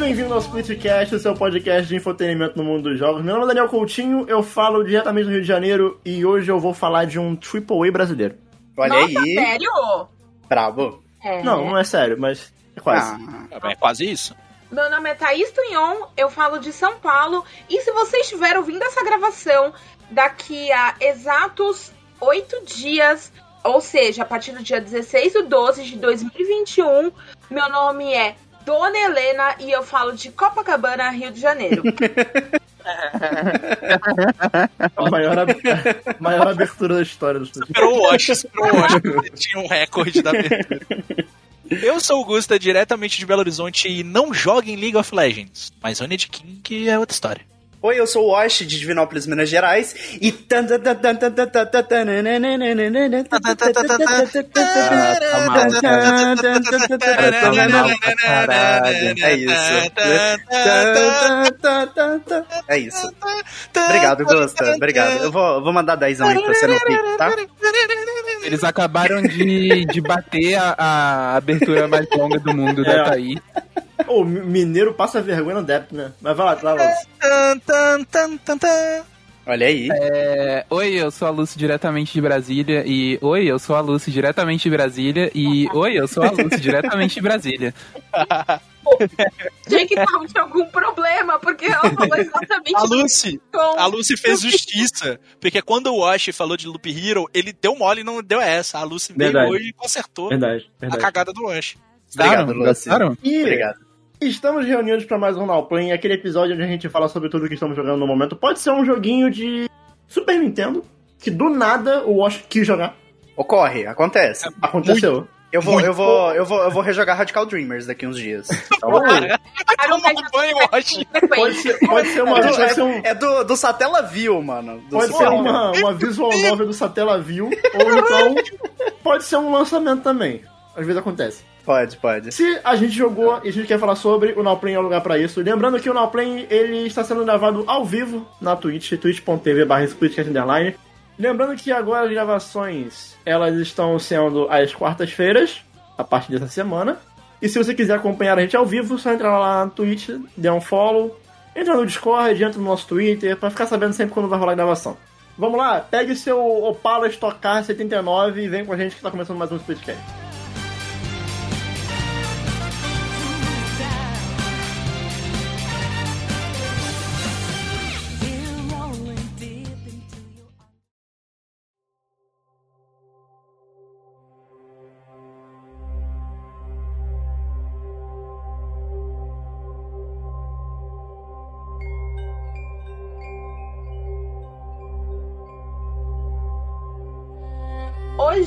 Bem-vindo ao Splitcast, o seu podcast de entretenimento no mundo dos jogos. Meu nome é Daniel Coutinho, eu falo diretamente do Rio de Janeiro e hoje eu vou falar de um AAA brasileiro. Olha Nossa, aí. sério? Brabo. É. Não, não é sério, mas é quase. Ah, É quase isso. Meu nome é Thaís Tunhon, eu falo de São Paulo. E se você estiver ouvindo essa gravação daqui a exatos oito dias, ou seja, a partir do dia 16 do 12 de 2021, meu nome é Dona Helena e eu falo de Copacabana, Rio de Janeiro. A maior, ab- maior abertura da história dos podcasts. Superou o Wash, superou o Tinha um recorde da abertura. Eu sou o Gusta, diretamente de Belo Horizonte, e não jogo em League of Legends. Mas Oned King é outra história. Oi, eu sou o Wash de Divinópolis, Minas Gerais. E. É isso. É isso. Obrigado, Gusta. Obrigado. Eu vou, vou mandar 10 aí pra você no pique, tá? Eles acabaram de, de bater a, a abertura mais longa do mundo É. da Thaís. O mineiro passa vergonha no débito, né? Mas vai lá, vai lá. Tan, tan, tan, tan, tan. Olha aí. É, oi, eu sou a Lucy diretamente de Brasília. E oi, eu sou a Lucy diretamente de Brasília. E oi, eu sou a Lucy diretamente de Brasília. Que tava de algum problema, porque ela falou exatamente A Lucy, com... a Lucy fez justiça. Porque quando o Wash falou de Loop Hero, ele deu mole e não deu essa. A Lucy veio hoje e consertou Verdade, a verdade. cagada do Wash. Obrigado? Lucy. Obrigado. Estamos reunidos para mais um Now Play, aquele episódio onde a gente fala sobre tudo que estamos jogando no momento. Pode ser um joguinho de Super Nintendo, que do nada o Wash quis jogar. Ocorre, acontece. Aconteceu. Eu vou, eu vou, eu vou, eu vou rejogar Radical Dreamers daqui uns dias. Então, Toma banho, Wash. Pode ser, pode ser uma, é do, pode ser um, é, é do, do Satellaview, mano. Do Pode Super ser uma, uma visual novel do Satellaview, ou então pode ser um lançamento também. Às vezes acontece. Pode, pode. Se a gente jogou e a gente quer falar sobre, o Nowplay é o lugar pra isso. Lembrando que o Nowplay ele está sendo gravado ao vivo na Twitch, twitch.tv barra underline. Lembrando que agora as gravações elas estão sendo às quartas-feiras, a partir dessa semana. E se você quiser acompanhar a gente ao vivo, só entrar lá na Twitch, dê um follow, entra no Discord, entra no nosso Twitter, pra ficar sabendo sempre quando vai rolar a gravação. Vamos lá, pegue seu Opala Stock Car 79 e vem com a gente que tá começando mais um podcast.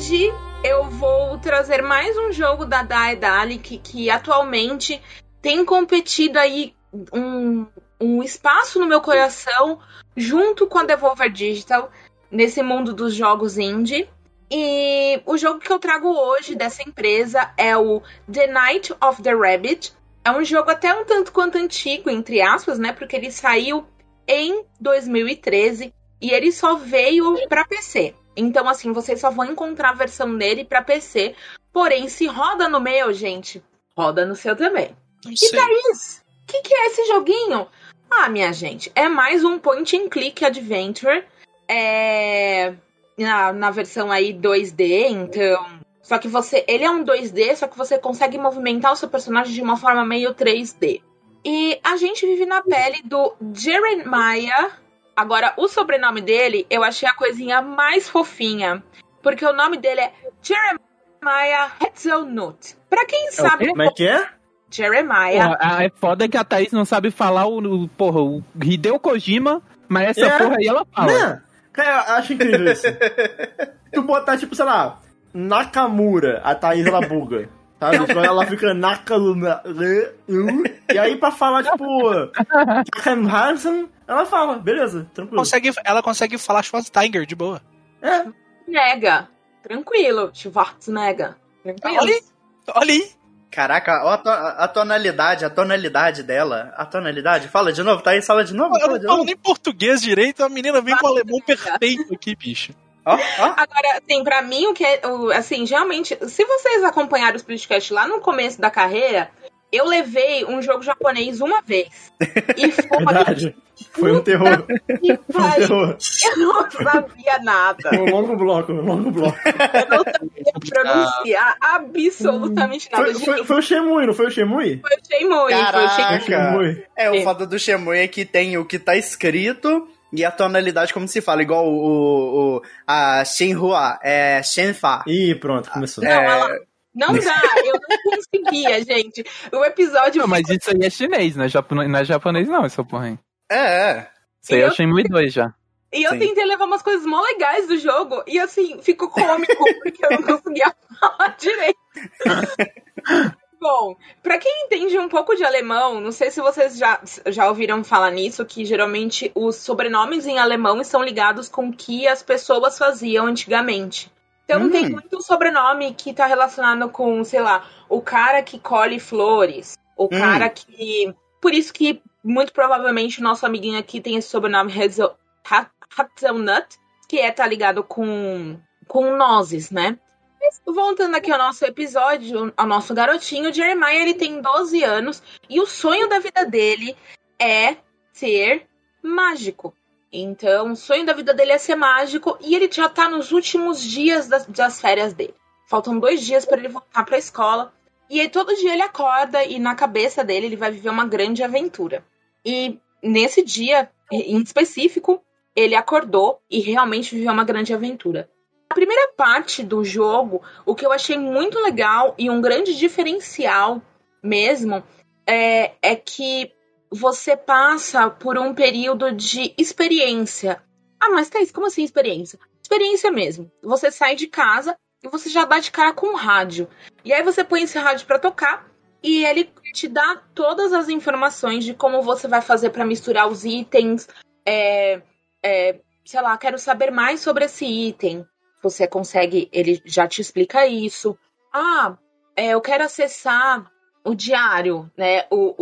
Hoje eu vou trazer mais um jogo da Daedalic que atualmente tem competido aí um, um espaço no meu coração junto com a Devolver Digital nesse mundo dos jogos indie. E o jogo que eu trago hoje dessa empresa é o The Night of the Rabbit. É um jogo até um tanto quanto antigo, entre aspas, né? Porque ele saiu em 2013 e ele só veio para PC. Então, assim, vocês só vão encontrar a versão dele para PC. Porém, se roda no meu, gente, roda no seu também. E. Thaís, o que, que é esse joguinho? Ah, minha gente, é mais um point and click adventure. É. Na, na versão aí 2D, então. Só que você. Ele é um 2D, só que você consegue movimentar o seu personagem de uma forma meio 3D. E a gente vive na pele do Jeremiah. Agora, o sobrenome dele, eu achei a coisinha mais fofinha. Porque o nome dele é Jeremiah Hetzelnut. Pra quem sabe, Como é que é? Jeremiah. Porra, é foda que a Thaís não sabe falar o, o- porra, o Hideo Kojima, mas essa É. porra aí ela fala. Cara, eu acho incrível isso. tu botar, tipo, sei lá, Nakamura, a Thaís ela buga. Sabe? Tipo, ela fica Nakamura. E aí pra falar, tipo, Ken Hansen, ela fala, beleza, tranquilo. Consegue, ela consegue falar Schwarzenegger de boa. É, Nega. Tranquilo. Schwarzenegger. Tranquilo. Olha aí. Olha aí. Caraca, ó a, to- a tonalidade, a tonalidade dela. A tonalidade. Fala de novo, tá aí, fala de novo, Eu fala não falo nem português direito, a menina vem com o alemão perfeito aqui, bicho. Ó, ó. Agora, assim, pra mim, o que é. o- Assim, geralmente, se vocês acompanharam os podcasts lá no começo da carreira, eu levei um jogo japonês uma vez. E foi. Verdade. Foi um terror. que Foi um terror. Eu não sabia nada. Foi um longo bloco, um longo bloco. Eu não sabia pronunciar absolutamente nada. Foi, foi, foi o Shemui, não foi o Shemui? Foi o Shenmue, foi o. Shemui. É, o É. foda do Shemui é que tem o que tá escrito e a tonalidade como se fala, igual o, o, o a Shenhua, é Shenfa. Ih, pronto, começou. Não, ela- Não dá, eu não conseguia, gente. O episódio. Não, mas isso aí é chinês, não é japonês, não, é japonês não essa porra aí. É, é. Isso aí é Eu- o Shenmue 2 já. E eu Sim. tentei levar umas coisas mó legais do jogo. E assim, ficou cômico, porque eu não conseguia falar direito. Bom, pra quem entende um pouco de alemão, não sei se vocês já, já ouviram falar nisso, que geralmente os sobrenomes em alemão estão ligados com o que as pessoas faziam antigamente. Então Hum. tem muito sobrenome que tá relacionado com, sei lá, o cara que colhe flores, o cara que. Por isso que, muito provavelmente, o nosso amiguinho aqui tem esse sobrenome Hazel- Ha- Hazelnut, que é tá ligado com, com nozes, né? Mas, voltando aqui ao nosso episódio, ao nosso garotinho, o Jeremiah ele tem 12 anos e o sonho da vida dele é ser mágico. Então, o sonho da vida dele é ser mágico e ele já tá nos últimos dias das, das férias dele. Faltam dois dias para ele voltar pra escola. E aí, todo dia ele acorda e na cabeça dele ele vai viver uma grande aventura. E nesse dia, em específico, ele acordou e realmente viveu uma grande aventura. A primeira parte do jogo, o que eu achei muito legal e um grande diferencial mesmo, é, é que você passa por um período de experiência. Ah, mas Thaís, como assim experiência? Experiência mesmo. Você sai de casa e você já dá de cara com o rádio. E aí você põe esse rádio pra tocar e ele te dá todas as informações de como você vai fazer pra misturar os itens. É, é, sei lá, quero saber mais sobre esse item. Você consegue, ele já te explica isso. Ah, é, eu quero acessar o diário, né? O,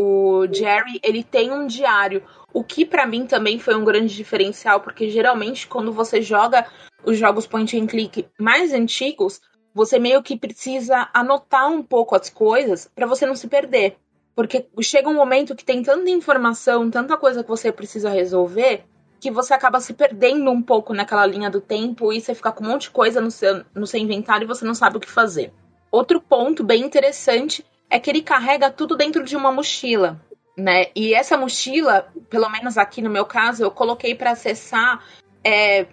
o Jerry, ele tem um diário. O que pra mim também foi um grande diferencial, porque geralmente quando você joga os jogos point and click mais antigos, você meio que precisa anotar um pouco as coisas pra você não se perder. Porque chega um momento que tem tanta informação, tanta coisa que você precisa resolver, que você acaba se perdendo um pouco naquela linha do tempo e você fica com um monte de coisa no seu, no seu inventário e você não sabe o que fazer. Outro ponto bem interessante é que ele carrega tudo dentro de uma mochila, né? E essa mochila, pelo menos aqui no meu caso, eu coloquei para acessar é,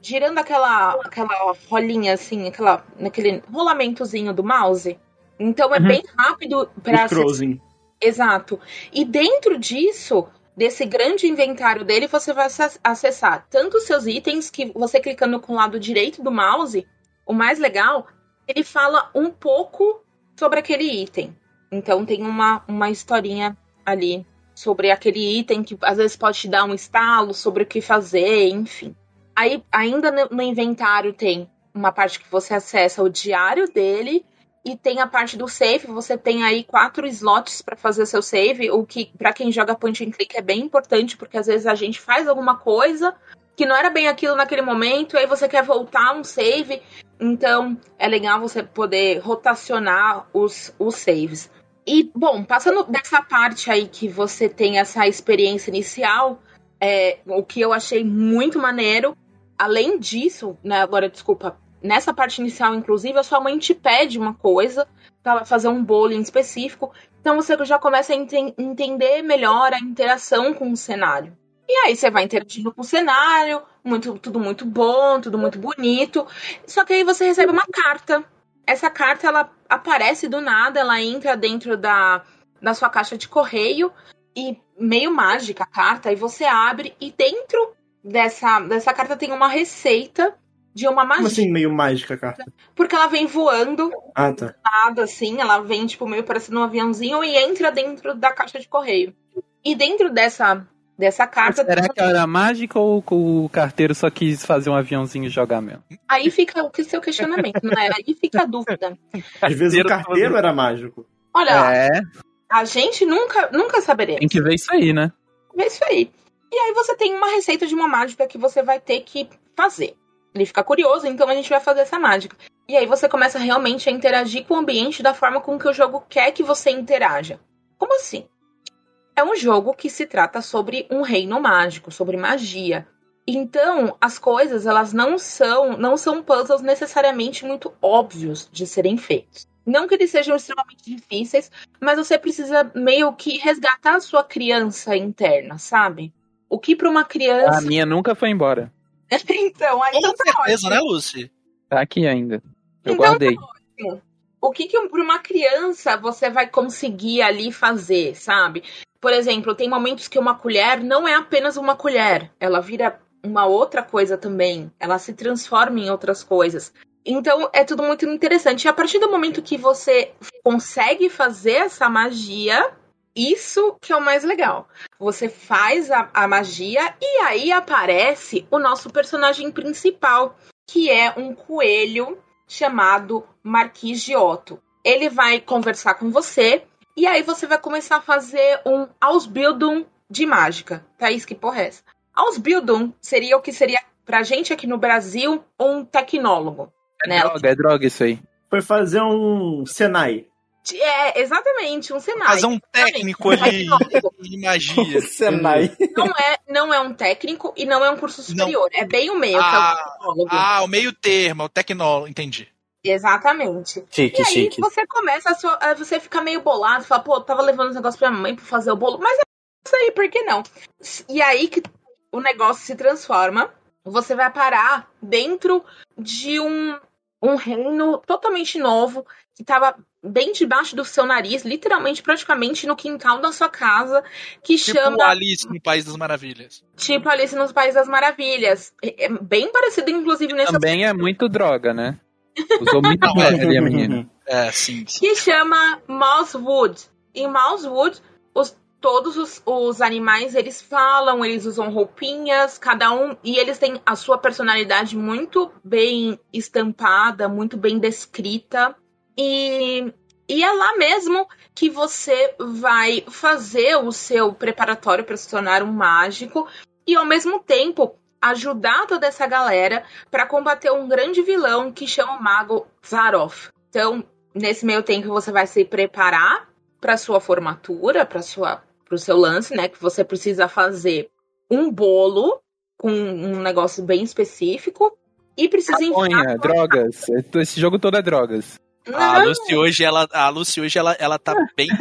girando aquela aquela rolinha assim, aquela naquele rolamentozinho do mouse. Então é Uhum. bem rápido para Scrollzinho. Exato. E dentro disso, desse grande inventário dele, você vai ac- acessar tanto os seus itens que você clicando com o lado direito do mouse, o mais legal, ele fala um pouco sobre aquele item. Então tem uma, uma historinha ali sobre aquele item que às vezes pode te dar um estalo sobre o que fazer, enfim. Aí, ainda no inventário tem uma parte que você acessa o diário dele e tem a parte do save. Você tem aí quatro slots para fazer seu save, o que para quem joga point and click é bem importante, porque às vezes a gente faz alguma coisa que não era bem aquilo naquele momento, e aí você quer voltar um save. Então é legal você poder rotacionar os, os saves. E, bom, passando dessa parte aí que você tem essa experiência inicial, é, o que eu achei muito maneiro, além disso, né, agora desculpa, nessa parte inicial, inclusive, a sua mãe te pede uma coisa pra ela fazer um bolo em específico, então você já começa a enten- entender melhor a interação com o cenário. E aí você vai interagindo com o cenário, muito, tudo muito bom, tudo muito bonito. Só que aí você recebe uma carta. Essa carta ela aparece do nada, ela entra dentro da, da sua caixa de correio e meio mágica a carta, e você abre e dentro dessa, dessa carta tem uma receita de uma magia. Como assim, meio mágica a carta? Porque ela vem voando, Ah, tá. nada assim, ela vem tipo meio parecendo um aviãozinho e entra dentro da caixa de correio. E dentro dessa dessa carta, Será que ela era mágica ou o carteiro só quis fazer um aviãozinho e jogar mesmo? aí fica o que seu questionamento, né? Aí fica a dúvida. Às vezes o Carteiro era mágico. Olha, É, a gente nunca nunca saberemos. tem que ver isso aí, né? É isso aí. E aí você tem uma receita de uma mágica que você vai ter que fazer. Ele fica curioso, então a gente vai fazer essa mágica. E aí você começa realmente a interagir com o ambiente da forma com que o jogo quer que você interaja. Como assim? É um jogo que se trata sobre um reino mágico, sobre magia. Então, as coisas, elas não são, não são puzzles necessariamente muito óbvios de serem feitos. Não que eles sejam extremamente difíceis, mas você precisa meio que resgatar a sua criança interna, sabe? O que para uma criança. A minha nunca foi embora. então, aí então tá certeza, ótimo. né, Lucy? Tá aqui ainda. Eu Então guardei. o que, que para uma criança você vai conseguir ali fazer, sabe? Por exemplo, tem momentos que uma colher não é apenas uma colher, ela vira uma outra coisa também, ela se transforma em outras coisas. Então é tudo muito interessante. E a partir do momento que você consegue fazer essa magia, isso que é o mais legal. Você faz a, a magia e aí aparece o nosso personagem principal, que é um coelho chamado Marquis de Otto. Ele vai conversar com você e aí você vai começar a fazer um Ausbildung de mágica. Thaís, que porra é essa? Ausbildung seria o que seria pra gente aqui no Brasil um tecnólogo. É né? droga, é droga isso aí. Foi fazer um Senai. É, exatamente, um Senai. Fazer um técnico ali de magia. Senai. Não é, não é um técnico e não é um curso superior. É bem o meio, que é Ah, o tecnólogo. Ah, o meio termo, o tecnólogo, entendi. Exatamente. Chique, E aí chique. você começa a sua, você fica meio bolado, fala, pô, eu tava levando esse negócio pra minha mãe pra fazer o bolo, mas é isso aí, por que não? E aí que o negócio se transforma, você vai parar dentro de um, um reino totalmente novo, que tava bem debaixo do seu nariz, literalmente, praticamente no quintal da sua casa, que Tipo chama Alice no País das Maravilhas. tipo Alice nos Países das Maravilhas. É é bem parecido, inclusive, nesse Também é muito droga, né? Usou muita Não, droga ali a menina. É, sim. sim. que chama Mousewood. Em Mousewood, os, todos os, os animais eles falam, eles usam roupinhas, cada um e eles têm a sua personalidade muito bem estampada, muito bem descrita e e é lá mesmo que você vai fazer o seu preparatório para se tornar um mágico e ao mesmo tempo ajudar toda essa galera para combater um grande vilão que chama o Mago Zaroff. Então, nesse meio tempo você vai se preparar para sua formatura, para sua para o seu lance, né, que você precisa fazer um bolo com um negócio bem específico e precisa Maconha, drogas. Esse jogo todo é drogas. A Lucy hoje, ela, a Lucy hoje, ela, ela tá bem.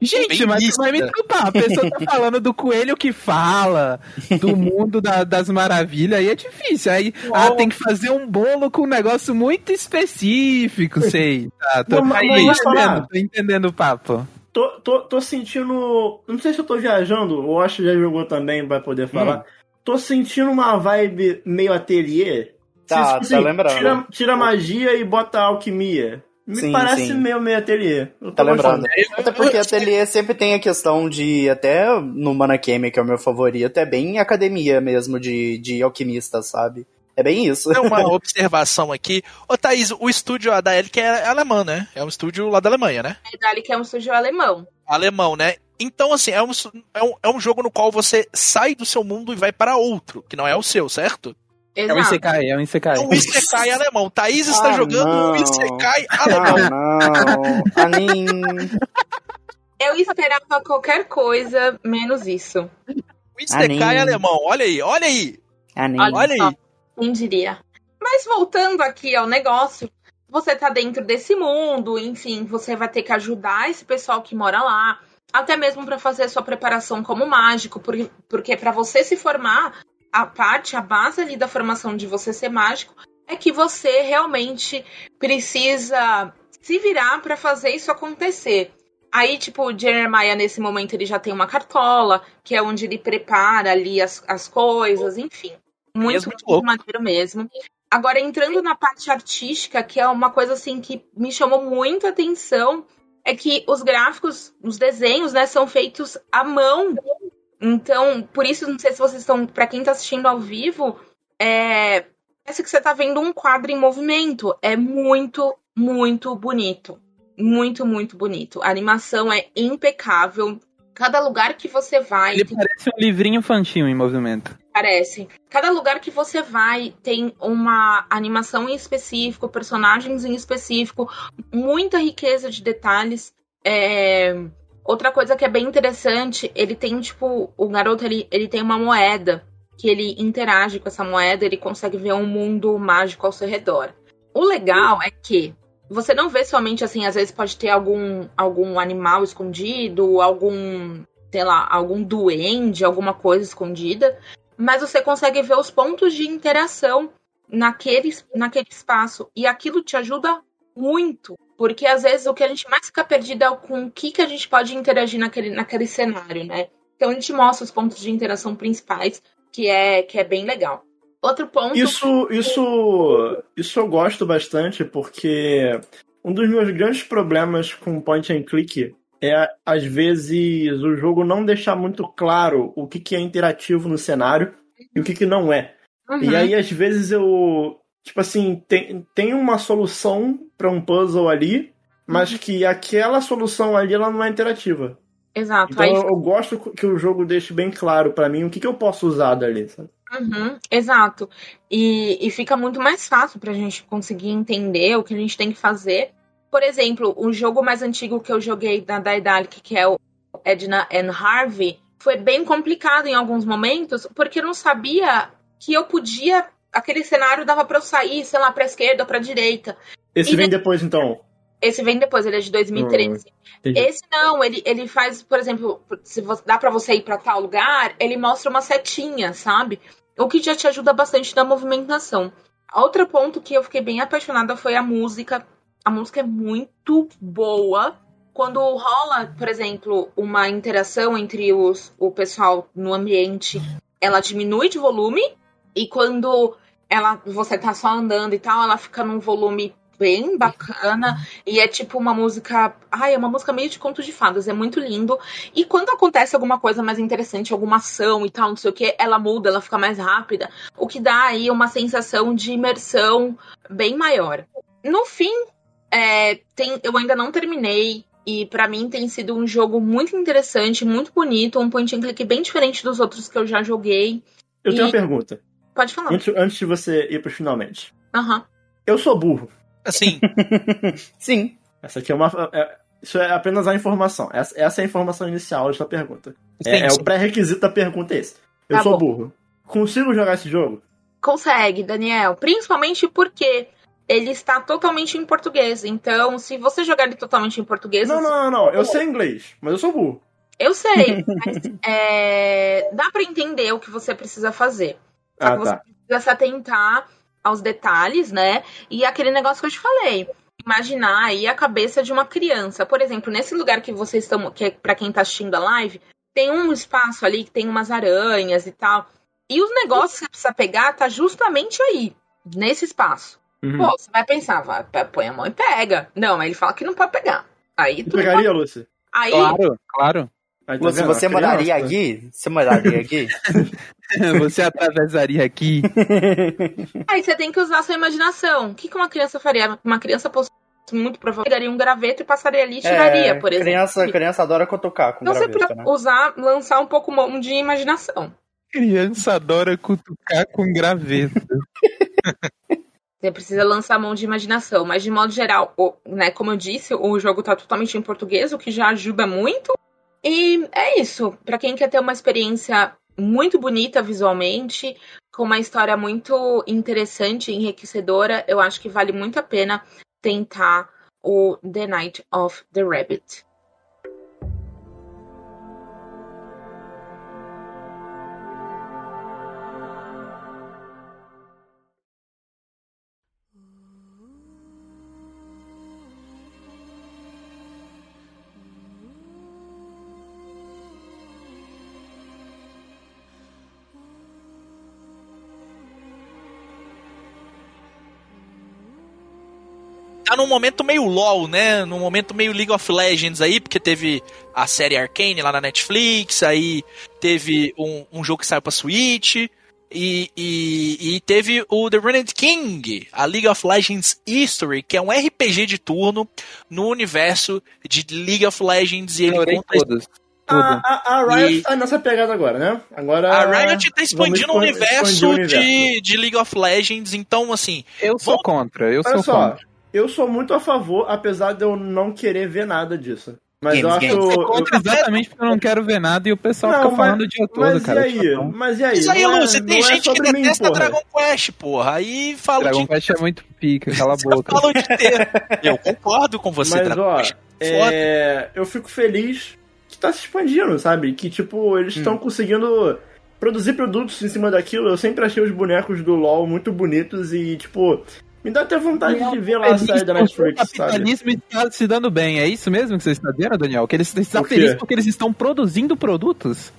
Gente, Bem mas vista. vai me desculpar. A pessoa tá falando do coelho que fala, do mundo da- das maravilhas, aí é difícil. Aí ah, tem que fazer um bolo com um negócio muito específico, sei. Tá, tô, Não, aí, entendendo, tô entendendo o papo. Tô, tô, tô sentindo. Não sei se eu tô viajando, o Acho já jogou também, vai poder falar. Tô sentindo uma vibe meio ateliê. Tá, Se- tá lembrando. Tira, tira magia e bota alquimia. Me Sim, parece sim. meio meio ateliê. Tá lembrando. Até porque ateliê sempre tem a questão de, até no Manakemi, que é o meu favorito, é bem academia mesmo de, de alquimista, sabe? É bem isso. Tem uma observação aqui. Ô, Thaís, o estúdio da que é alemão, né? É um estúdio lá da Alemanha, né? é dali que é um estúdio alemão. Alemão, né? Então, assim, é um, é, um, é um jogo no qual você sai do seu mundo e vai para outro, que não é o seu, certo? É um Exato. Isekai, é um Isekai. É um Isekai alemão. Thaís está Ah, jogando um não. Isekai alemão. Ah, não. Anim. Eu esperava qualquer coisa menos isso. Um Isekai alemão. Olha aí, olha aí. Anim. Olha só. aí. Quem diria? Mas voltando aqui ao negócio, você tá dentro desse mundo, enfim, você vai ter que ajudar esse pessoal que mora lá, até mesmo para fazer a sua preparação como mágico, porque, porque para você se formar, a parte, a base ali da formação de você ser mágico é que você realmente precisa se virar para fazer isso acontecer. Aí, tipo, o Jeremiah, nesse momento, ele já tem uma cartola, que é onde ele prepara ali as, as coisas, enfim. Muito, muito louco. maneiro mesmo. Agora, entrando na parte artística, que é uma coisa, assim, que me chamou muito a atenção, é que os gráficos, os desenhos, né, são feitos à mão. Então, por isso, não sei se vocês estão, pra quem tá assistindo ao vivo, é, parece que você tá vendo um quadro em movimento. É muito, muito bonito. Muito, muito bonito. A animação é impecável. Cada lugar que você vai, Ele parece um livrinho infantil em movimento. parece. Cada lugar que você vai tem uma animação em específico, personagens em específico, muita riqueza de detalhes. É, Outra coisa que é bem interessante, ele tem, tipo, o garoto ele, ele tem uma moeda que ele interage com essa moeda, ele consegue ver um mundo mágico ao seu redor. O legal é que você não vê somente assim, às vezes pode ter algum, algum animal escondido, algum, sei lá, algum duende, alguma coisa escondida, mas você consegue ver os pontos de interação naquele, naquele espaço. E aquilo te ajuda muito. Porque às vezes o que a gente mais fica perdido é com o que, que a gente pode interagir naquele, naquele cenário, né? Então a gente mostra os pontos de interação principais, que é, que é bem legal. Outro ponto. Isso, isso, isso eu gosto bastante, porque um dos meus grandes problemas com point and click é, às vezes, o jogo não deixar muito claro o que, que é interativo no cenário e o que, que não é. Uhum. E aí, às vezes, eu. Tipo assim, tem, tem uma solução para um puzzle ali, mas uhum. que aquela solução ali ela não é interativa. Exato. Então aí... eu, eu, gosto que o jogo deixe bem claro para mim o que, que eu posso usar dali, sabe? Uhum, exato. E, e fica muito mais fácil pra gente conseguir entender o que a gente tem que fazer. Por exemplo, um jogo mais antigo que eu joguei na Daedalic, que é o Edna and Harvey, foi bem complicado em alguns momentos, porque eu não sabia que eu podia. Aquele cenário dava para eu sair, sei lá, pra esquerda ou pra direita. Esse e vem de... depois, então? Esse vem depois, ele é de 2013. Hum, Esse não, ele, ele faz, por exemplo, se você, dá para você ir para tal lugar, ele mostra uma setinha, sabe? O que já te ajuda bastante na movimentação. Outro ponto que eu fiquei bem apaixonada foi a música. A música é muito boa. Quando rola, por exemplo, uma interação entre os, o pessoal no ambiente, ela diminui de volume. E quando ela você tá só andando e tal, ela fica num volume bem bacana e é tipo uma música, ai, é uma música meio de conto de fadas, é muito lindo. E quando acontece alguma coisa mais interessante, alguma ação e tal, não sei o que, ela muda, ela fica mais rápida, o que dá aí uma sensação de imersão bem maior. No fim, é, tem, eu ainda não terminei. E para mim tem sido um jogo muito interessante, muito bonito, um point and click bem diferente dos outros que eu já joguei. Eu e... tenho uma pergunta. Pode falar. Antes, antes de você ir pro finalmente. Aham. Uhum. Eu sou burro. Assim. Sim. Essa aqui é uma. É, isso é apenas a informação. Essa, essa é a informação inicial da sua pergunta. Sim, é, sim. é, o pré-requisito da pergunta é esse. Eu tá sou bom. burro. Consigo jogar esse jogo? Consegue, Daniel. Principalmente porque ele está totalmente em português. Então, se você jogar ele totalmente em português. Não, você... não, não, não. Eu sei inglês, mas eu sou burro. Eu sei, mas é, dá para entender o que você precisa fazer. Só ah, que você tá. precisa se atentar aos detalhes, né? E aquele negócio que eu te falei. Imaginar aí a cabeça de uma criança. Por exemplo, nesse lugar que vocês estão, que é para quem tá assistindo a live, tem um espaço ali que tem umas aranhas e tal. E os negócios que você precisa pegar tá justamente aí, nesse espaço. Uhum. Pô, você vai pensar, vai, põe a mão e pega. Não, ele fala que não pode pegar. Aí tu pegaria, pode... Lúcia? Aí, claro, claro. Aí, tá você, você moraria aqui? Você moraria aqui? você atravessaria aqui? Aí você tem que usar a sua imaginação. O que, que uma criança faria? Uma criança muito provavelmente pegaria um graveto e passaria ali e tiraria, é, por exemplo. Criança, criança adora cutucar com então graveto, você né? usar, lançar um pouco de imaginação. Criança adora cutucar com graveto. Você precisa lançar a mão de imaginação, mas de modo geral, né, como eu disse, o jogo está totalmente em português, o que já ajuda muito. E é isso. Para quem quer ter uma experiência muito bonita visualmente, com uma história muito interessante e enriquecedora, eu acho que vale muito a pena tentar o The Night of the Rabbit. Tá num momento meio LOL, né? Num momento meio League of Legends aí, porque teve a série Arcane lá na Netflix, aí teve um, um jogo que saiu pra Switch. E, e, e, teve o The Renegade King, a League of Legends History, que é um RPG de turno no universo de League of Legends. E ele conta todos. A, a, a, Riot e... tá nessa pegada agora, né? Agora, a Riot tá expandindo o universo, o universo, De, de League of Legends, então assim. Eu sou contra, eu Olha sou só, contra. Eu sou muito a favor, apesar de eu não querer ver nada disso. Mas eu Games, acho. games. Eu eu- contra exatamente porque eu não quero ver nada e o pessoal Não, fica mas- falando o dia todo, Mas cara. e aí? Mas e aí? Mas aí, é- Lu, você tem é gente que sobre mim, detesta porra. Dragon Quest, porra. Aí fala Dragon de. Quest é muito pica, cala a boca. Fala de ter. Eu concordo com você, Mas, Dragon ó, Quest. Foda. é, eu fico feliz que tá se expandindo, sabe? Que, tipo, eles Hum. estão conseguindo produzir produtos em cima daquilo. Eu sempre achei os bonecos do LoL muito bonitos e, tipo, me dá até vontade de ver lá a série da O Netflix, sabe? capitalismo está se dando bem, é isso mesmo que você está dizendo, Daniel? Que eles estão O felizes porque eles estão produzindo produtos?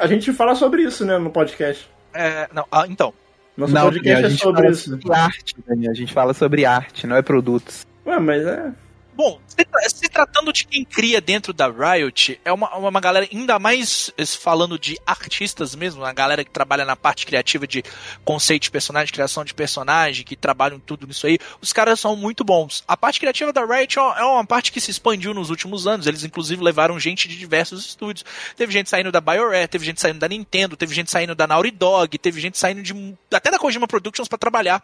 A gente fala sobre isso, né, no podcast. É, não, ah, então. Nosso não, podcast Daniel, a é gente sobre fala isso. sobre arte, Daniel. A gente fala sobre arte, não é produtos. Ué, mas é. Bom, se, tra- se tratando de quem cria dentro da Riot, é uma, uma galera ainda mais eh, falando de artistas mesmo, uma galera que trabalha na parte criativa de conceito de personagem, criação de personagem, que trabalham tudo nisso aí. Os caras são muito bons. A parte criativa da Riot é uma- é uma parte que se expandiu nos últimos anos. Eles, inclusive, levaram gente de diversos estúdios. Teve gente saindo da BioWare, teve gente saindo da Nintendo, teve gente saindo da Naughty Dog, teve gente saindo de até da Kojima Productions pra trabalhar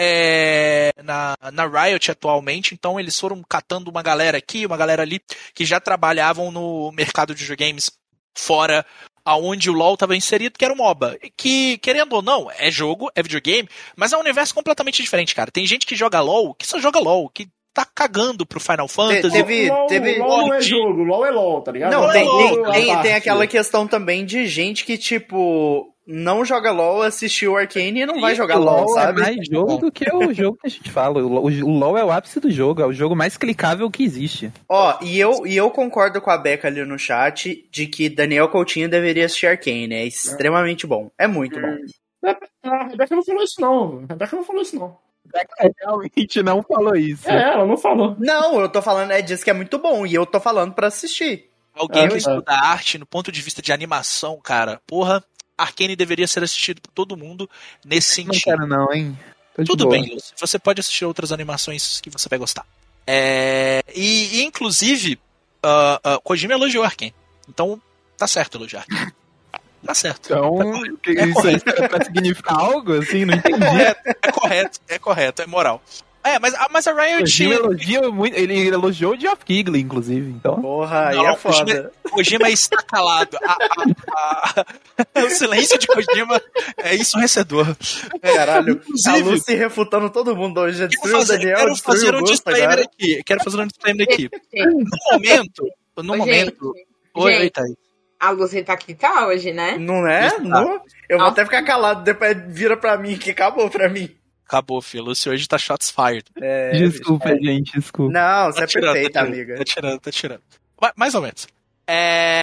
é, na, na Riot atualmente, então eles foram catando uma galera aqui, uma galera ali, que já trabalhavam no mercado de videogames fora aonde o LoL estava inserido, que era o MOBA. Que, querendo ou não, é jogo, é videogame, mas é um universo completamente diferente, cara. Tem gente que joga LoL, que só joga LoL, que tá cagando pro Final Fantasy. teve- LOL, teve- LOL não é jogo, LOL é LOL, tá ligado? Não, LOL tem, é tem, LOL, tem, tem parte. aquela questão também de gente que, tipo, não joga LOL, assistiu Arcane e não vai jogar o LOL, é sabe? mais jogo do que o jogo que a gente fala. O, LoL é o ápice do jogo, é o jogo mais clicável que existe. Ó, e eu, e eu concordo com a Beca ali no chat de que Daniel Coutinho deveria assistir Arcane. É extremamente bom. É muito bom. A Rebeca não falou isso, não. A Rebeca não falou isso, não. Realmente não falou isso. É, ela não falou. Não, eu tô falando, é disso que é muito bom. E eu tô falando pra assistir. Alguém Ah, que estuda arte no ponto de vista de animação, cara, porra, Arcane deveria ser assistido por todo mundo nesse Não sentido. quero não, hein? Tô Tudo bem, Lúcio. Você pode assistir outras animações que você vai gostar. É, e, inclusive, ah, ah, Kojima elogiou Arkane. Então, tá certo elogiar. Tá certo. Então, que É isso aí serve pra significar algo assim? Não entendi. correto, é correto, é correto, é moral. É, mas, a- mas a Riot. Kojima elogia muito, ele elogiou o Geoff Keighley, inclusive, então. Porra, aí Não, é foda. Kojima está calado. A- a- a- o silêncio de Kojima é ensurdecedor. Caralho, a Inclusive- Lucy refutando todo mundo hoje. Já Quero destruiu fazer, Daniel, quero fazer um disclaimer agora. aqui. Quero fazer um disclaimer aqui. No momento. No Ô, momento. gente, Oi, gente. Thaís. A Lucy tá aqui tá hoje, né? Não é? Isso, tá. Não? Eu vou Ah. até ficar calado, depois vira pra mim, que acabou pra mim. Acabou, filho. Lúcio hoje tá shots fired. É, Desculpa, gente, desculpa. Não, você Tá é tirando, perfeita, tá tirando, amiga. Tá tirando, tá tirando. Ma- Mais ou menos. É,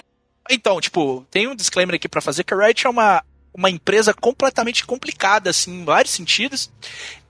Então, tipo, tem um disclaimer aqui pra fazer que a Riot é uma, uma empresa completamente complicada, assim, em vários sentidos.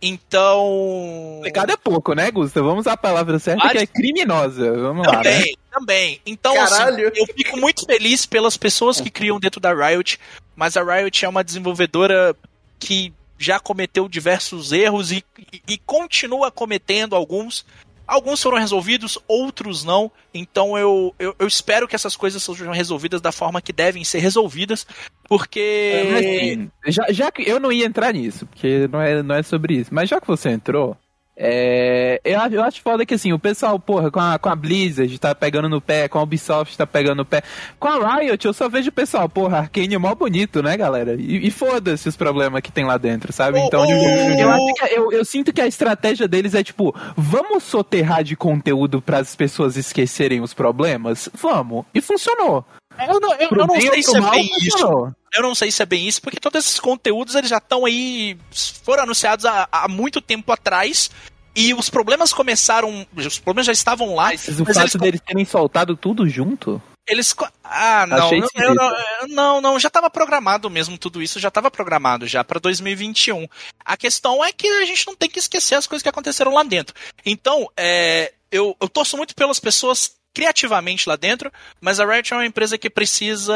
Então. Complicado é pouco, né, Gusta? Vamos usar a palavra certa que Vários- é criminosa. Vamos lá, né? Também, também. Então, assim, Caralho. eu fico muito feliz pelas pessoas que criam dentro da Riot, mas a Riot é uma desenvolvedora que já cometeu diversos erros e, e- e continua cometendo alguns. Alguns foram resolvidos, outros não. Então eu, eu, eu espero que essas coisas sejam resolvidas da forma que devem ser resolvidas, porque. Mas, assim, já, já que eu não ia entrar nisso, porque não é, não é sobre isso, mas já que você entrou, é, eu, acho- eu acho foda que assim, o pessoal, porra, com a, com a Blizzard tá pegando no pé, com a Ubisoft tá pegando no pé. Com a Riot, eu só vejo o pessoal, porra, Arcane é mó bonito, né, galera? E, e foda-se os problemas que tem lá dentro, sabe? Então, tipo, ô, eu, acho que- eu, eu sinto que a estratégia deles é tipo, vamos soterrar de conteúdo para as pessoas esquecerem os problemas? Vamos. E funcionou. eu não, eu, eu não sei se é mal, bem isso. Eu não sei se é bem isso, porque todos esses conteúdos eles já estão aí. foram anunciados há, há muito tempo atrás. E os problemas começaram. Os problemas já estavam lá. Mas o mas fato eles, deles terem soltado tudo junto? eles. Ah, não. Eu- eu não, não, não, já estava programado mesmo tudo isso, já estava programado já para 2021. A questão é que a gente não tem que esquecer as coisas que aconteceram lá dentro. Então, é, eu, eu torço muito pelas pessoas criativamente lá dentro, mas a Riot é uma empresa que precisa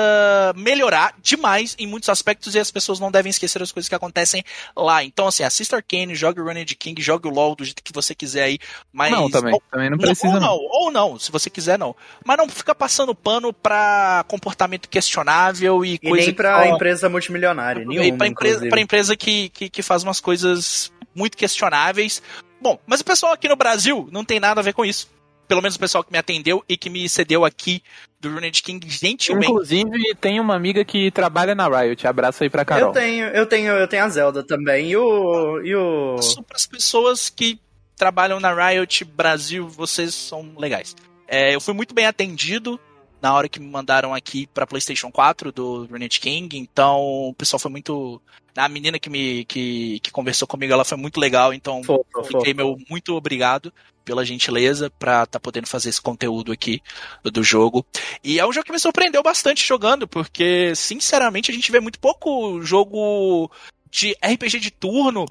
melhorar demais em muitos aspectos e as pessoas não devem esquecer as coisas que acontecem lá. Então, assim, assista Arcane, jogue o Running King, jogue o LoL do jeito que você quiser aí, mas... não, também. também não precisa, ou não. não, ou não, se você quiser não. Mas não fica passando pano pra comportamento questionável e, E coisa nem que pra só- empresa multimilionária, e nenhuma, pra empresa, pra empresa que, que, que faz umas coisas muito questionáveis. Bom, mas o pessoal aqui no Brasil não tem nada a ver com isso. Pelo menos o pessoal que me atendeu e que me cedeu aqui do Runed King gentilmente. Inclusive, tem uma amiga que trabalha na Riot. Abraço aí pra Carol. Eu tenho, eu tenho, eu tenho a Zelda também. E o. E o... Para as pessoas que trabalham na Riot Brasil, vocês são legais. É, eu fui muito bem atendido na hora que me mandaram aqui para PlayStation 4 do Renate King, então o pessoal foi muito. A menina que me que, que conversou comigo, ela foi muito legal, então Fofo, fiquei fofo. meu muito obrigado pela gentileza pra estar podendo fazer esse conteúdo aqui do jogo. E é um jogo que me surpreendeu bastante jogando, porque sinceramente a gente vê muito pouco jogo de RPG de turno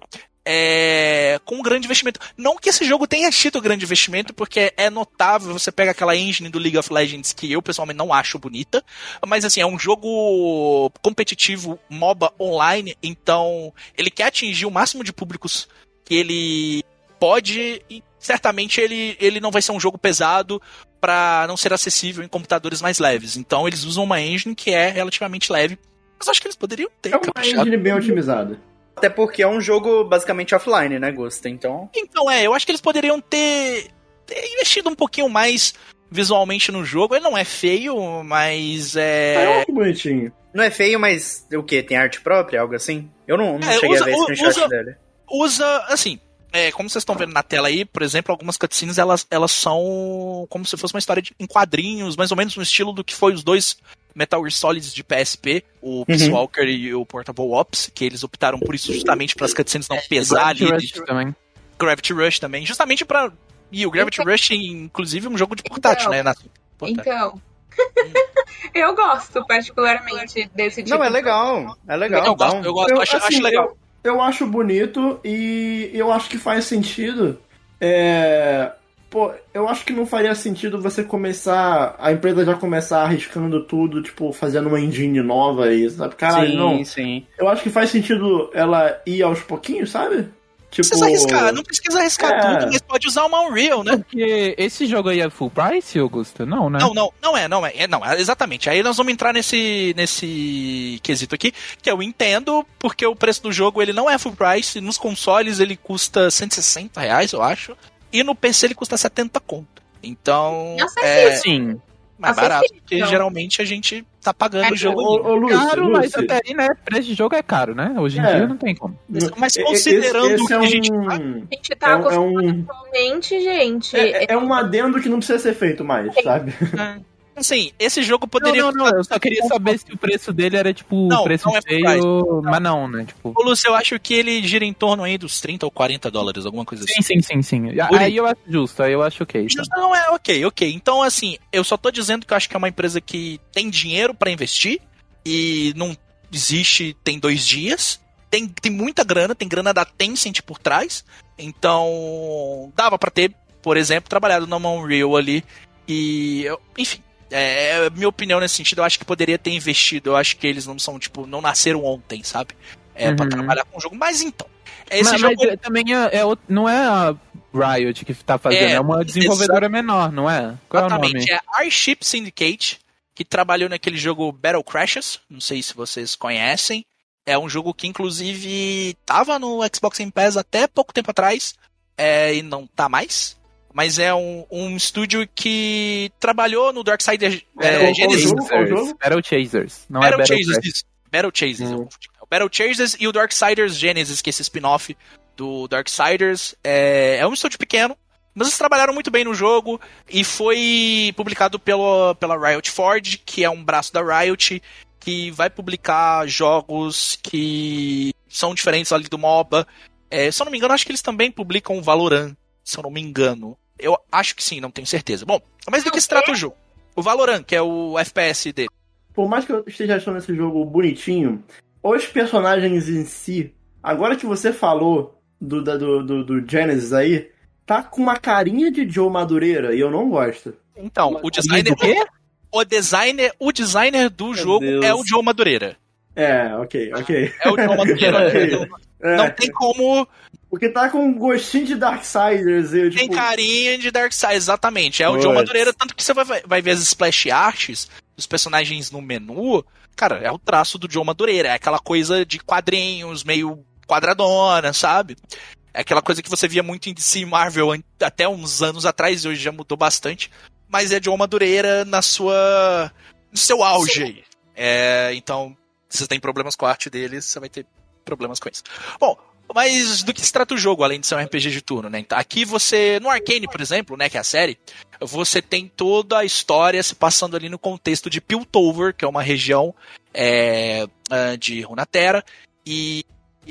é, com um grande investimento. Não que esse jogo tenha tido grande investimento, porque é notável, você pega aquela engine do League of Legends que eu pessoalmente não acho bonita, mas assim, é um jogo competitivo MOBA online, então ele quer atingir o máximo de públicos que ele pode e certamente ele, ele não vai ser um jogo pesado para não ser acessível em computadores mais leves. Então eles usam uma engine que é relativamente leve. Mas acho que eles poderiam ter É uma engine bem otimizada. Até porque é um jogo basicamente offline, né, Gusta? Então. Então, é, eu acho que eles poderiam ter, ter investido um pouquinho mais visualmente no jogo. Ele não é feio, mas eu é. acho bonitinho. Não é feio, mas o quê? Tem arte própria? Algo assim? Eu não, não É, cheguei usa- a ver u- screenshot usa- dele. Usa, assim. É, como vocês estão vendo na tela aí, por exemplo, algumas cutscenes elas, elas são como se fosse uma história de, em quadrinhos, mais ou menos no estilo do que foi os dois Metal Gear Solids de PSP, o Peace Walker e o Portable Ops, que eles optaram por isso justamente para as cutscenes não pesar ali. Gravity Rush também. Gravity Rush também, justamente para E o Gravity Rush, inclusive, é um jogo de portátil, Então, né? Na... Portátil. Então. eu gosto particularmente desse tipo. Não, é legal. É legal. eu gosto, eu gosto, Eu, acho, assim, acho legal. Eu, eu acho bonito e eu acho que faz sentido. É, pô, eu acho que não faria sentido você começar. A empresa já começar arriscando tudo, tipo, fazendo uma engine nova aí, sabe? Caralho, sim, não. sim. Eu acho que faz sentido ela ir aos pouquinhos, sabe? Tipo. Não precisa arriscar, não precisa arriscar É. tudo, mas pode usar uma Unreal, né? Porque esse jogo aí é full price, Augusto? Não, né? Não, não, não é, não é, é, não, é, exatamente. Aí nós vamos entrar nesse, nesse quesito aqui, que eu entendo, porque o preço do jogo ele não é full price, nos consoles ele custa 160 reais, eu acho, e no PC ele custa 70 conto. Então, é Sim. mais Acessível. barato, porque geralmente a gente tá pagando É, o jogo. Ô, ô, Lúcio, Caro, mas Lúcio, até aí, né? Preço de jogo é caro, né? Hoje em É. dia não tem como. Mas considerando esse, esse é que a gente um, A gente tá é, um- é acostumado um atualmente, gente. é, é um adendo que não precisa ser feito mais, sabe? Assim, esse jogo Não, poderia. não, não. Eu só queria saber se o preço dele era, tipo, Não, preço não é feio, mas não, né? Tipo. Ô, Lúcio, eu acho que ele gira em torno aí dos 30 ou 40 dólares, alguma coisa assim. Sim, sim, sim, sim. Aí eu acho justo, aí eu acho ok. Tá. Não, é ok, ok. Então, assim, eu só tô dizendo que eu acho que é uma empresa que tem dinheiro pra investir e não existe tem dois dias. Tem, tem muita grana, tem grana da Tencent por trás. Então, dava pra ter, por exemplo, trabalhado numa Unreal ali. E, enfim, é, é minha opinião nesse sentido. Eu acho que poderia ter investido. Eu acho que eles não são, tipo, não nasceram ontem, sabe? É, pra Uhum. trabalhar com o jogo. Mas então, esse mas, jogo. mas, é, também é, é não é a Riot que tá fazendo, É, é, uma desenvolvedora menor, não é? Qual é o nome? Exatamente, é Airship Syndicate, que trabalhou naquele jogo Battle Crashes, não sei se vocês conhecem. É um jogo que, inclusive, tava no Xbox Game Pass até pouco tempo atrás, é, e não tá mais. Mas é um, um estúdio que trabalhou no Darksider É, é, o- Genesis. o jogo- qual jogo? Battle Chasers. Não Battle é Battle Chasers, isso. Battle Chasers, Hum. Battle Chasers e o Darksiders Genesis, que é esse spin-off do Darksiders. É, é um estúdio pequeno, mas eles trabalharam muito bem no jogo e foi publicado pelo, pela Riot Forge, que é um braço da Riot, que vai publicar jogos que são diferentes ali do MOBA. É, se eu não me engano, acho que eles também publicam o Valorant, se eu não me engano. Eu acho que sim, não tenho certeza. Bom, mas do que se trata o jogo? O Valorant, que é o FPS dele. Por mais que eu esteja achando esse jogo bonitinho, os personagens em si, agora que você falou do, do, do, do Genesis aí, tá com uma carinha de Joe Madureira e eu não gosto. Então, o designer, o designer, o designer do jogo Deus. é o Joe Madureira. É, ok, ok. É o Joe Madureira. Ok. Não- É, Não tem como. Porque tá com um gostinho de Darksiders. Eu, Tem tipo, carinha de Darkseid, exatamente. É o Puts. Madureira, tanto que você vai, vai ver as splash arts dos personagens no menu. Cara, é o traço do Joe Madureira. É aquela coisa de quadrinhos, meio quadradona, sabe? É aquela coisa que você via muito em DC Marvel até uns anos atrás, e hoje já mudou bastante. Mas é John Madureira na sua. no seu auge aí. É, então, se você tem problemas com a arte deles, você vai ter problemas com isso. Bom, mas do que se trata o jogo, além de ser um RPG de turno, né? Então, aqui você, no Arcane, por exemplo, né, que é a série, você tem toda a história se passando ali no contexto de Piltover, que é uma região é, ah, de Runeterra, e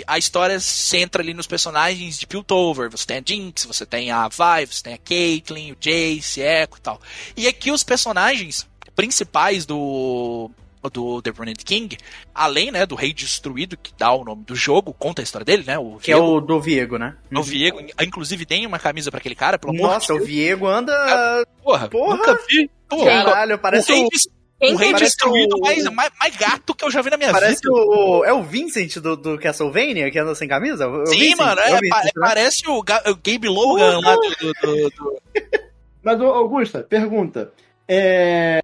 a história centra ali nos personagens de Piltover. Você tem a Jinx, você tem a Vi, você tem a Caitlyn, o Jace, Echo e tal. E aqui os personagens principais do do The Runed King, além né, do Rei Destruído, que dá o nome do jogo, conta a história dele, né? O Que é o do Viego, né? o Viego, inclusive tem uma camisa pra aquele cara, pelo amor Nossa, o. Viego anda. Porra, Porra! nunca vi. Pô, Caralho, parece o Rei, o. Quem o rei parece Destruído o- mais, mais, mais gato que eu já vi na minha Parece vida. o. É o Vincent do, do Castlevania que anda sem camisa? É o Sim, Vincent? mano, É é, o Vincent, né? parece o, Ga- o Gabe Logan lá do- do- do- do, Mas, Augusta, pergunta. É...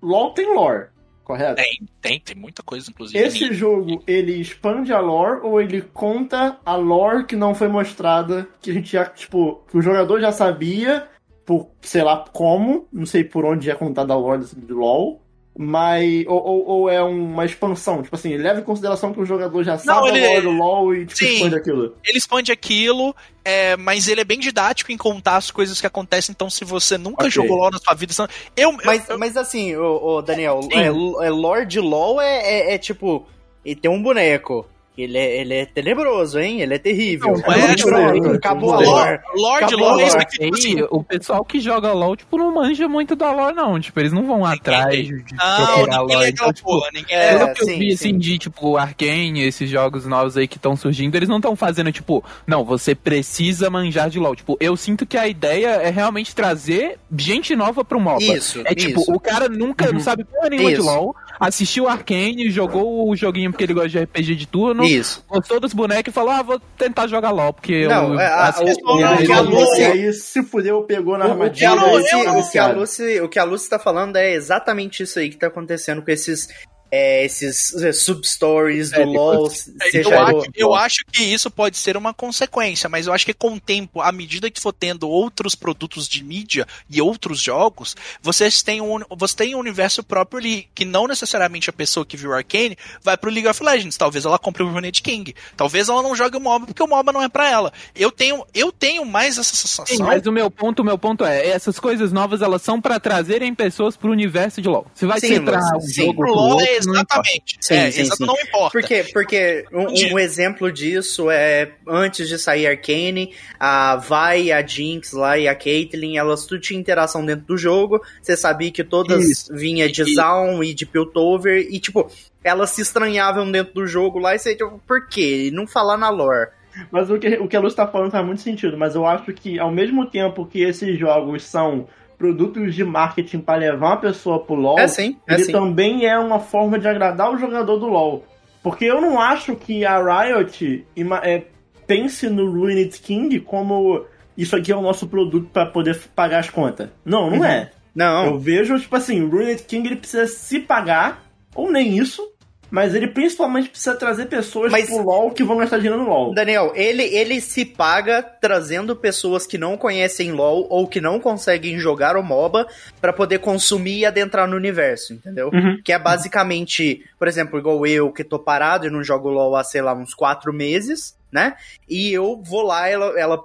LOL tem lore, correto? Tem, tem, tem muita coisa, inclusive. Esse jogo, ele expande a lore ou ele conta a lore que não foi mostrada, que a gente já, tipo, que o jogador já sabia, por, sei lá como, não sei por onde é contada a lore do LoL, mas, ou, ou, ou é uma expansão, tipo assim, leva em consideração que o jogador já sabe ele- a lore do LoL e, tipo, Sim. expande aquilo. Ele expande aquilo, é, mas ele é bem didático em contar as coisas que acontecem. Então, se você nunca Ok. jogou LOL na sua vida, eu, Mas, eu- mas assim, o, Daniel, é, é Lord LOL é, é, é tipo. Ele tem um boneco. Ele é, ele é tenebroso, hein? Ele é terrível. Não, é, Tipo, tipo, acabou a tipo, lore. Lord LOL é lore. aqui, tipo assim, o pessoal que joga LOL, tipo, não manja muito da lore, não. Tipo, eles não vão atrás de Não, procurar ninguém lore. é Então, tipo, porra, é, é. pelo que eu sim, vi, sim. assim, de, tipo, Arkane, esses jogos novos aí que estão surgindo, eles não estão fazendo, tipo, não, você precisa manjar de LoL. Tipo, eu sinto que a ideia é realmente trazer gente nova pro MOBA. Isso, É tipo, isso. o cara nunca Uhum. não sabe porra nenhuma de Isso. LoL, assistiu Arkane, jogou o joguinho porque ele gosta de RPG de turno, Isso. gostou dos bonecos e falou, ah, vou tentar jogar LoL, porque Não, eu é, a- o- o- ele, o que a Lucy- aí se fudeu, pegou na o armadilha não, e o, que a. Lucy, o que a Lucy tá falando é exatamente isso aí que tá acontecendo com esses, é, esses é, sub-stories do É, LoL. Eu, seja acho, do- eu acho que isso pode ser uma consequência, mas eu acho que com o tempo, à medida que for tendo outros produtos de mídia e outros jogos, vocês têm um, você tem um universo próprio ali, que não necessariamente a pessoa que viu Arcane vai pro League of Legends. Talvez ela compre o Runet King. Talvez ela não jogue o MOBA porque o MOBA não é pra ela. Eu tenho, eu tenho mais essa sensação. Sim, mas o meu ponto, o meu ponto é, essas coisas novas, elas são pra trazerem pessoas pro universo de LoL. Se vai Sim, ser pra Lúcio, um sim. jogo Pro LoL outro, é importa. Exatamente. Sim, é, sim, exato, sim. não importa. Porque, porque um, um exemplo disso é antes de sair Arcane, a Vi, a Jinx lá e a Caitlyn, elas tudo tinham interação dentro do jogo. Você sabia que todas Isso. vinha de E- Zaun e de Piltover e tipo, elas se estranhavam dentro do jogo lá e você tipo, por quê? E não falar na lore. Mas o que, o que a Luz tá falando faz muito sentido, mas eu acho que ao mesmo tempo que esses jogos são produtos de marketing para levar uma pessoa pro LoL, É sim, é ele sim. também é uma forma de agradar o jogador do LoL. Porque eu não acho que a Riot é, pense no Ruined King como isso aqui é o nosso produto para poder pagar as contas. Não, não Uhum. é. Não, Eu vejo, tipo assim, o Ruined King ele precisa se pagar, ou nem isso, mas ele principalmente precisa trazer pessoas Mas- pro LoL que vão gastar dinheiro no LoL. Daniel, ele, ele se paga trazendo pessoas que não conhecem LoL ou que não conseguem jogar o MOBA pra poder consumir e adentrar no universo, entendeu? Uhum. Que é basicamente, por exemplo, igual eu que tô parado e não jogo LoL há, sei lá, uns quatro meses, né? E eu vou lá, ela, ela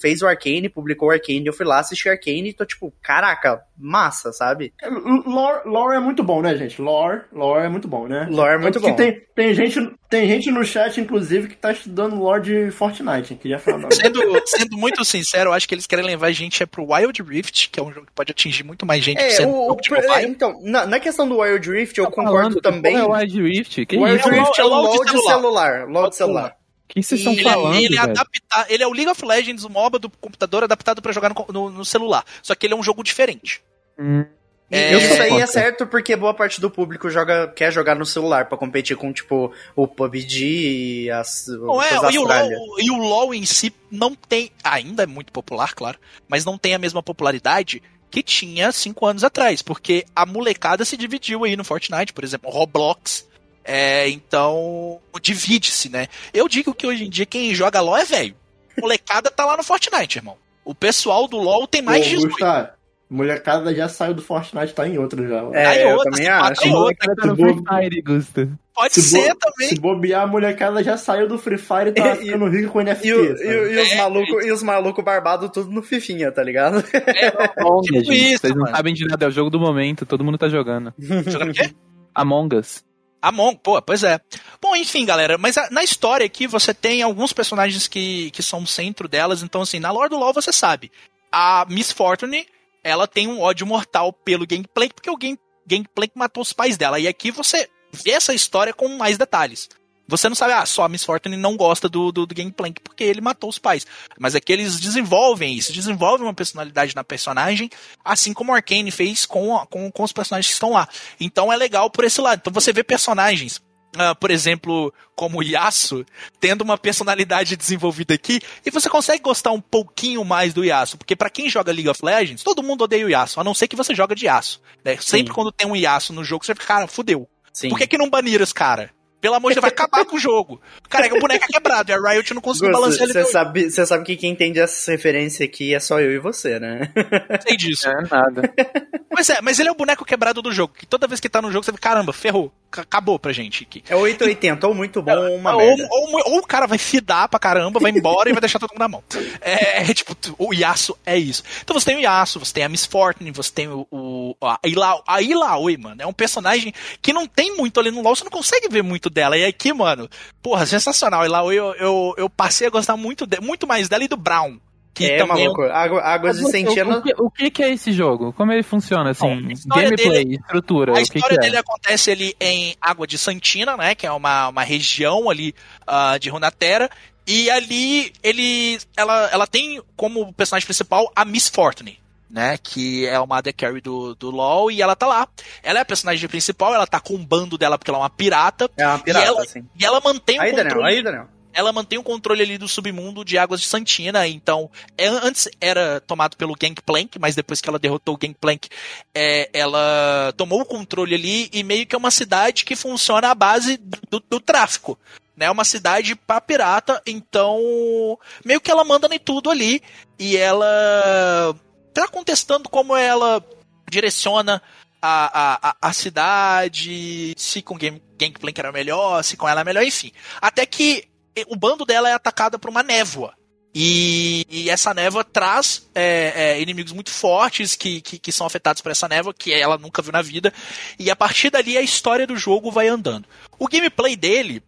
fez o Arcane, publicou o Arcane, eu fui lá assistir Arcane e tô tipo, caraca, massa, sabe? Lore, lore é muito bom, né, gente? Lore, lore é muito bom, né? Lore é muito Tanto bom. Tem, tem, gente, tem gente no chat, inclusive, que tá estudando lore de Fortnite. Queria falar. Sendo, sendo muito sincero, eu acho que eles querem levar a gente é pro Wild Rift, que é um jogo que pode atingir muito mais gente que É, o, um o- é, então, na, na questão do Wild Rift, eu Tá concordo falando também. É o Wild Rift? Que Wild? É o Rift é o LoL de LoL de celular. celular. LoL de celular. O que vocês estão Ele, é- falando, ele é velho? adapta- ele é o League of Legends, o MOBA do computador adaptado pra jogar no, no- no celular. Só que ele é um jogo diferente. Hum, É, Isso aí é certo porque boa parte do público joga, quer jogar no celular pra competir com, tipo, o PUBG e as Não é, outras e o. LoL, e o LoL em si não tem. Ainda é muito popular, claro, mas não tem a mesma popularidade que tinha cinco anos atrás, porque a molecada se dividiu aí no Fortnite, por exemplo, Roblox. É, então, divide-se, né? Eu digo que hoje em dia quem joga LoL é velho. molecada tá lá no Fortnite, irmão. O pessoal do LoL tem mais de Pô, 18. Gustavo, molecada já saiu do Fortnite, tá em outro já. É, Aí eu outra, também pá, acho. tem outra. Tá no Free Fire, Gusta. Pode Se ser bo- também. Se bobear, a molecada já saiu do Free Fire e tá ficando rico com NFT. E, o- e- e os É. malucos e os maluco barbados tudo no Fifinha, tá ligado? Among Tipo gente. isso, Vocês não mano. sabem de nada, é o jogo do momento, todo mundo tá jogando. Jogando o quê? Among Us. Amon, pô, pois é. Bom, enfim, galera, mas a- na história aqui você tem alguns personagens que, que são o centro delas, então assim, na lore do LoL você sabe. A Miss Fortune, ela tem um ódio mortal pelo Gangplank, porque o Gang, Gangplank matou os pais dela. E aqui você vê essa história com mais detalhes. Você não sabe, ah, só a Miss Fortune não gosta do, do, do Gangplank porque ele matou os pais. Mas aqui eles desenvolvem isso, desenvolvem uma personalidade na personagem, assim como o Arcane fez com, com, com os personagens que estão lá. Então é legal por esse lado. Então você vê personagens, ah, por exemplo, como o Yasuo, tendo uma personalidade desenvolvida aqui, e você consegue gostar um pouquinho mais do Yasuo, porque pra quem joga League of Legends, todo mundo odeia o Yasuo, a não ser que você joga de Yasuo. né? Sempre quando tem um Yasuo no jogo, você fica, cara, fudeu. Sim. Por que, que não baniram esse cara? Pelo amor de Deus, vai acabar com o jogo. Cara, o boneco é quebrado e a Riot não conseguiu balancear ele Você sabe, você sabe que quem entende essa referência aqui é só eu e você, né? sei disso. É nada. Mas é, mas ele é o boneco quebrado do jogo, que toda vez que tá no jogo, você fica, caramba, ferrou, acabou pra gente aqui. É 880, ou muito bom ou uma ou, merda. ou- ou o cara vai fidar pra caramba, vai embora e vai deixar todo mundo na mão. É, é, tipo, o Yasuo é isso. Então você tem o Yasuo, você tem a Miss Fortune, você tem o, o a Ila, a Ilaoi, mano. É um personagem que não tem muito ali no LoL, você não consegue ver muito dela. E aqui, mano, porra, sensacional. A Ilaoi, eu, eu, eu passei a gostar muito, de- muito mais dela e do Brown. Que É, também maluco. Água, águas de O, Sentina. o, que- o que que é esse jogo? Como ele funciona, assim? Bom, Gameplay, estrutura, A o que história que é? dele acontece ali em Água de Santina, né? Que é uma, uma região ali ah, de Runeterra. E ali ele, ela, ela tem como personagem principal a Miss Fortune. Né, que é uma AD Carry do, do LoL e ela tá lá. Ela é a personagem principal, ela tá com um bando dela porque ela é uma pirata. É uma pirata, e ela, assim. E ela mantém o Aí, Daniel, controle aí, Daniel. ela mantém o controle ali do submundo de Águas de Santina, então é- antes era tomado pelo Gangplank, mas depois que ela derrotou o Gangplank, é, ela tomou o controle ali e meio que é uma cidade que funciona à base do, do tráfico. Né, É uma cidade pra pirata, então meio que ela manda em tudo ali e ela tá contestando como ela direciona a, a, a, cidade, se com Gang, Gangplank era melhor, se com ela é melhor, enfim. Até que o bando dela é atacada por uma névoa. E, e essa névoa traz é, é, inimigos muito fortes que, que, que são afetados por essa névoa, que ela nunca viu na vida. E a partir dali a história do jogo vai andando. O gameplay dele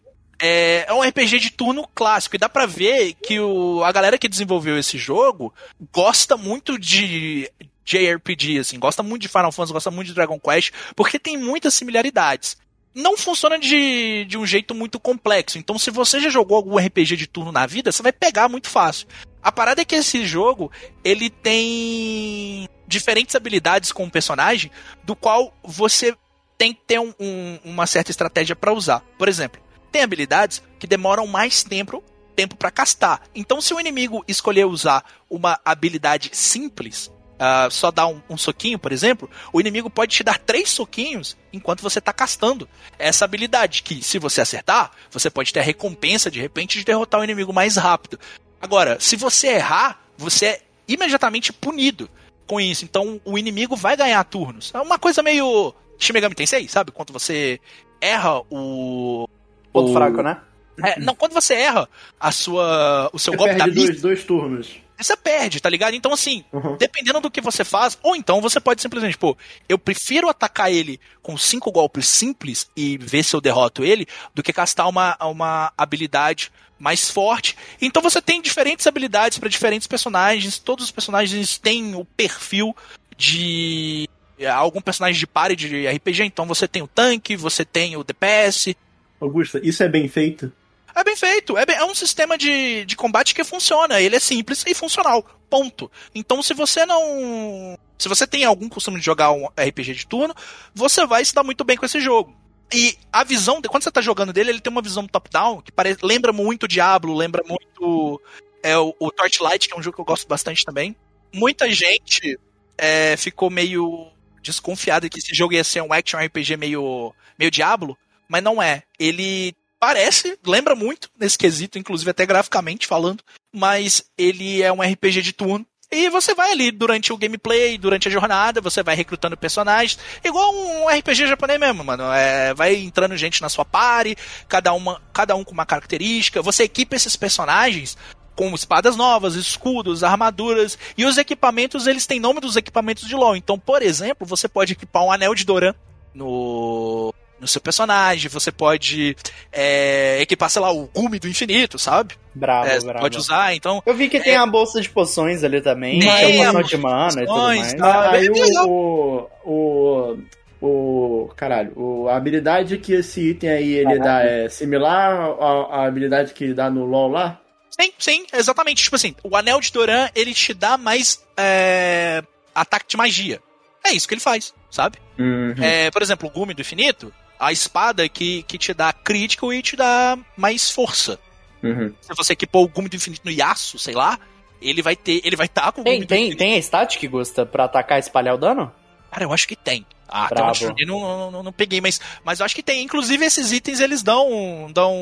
é, é um RPG de turno clássico. E dá pra ver que o, a galera que desenvolveu esse jogo gosta muito de JRPG, assim, gosta muito de Final Fantasy, gosta muito de Dragon Quest, porque tem muitas similaridades não funciona de, de um jeito muito complexo. Então, se você já jogou algum RPG de turno na vida, você vai pegar muito fácil. A parada é que esse jogo, ele tem diferentes habilidades com o personagem, do qual você tem que ter um, um, uma certa estratégia para usar. Por exemplo, tem habilidades que demoram mais tempo tempo para castar. Então, se o inimigo escolher usar uma habilidade simples, Uh, só dar um, um, soquinho, por exemplo, o inimigo pode te dar três soquinhos enquanto você está castando essa habilidade. Que, se você acertar, você pode ter a recompensa de repente de derrotar o inimigo mais rápido. Agora, se você errar, você é imediatamente punido com isso. Então, o inimigo vai ganhar turnos. É uma coisa meio Shin Megami Tensei, sabe? Quando você erra o. Ponto o... fraco, né? É, não, quando você erra a sua, o seu Você golpe da perde dois, dois turnos você perde, tá ligado? Então, assim, uhum. dependendo do que você faz, ou então você pode simplesmente, pô, eu prefiro atacar ele com cinco golpes simples e ver se eu derroto ele, do que castar uma, uma habilidade mais forte. Então você tem diferentes habilidades para diferentes personagens, todos os personagens têm o perfil de algum personagem de pare de RPG, então você tem o tanque, você tem o DPS. Augusta, isso é bem feito? É bem feito. É, bem, é um sistema de, de combate que funciona. Ele é simples e funcional. Ponto. Então, se você não. Se você tem algum costume de jogar um RPG de turno, você vai se dar muito bem com esse jogo. E a visão, quando você tá jogando dele, ele tem uma visão top-down que lembra muito Diablo, lembra muito é, o, o, Torchlight, que é um jogo que eu gosto bastante também. Muita gente é, ficou meio desconfiada que esse jogo ia ser um action RPG meio, meio Diablo, mas não é. Ele parece, lembra muito nesse quesito, inclusive até graficamente falando, mas ele é um RPG de turno. E você vai ali durante o gameplay, durante a jornada, você vai recrutando personagens, igual um RPG japonês mesmo, mano. É, vai entrando gente na sua party, cada, uma, cada um com uma característica. Você equipa esses personagens com espadas novas, escudos, armaduras, e os equipamentos, eles têm nome dos equipamentos de LoL. Então, por exemplo, você pode equipar um anel de Doran no, no seu personagem, você pode é, equipar, sei lá, o gume do infinito, sabe? Bravo, É, bravo. pode usar, então... Eu vi que tem a bolsa de poções ali também, Tem, tem a poção de mana e tudo mais. tá. aí o, o, o, o- Caralho, o, a habilidade que esse item aí ele dá é similar à, à habilidade que dá no LoL lá? Sim, sim, exatamente. Tipo assim, o anel de Doran, ele te dá mais é, ataque de magia. É isso que ele faz, sabe? Uhum. É, por exemplo, o Gume do Infinito, a espada que, que te dá crítico e te dá mais força. Uhum. Se você equipou o Gume do Infinito no Yasuo, sei lá, ele vai ter. Ele vai estar com o Gume Tem, do tem, Infinito. tem a stat, Gusta, pra atacar e espalhar o dano? Cara, eu acho que tem. Ah, onde eu não, não, não, não peguei, mas, mas eu acho que tem. Inclusive, esses itens eles dão, dão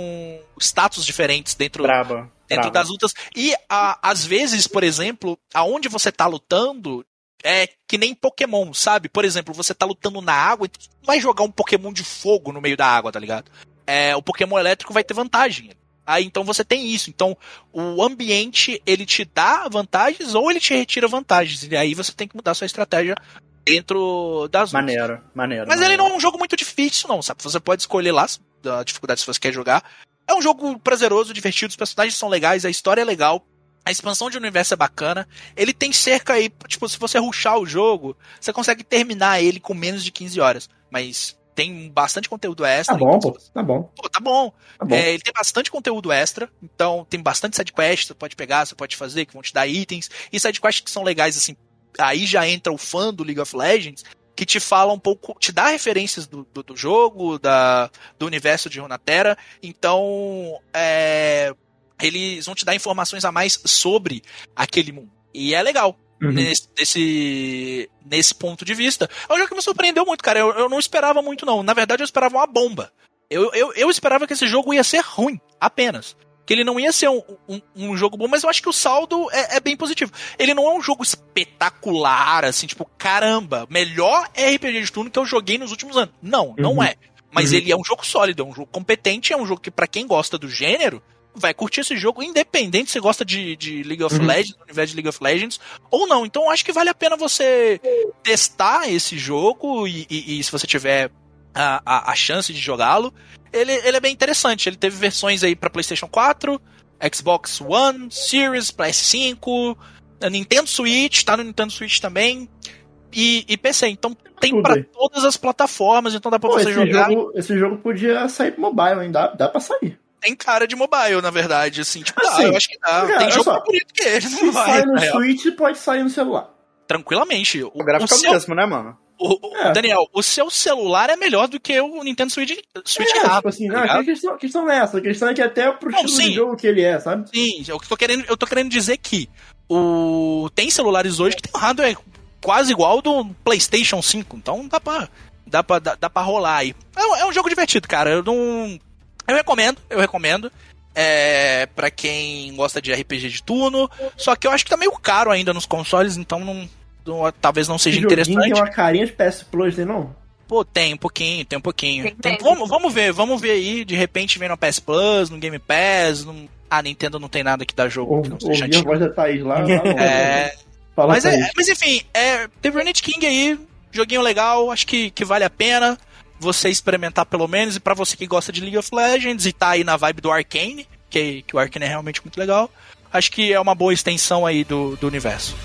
status diferentes dentro, Braba. dentro braba. das lutas. E a- às vezes, por exemplo, aonde você tá lutando é que nem Pokémon, sabe? Por exemplo, você tá lutando na água e tu não vai jogar um Pokémon de fogo no meio da água, tá ligado? É, o Pokémon elétrico vai ter vantagem. Aí então você tem isso. Então o ambiente ele te dá vantagens ou ele te retira vantagens. E aí você tem que mudar sua estratégia dentro das. Maneiro, maneiro. Mas ele maneiro. não é um jogo muito difícil, não, sabe? Você pode escolher lá a dificuldade se você quer jogar. É um jogo prazeroso, divertido, os personagens são legais, a história é legal. A expansão de universo é bacana. Ele tem cerca aí, tipo, se você ruxar o jogo, você consegue terminar ele com menos de 15 horas. Mas tem bastante conteúdo extra. Tá bom, então, pô. Tá bom. Pô, tá bom. Tá bom. É, ele tem bastante conteúdo extra, então tem bastante sidequests, você pode pegar, você pode fazer, que vão te dar itens. E sidequests que são legais, assim, aí já entra o fã do League of Legends, que te fala um pouco, te dá referências do, do, do jogo, da, do universo de Runeterra. Então, é, eles vão te dar informações a mais sobre aquele mundo. E é legal. Uhum. Nesse, nesse, nesse ponto de vista. É um jogo que me surpreendeu muito, cara. Eu, eu não esperava muito, não. Na verdade, eu esperava uma bomba. Eu, eu, eu esperava que esse jogo ia ser ruim, apenas. Que ele não ia ser um, um, um jogo bom, mas eu acho que o saldo é, é bem positivo. Ele não é um jogo espetacular, assim, tipo, caramba, melhor RPG de turno que eu joguei nos últimos anos. Não, não Uhum. é. Mas Uhum. ele é um jogo sólido, é um jogo competente, é um jogo que, pra quem gosta do gênero, vai curtir esse jogo, independente se gosta de, de League of Uhum. Legends, do universo de League of Legends, ou não. Então acho que vale a pena você testar esse jogo e, e- e se você tiver a, a, a chance de jogá-lo, ele, ele é bem interessante. Ele teve versões aí pra PlayStation 4, Xbox One, Series, PS5, Nintendo Switch, tá no Nintendo Switch também. E, e PC, então tem aí. todas as plataformas, então dá pra Pô, você esse, jogar. jogo, esse jogo podia sair pro mobile, hein? Dá, dá pra sair. Tem cara de mobile, na verdade, assim, tipo, Assim, dá, eu acho que dá. cara, tem olha jogo só. bonito que ele, Se não vai, sai no real. Switch, pode sair no celular. tranquilamente. O, O gráfico o é o seu- mesmo, né, mano? o- o- É. Daniel, o seu celular é melhor do que o Nintendo Switch, Switch é, rápido, tipo assim, tá não, a questão, a questão não é essa. A questão é que até pro Não, estilo de jogo que ele é, sabe? Sim, eu tô querendo, eu tô querendo dizer que o tem celulares hoje que tem um hardware quase igual ao do PlayStation 5, então dá pra, dá pra, dá, dá pra rolar aí. É, é um jogo divertido, cara. Eu não. Eu recomendo, eu recomendo. É, para quem gosta de RPG de turno. Só que eu acho que tá meio caro ainda nos consoles, então não, não- talvez não seja interessante. tem uma carinha de PS Plus, tem não? Pô, tem um pouquinho, tem um pouquinho. Tem vamos, vamos ver, vamos ver aí. De repente vem no PS Plus, no Game Pass. No... A Nintendo não tem nada que dá jogo Ou, que não ouvi seja a voz da Thaís lá. lá É, Fala mas, é, mas enfim, é, teve o Night King aí, joguinho legal, acho que, que vale a pena você experimentar pelo menos. E pra você que gosta de League of Legends e tá aí na vibe do Arcane, que, que o Arcane é realmente muito legal, acho que é uma boa extensão aí do, do universo.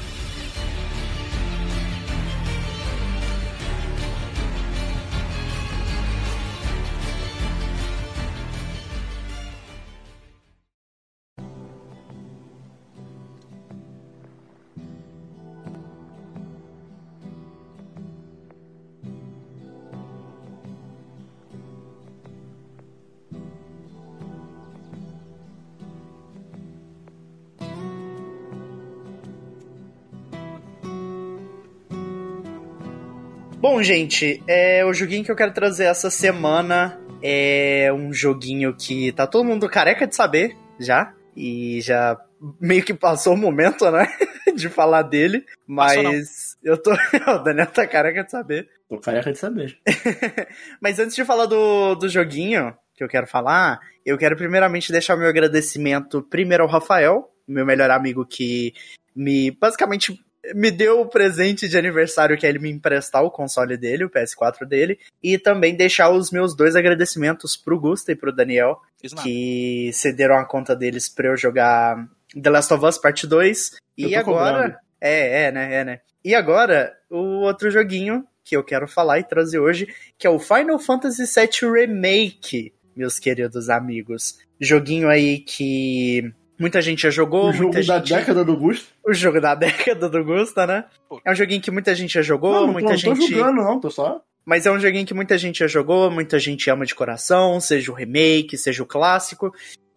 Bom, gente, é, o joguinho que eu quero trazer essa semana é um joguinho que tá todo mundo careca de saber já. E já meio que passou o momento, né? De falar dele. Mas eu tô. o Daniel tá careca de saber. Tô careca de saber. Mas antes de falar do, do joguinho que eu quero falar, eu quero primeiramente deixar meu agradecimento primeiro ao Rafael, meu melhor amigo que me basicamente me deu o presente de aniversário que é ele me emprestar o console dele, o PS4 dele, e também deixar os meus dois agradecimentos pro Gusta e pro Daniel, nada. que cederam a conta deles pra eu jogar The Last of Us Parte 2. Eu E agora. cobrando. É, é, né? É, né? E agora, o outro joguinho que eu quero falar e trazer hoje, que é o Final Fantasy VII Remake, meus queridos amigos. Joguinho aí que muita gente já jogou, O jogo muita da gente. década do Gusto. O jogo da década do Gusta, né? É um joguinho que muita gente já jogou, não, não, tô- muita não tô gente. julgando, não, tô só. Mas é um joguinho que muita gente já jogou, muita gente ama de coração, seja o remake, seja o clássico.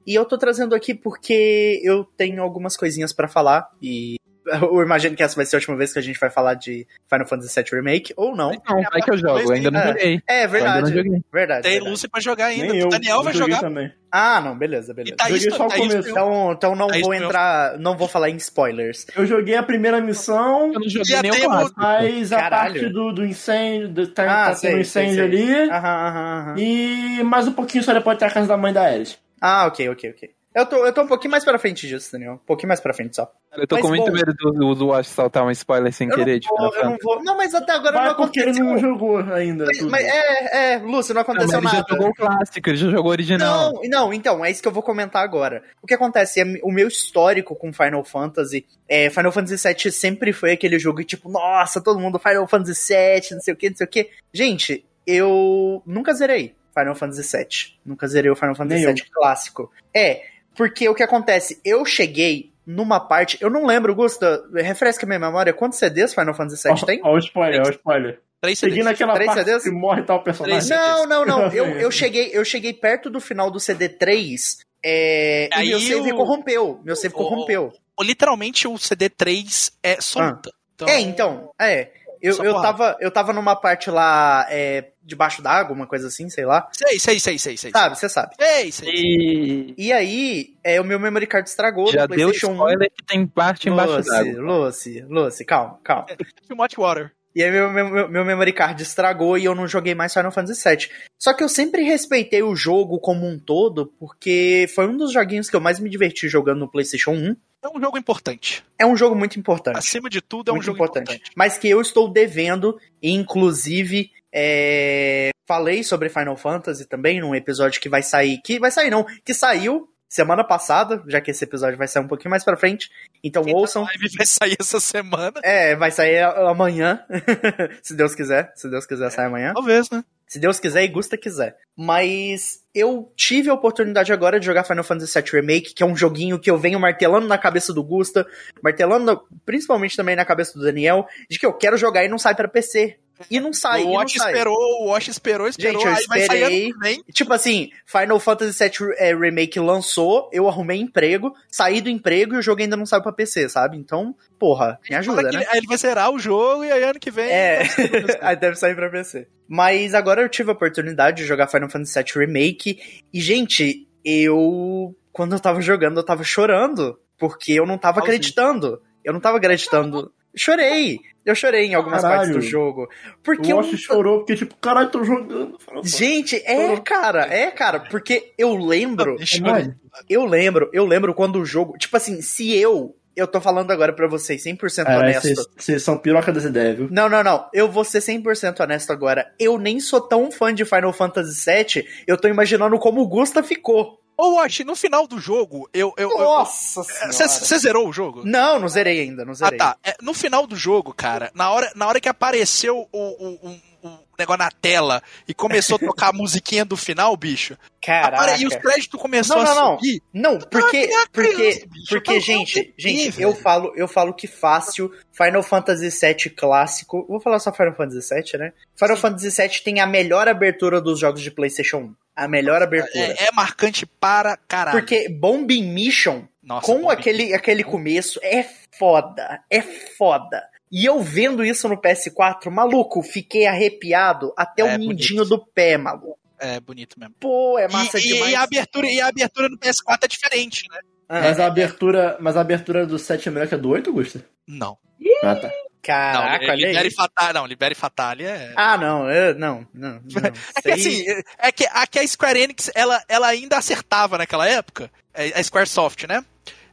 E eu tô trazendo aqui porque eu tenho algumas coisinhas pra falar e eu imagino que essa vai ser a última vez que a gente vai falar de Final Fantasy VII Remake, ou não. Não, vai que eu jogo, eu ainda não É. joguei. É não verdade, joguei. verdade. Tem verdade. Lucy pra jogar ainda. Nem eu. o Daniel vai jogar. também. Ah, não, beleza, beleza. Tá Joguei isso, só o tá começo. Então, então não É isso vou entrar, não vou falar em spoilers. Eu joguei a primeira missão, Eu não joguei Já nem o clássico. mas a Caralho. parte do, do incêndio, do, tá, Ah, tá sei, tendo sei, incêndio sei. ali. Aham, aham, aham. E mais um pouquinho só depois ter a casa da mãe da Ares. Ah, ok, ok, ok. Eu tô, eu tô um pouquinho mais pra frente disso, Daniel. Um pouquinho mais pra frente só. Eu tô Mas com muito bom. medo do, do Watch saltar um spoiler sem Eu não, querer de vou, Final eu não vou. Não, mas até agora Vai não porque ele aconteceu. não jogou ainda. Mas, tudo. mas é, é, Lúcio, não Não, mas aconteceu ele já nada. jogou o clássico, ele já jogou o original. Não, não, então, é isso que eu vou comentar agora. O que acontece é o meu histórico com Final Fantasy. É, Final Fantasy VII sempre foi aquele jogo que, tipo, nossa, todo mundo Final Fantasy VII, não sei o que, não sei o que. Gente, eu nunca zerei Final Fantasy VII. Nunca zerei o Final Fantasy. VII clássico. É, porque o que acontece? Eu cheguei numa parte. Eu não lembro, Gusta, refresca minha memória. Quantos CDs Final Fantasy VII tem? Ó, o spoiler, ó, o spoiler. Três CDs. naquela Três parte CDs? que morre tal personagem. Não, não, não. Eu, eu, cheguei, eu cheguei perto do final do CD3 é, Aí e meu save o- corrompeu. Meu save o- corrompeu. Literalmente o CD3 é solta. É, então, é. Eu, Só eu, porrada. tava, eu tava numa parte lá é, debaixo d'água, uma coisa assim, sei lá. Sei, sei, sei, sei, sei. Sabe, você sabe. Sei, sei. E E aí, é, o meu memory card estragou já deu PlayStation 1. spoiler que tem parte embaixo Lucy, d'água. Lucy, Lucy, calma, calma. Too much water. E aí meu, meu, meu memory card estragou e eu não joguei mais Final Fantasy VII. Só que eu sempre respeitei o jogo como um todo, porque foi um dos joguinhos que eu mais me diverti jogando no PlayStation 1. É um jogo importante. É um jogo muito importante. Acima de tudo, é um muito jogo importante. importante. Mas que eu estou devendo, e inclusive é, falei sobre Final Fantasy também num episódio que vai sair. Que vai sair, não, que saiu semana passada, já que esse episódio vai sair um pouquinho mais pra frente. Então Quem tá ouçam. na live vai sair essa semana. É, vai sair a- amanhã. se Deus quiser. Se Deus quiser, sai amanhã. Talvez, né? Se Deus quiser e Gusta quiser. Mas eu tive a oportunidade agora de jogar Final Fantasy VII Remake, que é um joguinho que eu venho martelando na cabeça do Gusta, martelando principalmente também na cabeça do Daniel, de que eu quero jogar e não sai pra PC. E não sai, o Watch esperou, o Watch esperou, esperou, Gente, eu esperei. Tipo assim, Final Fantasy VII é, Remake lançou, eu arrumei emprego, saí do emprego e o jogo ainda não saiu pra PC, sabe? Então, porra, me ajuda, né? ele- Aí ele vai zerar o jogo e aí ano que vem. É, aí deve sair pra PC. Mas agora eu tive a oportunidade de jogar Final Fantasy VII Remake. E, gente, eu. Quando eu tava jogando, eu tava chorando. Porque eu não tava acreditando. Eu não tava acreditando. Chorei. Eu chorei em algumas Caralho. partes do jogo. Porque o eu. Wash chorou porque, tipo, caralho, tô jogando. Gente, é, cara, é, cara. Porque eu lembro. Deixa É eu-. Eu lembro, eu lembro quando o jogo. Tipo assim, se eu. Eu tô falando agora pra vocês, 100% Caralho, honesto. vocês- vocês são piroca das ideias, viu? Não, não, não. Eu vou ser 100% honesto agora. Eu nem sou tão fã de Final Fantasy VII. Eu tô imaginando como o Gusta ficou. Ô, Watch, no final do jogo, eu. eu, eu Nossa Você senhora. você zerou o jogo? Não, não zerei ainda, não Ah, zerei. tá. É, no final do jogo, cara, na hora, na hora que apareceu o, o, o- o negócio na tela e começou a tocar a musiquinha do final, bicho. Caraca. E os créditos começaram Não, não, a não. subir. Não, porque, criança, porque, bicho, porque, eu gente, gente, velho. eu falo, eu falo que fácil, Final Fantasy VII clássico, vou falar só Final Fantasy VII, né? Final Fantasy VII tem a melhor abertura dos jogos de PlayStation 1, a melhor abertura. É, é marcante para caralho. Porque Bombing Mission Nossa, com bom, aquele, aquele começo é foda, é foda. E eu vendo isso no PS4, maluco, fiquei arrepiado até É o mindinho do pé, maluco. É bonito mesmo. Pô, é massa e- demais. e a abertura, e a abertura no PS4 é diferente, né? Ah, Mas a abertura, mas a abertura do 7 é melhor que a do 8, Gusta? Não. Ah, tá. Caraca, não, olha Libere aí. Fatale, não, Libere Fatale é... Ah, não, eu, não, não, não. É que assim, é que, é que a Square Enix, ela, ela ainda acertava naquela época, é, a Squaresoft, né?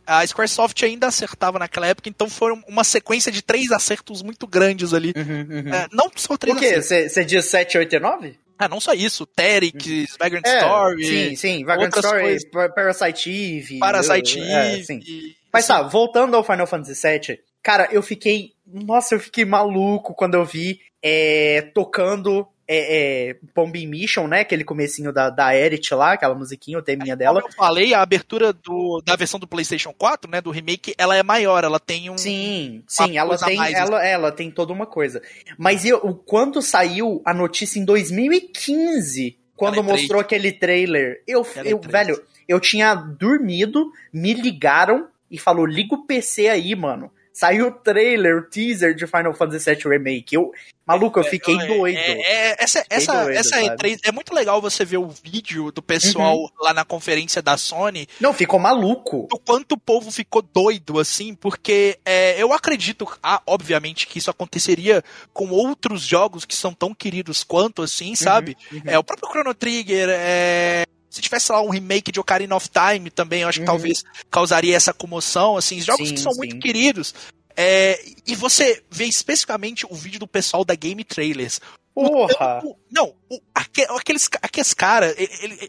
A Squaresoft ainda acertava naquela época, então foram uma sequência de três acertos muito grandes ali. Uhum, uhum. É, não só três O quê? acertos. Você diz 7, 8 e 9? Ah, não só isso. Terix, Vagrant É, Story, sim, sim. Vagrant Story, coisas. Pa- Parasite Eve. Parasite é, Eve. sim. e- Mas tá, voltando ao Final Fantasy VII, cara, eu fiquei. Nossa, eu fiquei maluco quando eu vi é, tocando é, é, Bombing Mission, né? Aquele comecinho da, da Aerith lá, aquela musiquinha, o teminha dela. Como eu falei, a abertura do, da versão do PlayStation 4, né, do remake, ela é maior, ela tem um Sim, sim, ela tem, mais, ela, ela tem toda uma coisa. Mas eu, quando saiu a notícia em 2015, quando é mostrou aquele trailer, eu, é eu velho, eu tinha dormido, me ligaram e falou, liga o PC aí, mano. Saiu o trailer, o teaser de Final Fantasy VII Remake. Eu, maluco, eu fiquei É, doido. é, é, essa essa, doido, essa sabe? E3 é muito legal você ver o vídeo do pessoal Uhum. lá na conferência da Sony, Não, ficou maluco. do quanto o povo ficou doido, assim, porque é, eu acredito, ah, obviamente, que isso aconteceria com outros jogos que são tão queridos quanto, assim, sabe? Uhum. É, o próprio Chrono Trigger, é, se tivesse lá um remake de Ocarina of Time também, eu acho que Uhum. talvez causaria essa comoção, assim, jogos Sim, que são sim. muito queridos. É, e você vê especificamente o vídeo do pessoal da Game Trailers. Porra! O- não, o- aqueles, aqueles caras,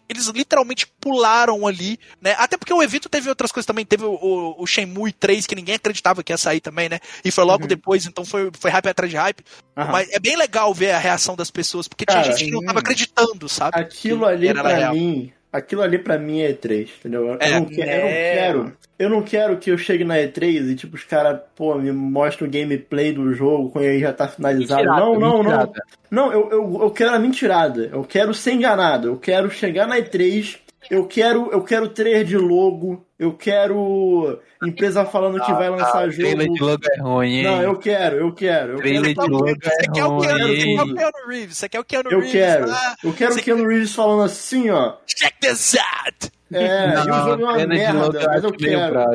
eles literalmente pularam ali, né? Até porque o evento teve outras coisas também. Teve o, o, Shenmue 3, que ninguém acreditava que ia sair também, né? E foi logo Uhum. depois, então foi, foi hype atrás de hype. Aham. Mas é bem legal ver a reação das pessoas, porque tinha Cara, gente que não tava acreditando, sabe? Aquilo ali era pra real. mim. Aquilo ali pra mim é E3, entendeu? Eu, É. não, que- eu não É. quero. Eu não quero que eu chegue na E3 e, tipo, os caras, pô, me mostram o gameplay do jogo quando ele já tá finalizado. Mentirada, não, não, não. mentirada. Não, eu, eu, eu quero a mentirada. Eu quero ser enganado. Eu quero chegar na E3. Eu quero, eu quero trailer de logo. Eu quero empresa falando que vai lançar Ah, trailer de jogo. logo é ruim, hein? Não, eu quero, eu quero. Eu Trailer quero, de logo Você quer o Keanu, ruim. você quer o Keanu Reeves, você quer o Keanu eu Reeves quero. lá, Eu quero Você o Keanu Reeves falando assim, ó. check this out! É, e o Não, jogo é uma trailer de logo merda, mas eu quero.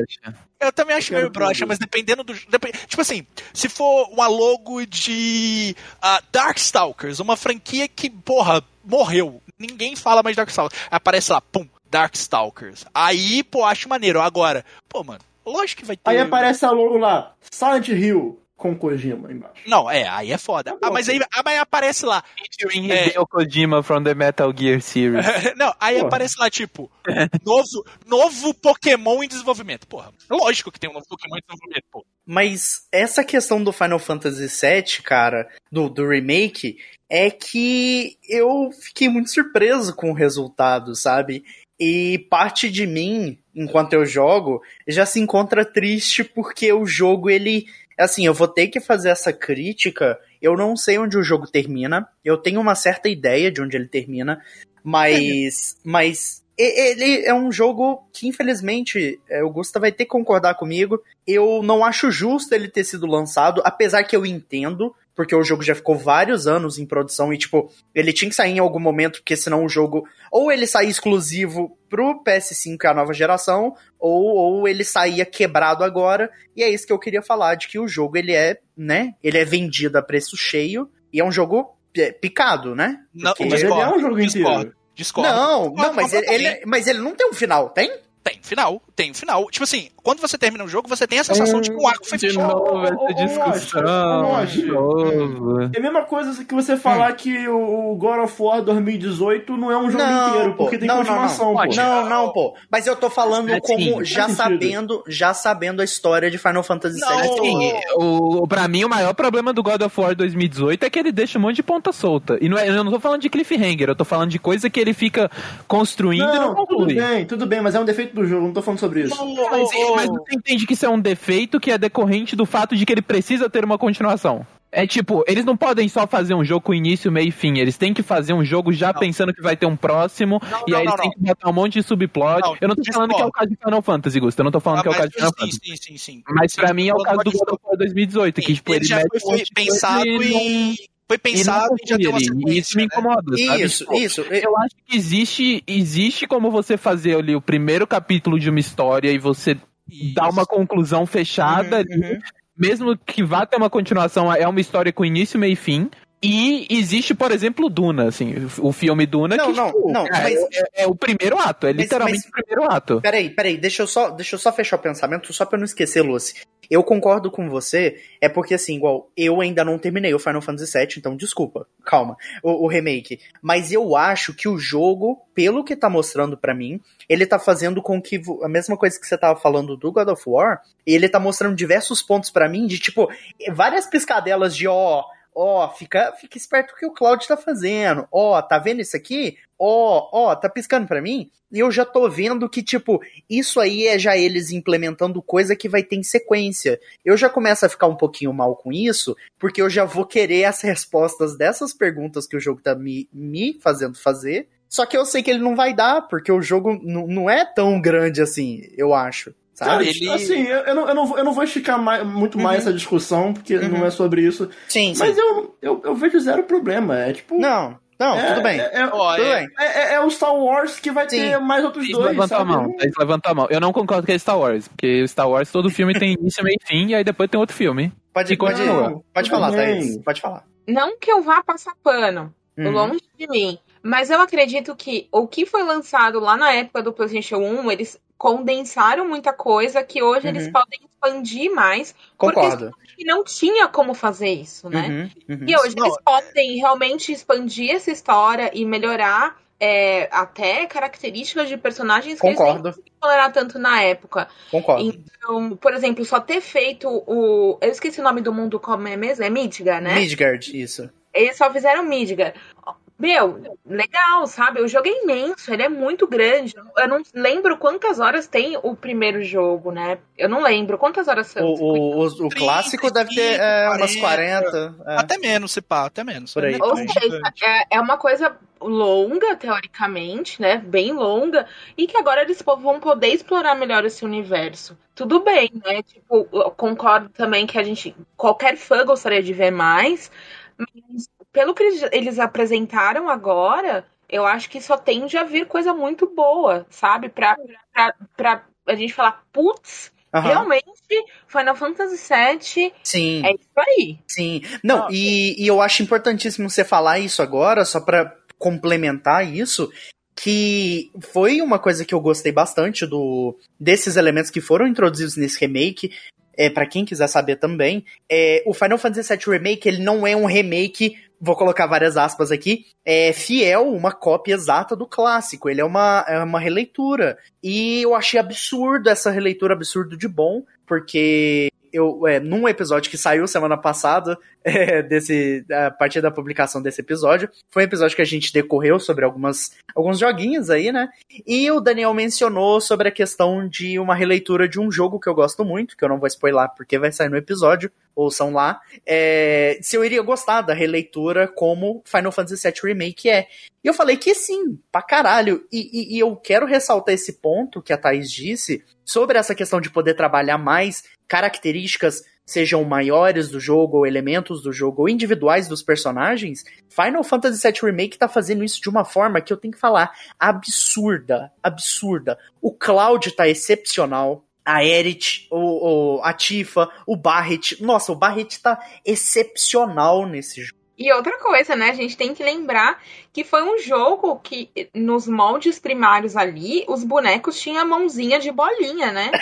Eu também acho meio broxa, mas dependendo do. Tipo assim, se for uma logo de ah, Darkstalkers, uma franquia que, porra, morreu. Ninguém fala mais de Darkstalkers. Aparece lá, pum, Darkstalkers. Aí, pô, acho maneiro. Agora, pô, mano, lógico que vai ter. Aí aparece a logo lá, Silent Hill com Kojima embaixo. Não, é, aí é foda. Tá Ah, bom, mas aí, ah, mas aí aparece lá. Featuring É. Hideo Kojima from the Metal Gear Series. Não, aí Porra. aparece lá, tipo, novo, novo Pokémon em desenvolvimento. Porra, lógico que tem um novo Pokémon em desenvolvimento, pô. Mas essa questão do Final Fantasy VII, cara, do, do remake, é que eu fiquei muito surpreso com o resultado, sabe? E parte de mim, enquanto eu jogo, já se encontra triste porque o jogo, ele. Assim, eu vou ter que fazer essa crítica. Eu não sei onde o jogo termina. Eu tenho uma certa ideia de onde ele termina. Mas. Mas. Ele é um jogo que, infelizmente, é, o Gusta vai ter que concordar comigo. Eu não acho justo ele ter sido lançado, apesar que eu entendo, porque o jogo já ficou vários anos em produção e, tipo, ele tinha que sair em algum momento, porque senão o jogo. Ou ele saía exclusivo pro PS5, que é a nova geração, ou, ou ele saía quebrado agora. E é isso que eu queria falar, de que o jogo, ele é, né? Ele é vendido a preço cheio e é um jogo picado, né? Não, Porque- Mas ele é um jogo discordo, inteiro. Discordo. Não, Discordo não, mas ele, ele- mas ele não tem um final, tem? Tem final, tem final. Tipo assim, quando você termina um jogo, você tem a sensação de que o arco foi De fechado. novo essa discussão. Novo. É a mesma coisa que você falar que o God of War 2018 não é um jogo inteiro, pô. porque tem não, não, continuação, não. pô. Não, não, pô. Mas eu tô falando Assim, como já sabendo, já sabendo a história de Final Fantasy Não, VII. Assim, o, pra mim, o maior problema do God of War 2018 é que ele deixa um monte de ponta solta. E não é, eu não tô falando de cliffhanger, eu tô falando de coisa que ele fica construindo e não Não, tudo conclui. bem, tudo bem, mas é um defeito do jogo, não tô falando sobre isso. Mas, mas você entende que isso é um defeito que é decorrente do fato de que ele precisa ter uma continuação. É tipo, eles não podem só fazer um jogo com início, meio e fim. Eles têm que fazer um jogo já Não. pensando que vai ter um próximo. Não, e não, aí eles não, têm que botar um monte de subplot. Não, eu não tô falando que é o caso de Final Fantasy, Gusto. Eu não tô falando Ah, que é o caso de Final sim, Fantasy. sim, sim, sim. Mas pra mim é o caso do God of War 2018, que tipo, ele, ele, já foi, pensado e não- em foi pensado em já uma ali, sequência. e isso me né? incomoda, sabe? Isso, Tipo, isso. Eu acho que existe, existe como você fazer ali o primeiro capítulo de uma história e você dar uma conclusão fechada ali, Uhum, uhum. mesmo que vá ter uma continuação, é uma história com início, meio e fim. E existe, por exemplo, Duna, assim, o filme Duna, Não, que não, tipo, não, é, mas- é- é o primeiro ato, é Mas- literalmente mas- o primeiro ato. Peraí, peraí, deixa eu só, deixa eu só fechar o pensamento, só pra eu não esquecer, Lucy. Eu concordo com você, é porque assim, igual, eu ainda não terminei o Final Fantasy VII, então desculpa, calma, o, o remake. Mas eu acho que o jogo, pelo que tá mostrando pra mim, ele tá fazendo com que, a mesma coisa que você tava falando do God of War, ele tá mostrando diversos pontos pra mim de, tipo, várias piscadelas de, ó, ó, fica, fica esperto que o Cloud tá fazendo, ó, tá vendo isso aqui? Ó, ó, tá piscando pra mim? E eu já tô vendo que, tipo, isso aí é já eles implementando coisa que vai ter em sequência. Eu já começo a ficar um pouquinho mal com isso, porque eu já vou querer as respostas dessas perguntas que o jogo tá me, me fazendo fazer. Só que eu sei que ele não vai dar, porque o jogo não é tão grande assim, eu acho. Cara, Sabe? ele- assim, eu, eu não, eu, não, vou- eu não vou esticar mais- muito mais Uhum. essa discussão, porque Uhum. não é sobre isso. Sim, sim. Mas eu, eu, eu vejo zero problema. É tipo. Não, não, é, tudo bem. É, é, Ó, tudo é- bem. é- é- é o Star Wars que vai Sim. ter mais outros dois. levantou a mão, Thaís levantou a mão. Eu não concordo com Star Wars, porque Star Wars, todo filme tem início, meio e fim, e aí depois tem outro filme. Pode, pode, pode falar. Thaís. Pode falar. Não que eu vá passar pano, Uhum. longe de mim. Mas eu acredito que o que foi lançado lá na época do PlayStation 1, eles condensaram muita coisa que hoje eles Uhum. podem expandir mais, Concordo. porque não tinha como fazer isso, né? Uhum, uhum. E hoje Não, eles podem realmente expandir essa história e melhorar é, até características de personagens que eles nem Concordo, explorar tanto na época. concordo. Então, por exemplo, só ter feito o. Eu esqueci o nome do mundo como é mesmo? É Midgar, né? Midgard, isso. Eles só fizeram Midgar. Meu, legal, sabe? O jogo é imenso, ele é muito grande. Eu não lembro quantas horas tem o primeiro jogo, né? Eu não lembro quantas horas são. O, o, o, o 30, clássico deve ter é, umas 40. é. Até menos, se pá, até menos. Por aí. Ou É seja, é, é uma coisa longa, teoricamente, né? Bem longa, e que agora eles vão poder explorar melhor esse universo. Tudo bem, né? Tipo, eu concordo também que a gente. Qualquer fã gostaria de ver mais, mas pelo que eles- eles apresentaram agora, eu acho que só tende a vir coisa muito boa, sabe? Pra, pra, pra a gente falar, putz, Aham. realmente, Final Fantasy VII Sim. é isso aí. Sim. Não, e, e eu acho importantíssimo você falar isso agora, só pra complementar isso, que foi uma coisa que eu gostei bastante do desses elementos que foram introduzidos nesse remake. É, para quem quiser saber também, é, o Final Fantasy VII Remake ele não é um remake, vou colocar várias aspas aqui, é fiel, uma cópia exata do clássico. Ele é uma, é uma releitura. E eu achei absurdo essa releitura, absurdo de bom, porque eu, é, num episódio que saiu semana passada, é, desse, a partir da publicação desse episódio, foi um episódio que a gente decorreu sobre algumas, alguns joguinhos aí, né? E o Daniel mencionou sobre a questão de uma releitura de um jogo que eu gosto muito, que eu não vou spoiler porque vai sair no episódio, ouçam lá. É, se eu iria gostar da releitura como Final Fantasy VII Remake é. E eu falei que sim, pra caralho. E, e- e eu quero ressaltar esse ponto que a Thaís disse sobre essa questão de poder trabalhar mais características, sejam maiores do jogo, ou elementos do jogo, ou individuais dos personagens. Final Fantasy VII Remake tá fazendo isso de uma forma que eu tenho que falar absurda, absurda. O Cloud tá excepcional. A Erit, o, o- a Tifa, o Barret. Nossa, o Barret tá excepcional nesse jogo. E outra coisa, né? A gente tem que lembrar que foi um jogo que, nos moldes primários ali, os bonecos tinham a mãozinha de bolinha, né?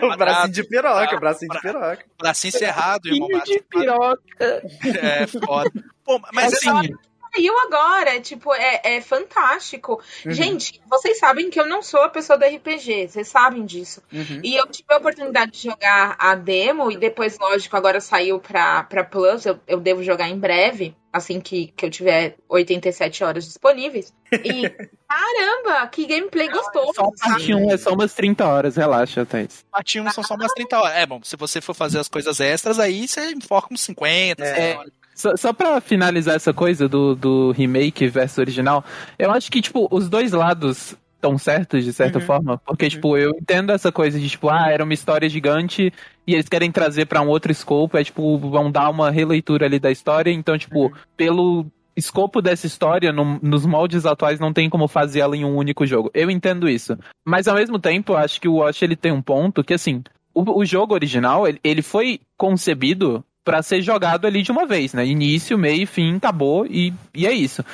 o bracinho de piroca, o bracinho de piroca. Bracinho cerrado, irmão. Filho de piroca. É foda. Pô, mas assim, assim, Saiu agora, tipo, é, é fantástico. Uhum, Gente, vocês sabem que eu não sou a pessoa do RPG, vocês sabem disso. uhum. E eu tive a oportunidade de jogar a demo, e depois, lógico, agora saiu pra, pra Plus, eu, eu devo jogar em breve, assim que, que eu tiver 87 horas disponíveis. E, caramba, que gameplay gostoso, Só parte 1 é só umas 30 horas, relaxa, Thaís. parte 1 são só umas 30 horas. É bom, se você for fazer as coisas extras, aí você enfoca uns 50, É. 60 horas. Só, só pra finalizar essa coisa do, do remake versus original, eu acho que, tipo, os dois lados tão certos, de certa Uhum. forma. Porque, tipo, eu entendo essa coisa de, tipo, ah, era uma história gigante e eles querem trazer pra um outro escopo, é, tipo, vão dar uma releitura ali da história, então, tipo, Uhum. pelo escopo dessa história, no- nos moldes atuais, não tem como fazer ela em um único jogo. Eu entendo isso. Mas, ao mesmo tempo, acho que o Watch, ele tem um ponto que, assim, o, o jogo original, ele, ele foi concebido pra ser jogado ali de uma vez, né? Início, meio, fim, acabou e, e é isso.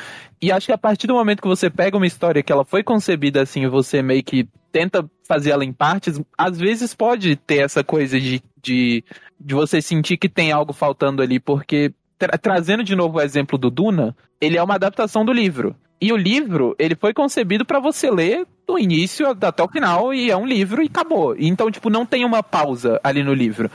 E acho que a partir do momento que você pega uma história que ela foi concebida assim, você meio que tenta fazer ela em partes, às vezes pode ter essa coisa de, de, de você sentir que tem algo faltando ali, porque tra- trazendo de novo o exemplo do Duna, ele é uma adaptação do livro. E o livro, ele foi concebido pra você ler do início até o final, e é um livro e acabou. Então, tipo, não tem uma pausa ali no livro.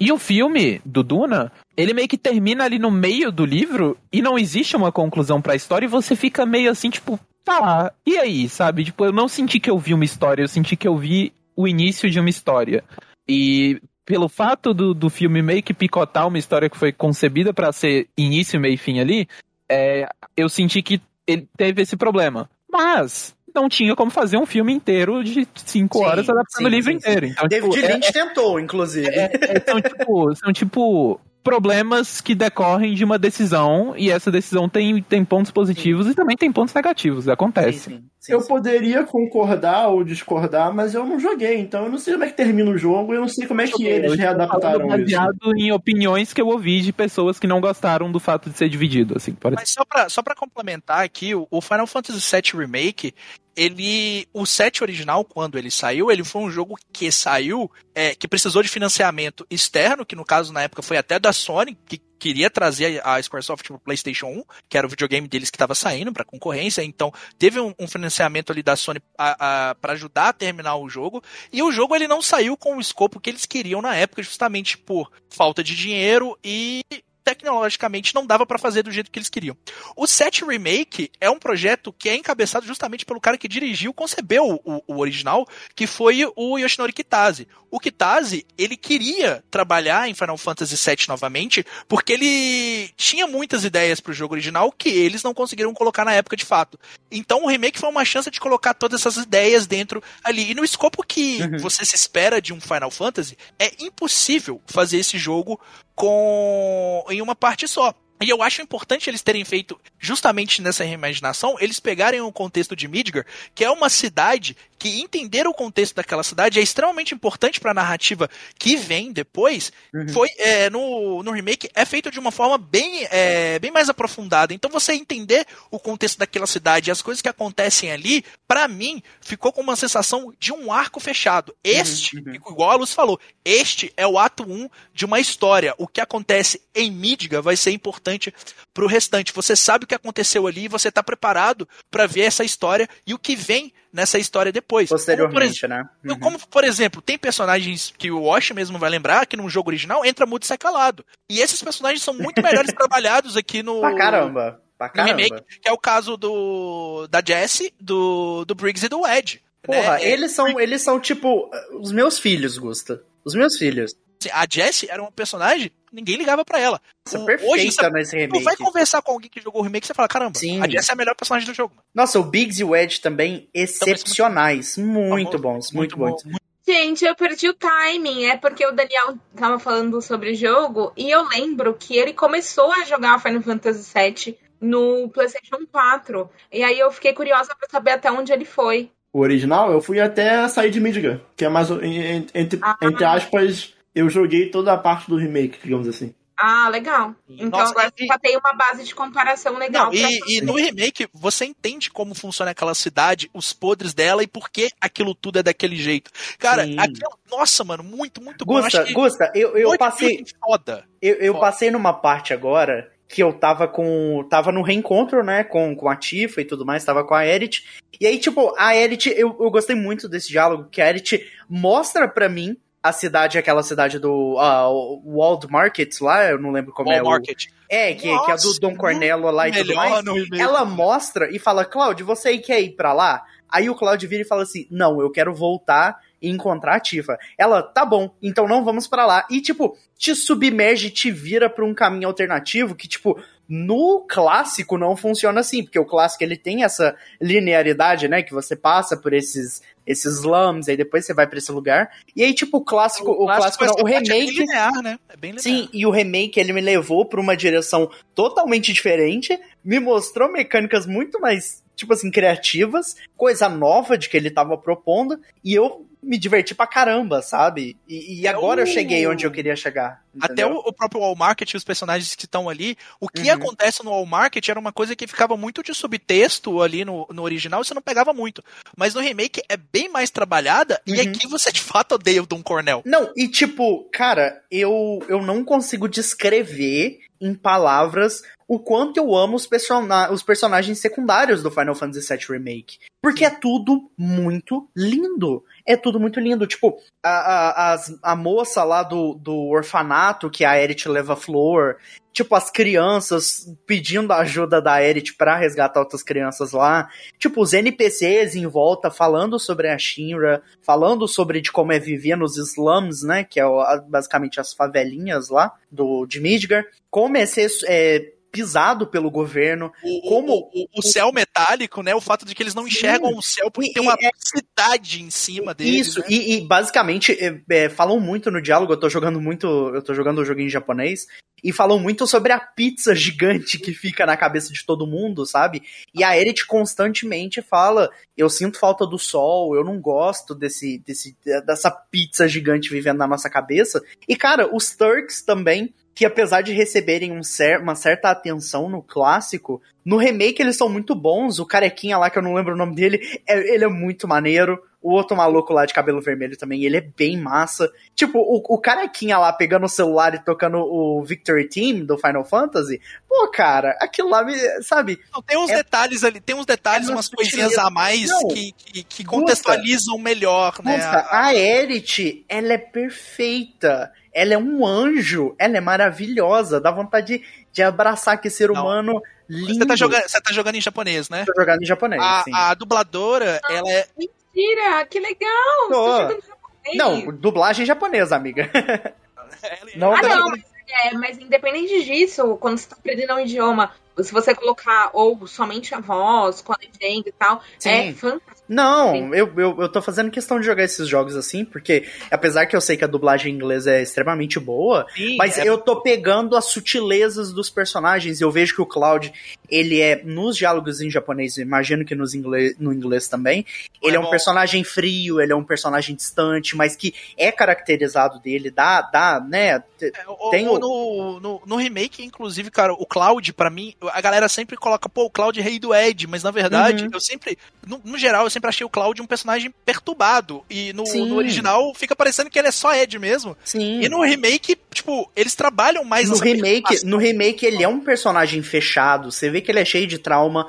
E o filme do Duna, ele meio que termina ali no meio do livro e não existe uma conclusão pra história e você fica meio assim, tipo, tá, e aí, sabe? Tipo, eu não senti que eu vi uma história, eu senti que eu vi o início de uma história. E pelo fato do, do filme meio que picotar uma história que foi concebida pra ser início, meio e fim ali, é, eu senti que ele teve esse problema. Mas não tinha como fazer um filme inteiro de cinco Sim, horas adaptando sim, o livro sim, inteiro. Então, David tipo, é- Lynch tentou, inclusive. é- é- são, tipo, são tipo problemas que decorrem de uma decisão e essa decisão tem, tem pontos positivos e também tem pontos negativos. Acontece. Sim, sim, Eu sim. poderia concordar ou discordar, mas eu não joguei, então eu não sei como é que termina o jogo, eu não sei como é que eles readaptaram falando isso. baseado em opiniões que eu ouvi de pessoas que não gostaram do fato de ser dividido, assim. Pode... Mas só pra, só pra complementar aqui, o, o Final Fantasy VII Remake, ele. O 7 original, quando ele saiu, ele foi um jogo que saiu, é, que precisou de financiamento externo, que no caso na época foi até da Sony, que queria trazer a Squaresoft pro PlayStation 1, que era o videogame deles que estava saindo para concorrência, então teve um, um financiamento ali da Sony para ajudar a terminar o jogo, e o jogo ele não saiu com o escopo que eles queriam na época, justamente por falta de dinheiro e tecnologicamente não dava para fazer do jeito que eles queriam. O 7 Remake é um projeto que é encabeçado justamente pelo cara que dirigiu, concebeu o, o original, que foi o Yoshinori Kitase. O Kitase, ele queria trabalhar em Final Fantasy VII novamente, porque ele tinha muitas ideias pro jogo original que eles não conseguiram colocar na época de fato. Então o remake foi uma chance de colocar todas essas ideias dentro ali. E no escopo que Uhum. você se espera de um Final Fantasy, é impossível fazer esse jogo com em uma parte só. E eu acho importante eles terem feito, justamente nessa reimaginação, eles pegarem o contexto de Midgar, que é uma cidade que entender o contexto daquela cidade é extremamente importante para a narrativa que vem depois. Uhum. Foi é, no, no remake é feito de uma forma bem, é, bem mais aprofundada. Então você entender o contexto daquela cidade e as coisas que acontecem ali, para mim ficou com uma sensação de um arco fechado. Este, uhum. igual a Luz falou, este é o ato 1 de uma história. O que acontece em Midgar vai ser importante pro restante. Você sabe o que aconteceu ali e você tá preparado para ver essa história e o que vem nessa história depois. Como, por, Posteriormente, ex- né? Uhum. como, por exemplo, tem personagens que o Wash mesmo vai lembrar que no jogo original entra mudo e sai calado. E esses personagens são muito melhores trabalhados aqui no, Pra caramba. Pra caramba. remake, que é o caso do da Jessie, do, do Briggs e do Ed. Porra, né? eles são, eles são tipo os meus filhos, Gusta. Os meus filhos. A Jessie era uma personagem, ninguém ligava pra ela. Nossa, O- perfeita hoje você nesse Tu remake. vai conversar com alguém que jogou o remake e você fala, caramba, Sim. a Jessie é a melhor personagem do jogo. Nossa, o Biggs e o Ed também excepcionais. Muito bom, bons, muito, bom. bons. Gente, eu perdi o timing. É porque o Daniel tava falando sobre o jogo e eu lembro que ele começou a jogar Final Fantasy VII no PlayStation 4. E aí eu fiquei curiosa pra saber até onde ele foi. O original, eu fui até sair de Midgar, que é mais, entre, Ah. entre aspas, eu joguei toda a parte do remake, digamos assim. Ah, legal. Então Nossa, agora e- você já tem uma base de comparação legal. Não, e, e no remake você entende como funciona aquela cidade, os podres dela e por que aquilo tudo é daquele jeito. Cara, Sim. aquilo, nossa, mano, muito, muito bom. Gusta, que Gusta, eu, eu muito passei. foda. Eu, eu Foda. passei numa parte agora que eu tava com. Tava no reencontro, né? Com, com a Tifa e tudo mais, tava com a Erit. E aí, tipo, a Erit, eu, eu gostei muito desse diálogo, que a Erit mostra pra mim a cidade, aquela cidade do ah, o Walled Markets lá, eu não lembro como é Wall o. Market. É, que, que é do Nossa, Dom Cornelo lá e tudo mais. Ela mostra e fala, Cláudio, você aí quer ir pra lá? Aí o Cláudio vira e fala assim: Não, eu quero voltar e encontrar a Tifa. Ela, tá bom, então não vamos pra lá. E, tipo, te submerge, te vira pra um caminho alternativo que, tipo, No clássico não funciona assim, porque o clássico ele tem essa linearidade, né, que você passa por esses esses slums, aí depois você vai pra esse lugar. E aí, tipo, o clássico, o, clássico, não, o parte É bem remake. linear, né? É bem linear. Sim, e o remake ele me levou pra uma direção totalmente diferente, me mostrou mecânicas muito mais, tipo assim, criativas, coisa nova de que ele tava propondo, e eu me diverti pra caramba, sabe? E, e É agora eu o- cheguei onde eu queria chegar. Até entendeu? o, o próprio Wall Market e os personagens que estão ali, o que Uhum. acontece no Wall Market era uma coisa que ficava muito de subtexto ali no, no original e você não pegava muito. Mas no remake é bem mais trabalhada e Uhum. aqui você de fato odeia o Don Cornell. Não, e tipo, cara, eu, eu não consigo descrever em palavras o quanto eu amo os, persona os personagens secundários do Final Fantasy VII Remake. Porque é tudo muito lindo. É tudo muito lindo. Tipo, a, a, as- a moça lá do, do orfanato que a Aerith leva flor. Tipo, as crianças pedindo a ajuda da Aerith pra resgatar outras crianças lá. Tipo, os NPCs em volta falando sobre a Shinra, falando sobre de como é viver nos slums, né? Que é basicamente as favelinhas lá do, de Midgar. Como é ser é, pisado pelo governo. O, Como- o, o- o céu metálico, né? O fato de que eles não enxergam o céu porque E- tem uma e é- cidade em cima deles. Isso, né? e, e basicamente é, é, falam muito no diálogo, eu tô jogando muito, eu tô jogando o joguinho em japonês, e falam muito sobre a pizza gigante que fica na cabeça de todo mundo, sabe? E a Eret constantemente fala, eu sinto falta do sol, eu não gosto desse, desse dessa pizza gigante vivendo na nossa cabeça. E cara, os Turks também, que apesar de receberem um cer uma certa atenção no clássico, no remake eles são muito bons. O carequinha lá, que eu não lembro o nome dele, é- ele é muito maneiro. O outro maluco lá de cabelo vermelho também, ele é bem massa. Tipo, o, o carequinha lá pegando o celular e tocando o Victory Team do Final Fantasy. Pô, cara, aquilo lá, me, sabe? Não, tem uns é- detalhes ali, tem uns detalhes, é uma umas coisinhas a mais Não. que, que, que contextualizam melhor, né? Nossa, a Erit, ela é perfeita. Ela é um anjo. Ela é maravilhosa. Dá vontade de, de abraçar aquele ser Não. humano lindo. Você tá, jogando, você tá jogando em japonês, né? Tô jogando em japonês, A, sim. a dubladora, ela é. Mentira, que legal! Tô. Não, dublagem japonesa, amiga. ela- Não, Ah, tá não, mas, é, mas independente disso, quando você tá aprendendo um idioma, se você colocar ou somente a voz, com a legenda e tal, é Sim. fantástico. Não, eu, eu, eu tô fazendo questão de jogar esses jogos assim, porque apesar que eu sei que a dublagem em inglês é extremamente boa, Sim, mas é- eu tô pegando as sutilezas dos personagens e eu vejo que o Cloud, ele é, nos diálogos em japonês, eu imagino que nos inglês, no inglês também, ele é, É um bom. personagem frio, ele é um personagem distante, mas que é caracterizado dele, dá, dá, né, É, Tem o- o- no, no, no remake, inclusive, cara, o Cloud, pra mim, a galera sempre coloca, pô, o Cloud é rei do Ed, mas na verdade, Uhum. eu sempre, no, no geral, eu sempre achei o Cloud um personagem perturbado. E no, no original fica parecendo que ele é só Ed mesmo. sim. E no remake, tipo, eles trabalham mais no remake, no remake ele é um personagem fechado, você vê que ele é cheio de trauma,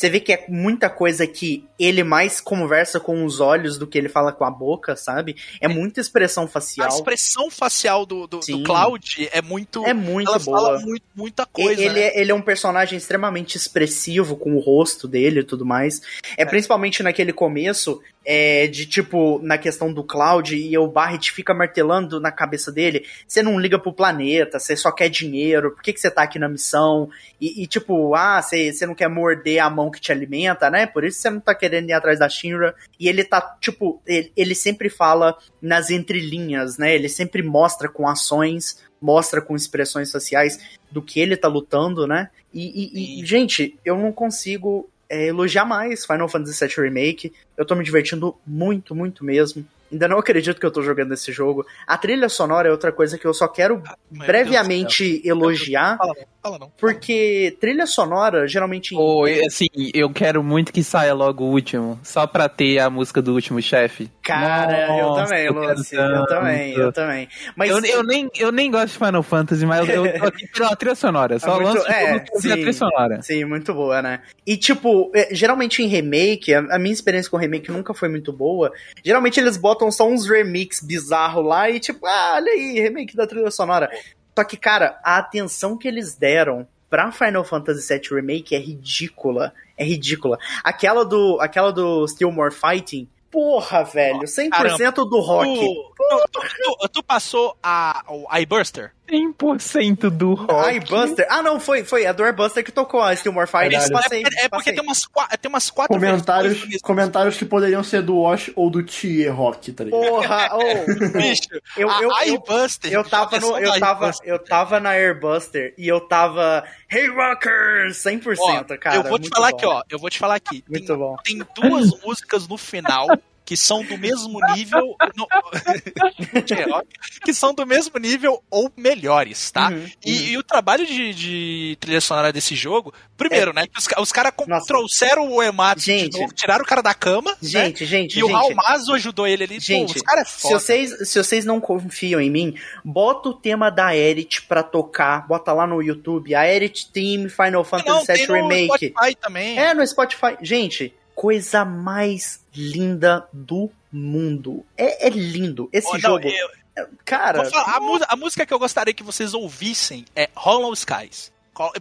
você vê que é muita coisa que ele mais conversa com os olhos do que ele fala com a boca, sabe? É muita expressão A facial. expressão facial do, do, do. Cloud é muito. É muito ela boa. fala muito, muita coisa. ele, né? é, ele é um personagem extremamente expressivo com o rosto dele e tudo mais. É, principalmente naquele começo, é, de tipo, na questão do Cloud, e o Barret fica martelando na cabeça dele. Você não liga pro planeta, você só quer dinheiro, por que, que você tá aqui na missão? E, e, tipo, ah, você não quer morder a mão que te alimenta, né? Por isso você não tá querendo ir atrás da Shinra. E ele tá, tipo, ele, ele sempre fala nas entrelinhas, né? Ele sempre mostra com ações, mostra com expressões faciais do que ele tá lutando, né? E, e- e, gente, eu não consigo é, elogiar mais Final Fantasy VII Remake. Eu tô me divertindo muito, muito mesmo. Ainda não acredito que eu tô jogando esse jogo. A trilha sonora é outra coisa que eu só quero Meu brevemente elogiar. Fala não, fala não. porque trilha sonora, geralmente. em- Ou, assim, eu quero muito que saia logo o último, só pra ter a música do último chefe. Cara, eu Nossa, também, eu Lucy. Eu tanto. também, eu também. Mas Eu, eu nem, eu nem gosto de Final Fantasy, mas eu, eu tô aqui pela trilha sonora. Só muito- lanço de é, pra ouvir a trilha sonora. Sim, muito boa, né? E, tipo, é, geralmente em remake, a, a minha experiência com remake nunca foi muito boa. Geralmente eles botam só uns remix bizarros lá e, tipo, ah, olha aí, remake da trilha sonora. Só que, cara, a atenção que eles deram pra Final Fantasy VII Remake é ridícula. É ridícula. Aquela do, aquela do Still More Fighting, porra, velho, 100% do rock. Tu, tu, tu- tu passou a, o iBurster? 100% do rock. iBuster. Ah, não, foi, foi a do Airbuster que tocou a. Isso passei, É, é porque tem umas, tem umas quatro Comentários, comentários que poderiam ser do Wash ou do Tier Rock, tá ligado? Porra, ô, mesmo. Bicho, eu, a eu, eu, iBuster. eu tava no, eu tava, iBuster, eu tava na Airbuster e eu tava Hey Rockers, 100%, ó, cara. eu vou te falar bom. aqui, ó. Eu vou te falar aqui. Muito tem, bom. tem duas músicas no final que são do mesmo nível. no- que são do mesmo nível ou melhores, tá? Uhum, E, e o trabalho de, de trilha sonora desse jogo, primeiro, né? que Os, os caras trouxeram o Ematsu Gente. novo, tiraram o cara da cama. né? Gente, gente, E o gente. Raul Mazo ajudou ele ali. Gente, Pô, os caras é Se vocês, se vocês não confiam em mim, bota o tema da Erit pra tocar, bota lá no YouTube, a Erit Team Final Fantasy VII no Remake. Spotify também. É, no Spotify. Gente, coisa mais linda do mundo. É, é lindo. Esse não, jogo, eu- cara. Falar, a, a música que eu gostaria que vocês ouvissem é Hollow Skies.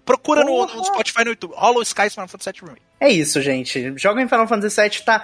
Procura no, no Spotify no YouTube. Hollow Skies Final Fantasy VII Remake. É isso, gente. Joga em Final Fantasy VII, tá?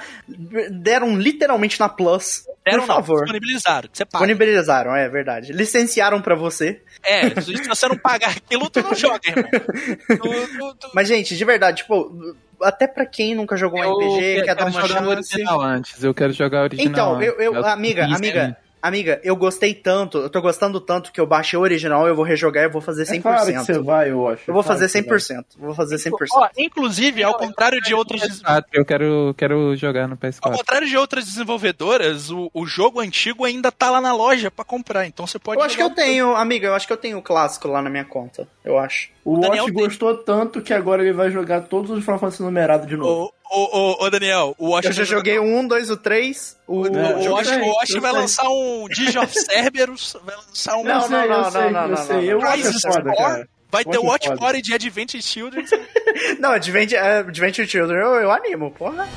Deram literalmente na Plus. Deram Por não, favor. disponibilizaram. que Você paga. Disponibilizaram, é verdade. Licenciaram pra você. É, se você não pagar aquilo, tu não joga, irmão. Tu- tu- tu- Mas, gente, de verdade, tipo, até pra quem nunca jogou um Eu RPG, quer dar quero uma jogar o chance. original antes. Eu quero jogar o original. Então, eu, eu- amiga, amiga? Amiga, eu gostei tanto, eu tô gostando tanto que eu baixei o original, eu vou rejogar e eu vou fazer 100%. É claro que você vai, eu acho. Eu vou É fazer que você vai. 100%. Vou fazer 100%. Ó, inclusive, ao contrário de outras PS4, eu quero, quero jogar no Ao PS4. contrário de outras desenvolvedoras, o, o jogo antigo ainda tá lá na loja pra comprar, então você pode Eu acho que eu tenho, amiga, eu acho que eu tenho o clássico lá na minha conta. Eu acho. O Daniel Watch gostou tanto que agora ele vai jogar todos os Final Fantasy numerados de novo. Ô, ô, ô, Daniel, o Watch Eu já joguei o 1, 2, o 3. O, O, É, o eu Watch, sei, o eu vai sei. lançar um Digi of Cerberus, vai lançar um Não, Eu eu não, não, não, eu não, Eu Crisis cara. vai ter o Watch. Party de Adventure Children. Não, Adventure, é, Adventure Children eu, eu animo, porra.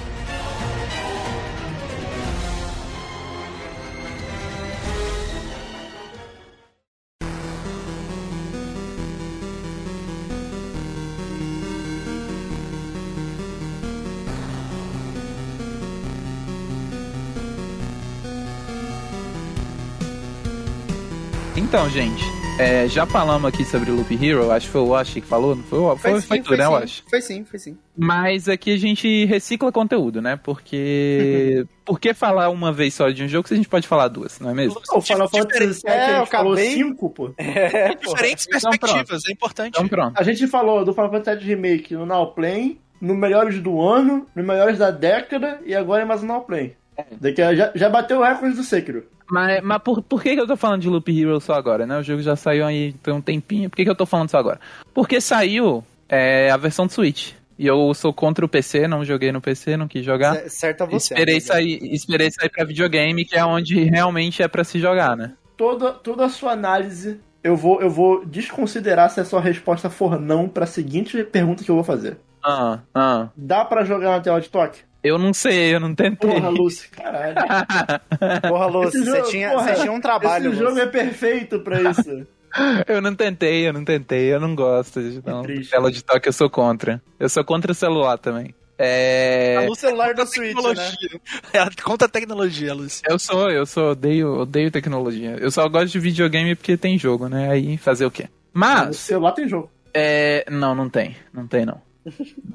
Então, gente, é, já falamos aqui sobre Loop Hero, acho que foi o Wash que falou, não foi? o- Foi, foi, sim, tu, né, sim. Wash? Foi sim, foi sim. Mas aqui a gente recicla conteúdo, né? Porque. Por que falar uma vez só de um jogo se a gente pode falar duas, não é mesmo? O Final Fantasy VII É, a eu gente falou acabei- 5, pô. É. Diferentes Então, pronto. perspectivas, é importante. Então pronto. A gente falou do Final Fantasy VII Remake no Now Play, no Melhores do Ano, no Melhores da Década e agora é mais um Now Play. Daqui a- já, já bateu o recorde do Sekiro. Mas, mas por, por que, que eu tô falando de Loop Hero só agora, né? O jogo já saiu aí tem um tempinho. Por que, que eu tô falando só agora? Porque saiu é, a versão do Switch. E eu sou contra o PC, não joguei no PC, não quis jogar. C- Certo a você. Esperei amiga. sair, esperei sair pra videogame, que é onde realmente é pra se jogar, né? Toda, toda a sua análise, eu vou, eu vou desconsiderar se a sua resposta for não pra seguinte pergunta que eu vou fazer. Ah, ah. Dá pra jogar na tela de toque? Eu não sei, eu não tentei. Porra, Lucy, caralho. Porra, Lúcio, você jogo- tinha, porra, você tinha um trabalho, Esse jogo Lúcio. é perfeito pra isso. eu não tentei, eu não tentei, eu não gosto de não, triste. tela de toque, eu sou contra. Eu sou contra o celular também. É. No celular da Switch, né? tecnologia. Ela conta a tecnologia, Lúcia. Eu sou, eu sou, odeio, odeio tecnologia. Eu só gosto de videogame porque tem jogo, né? Aí fazer o quê? Mas, celular tem jogo. é. Não, não tem. Não tem, não.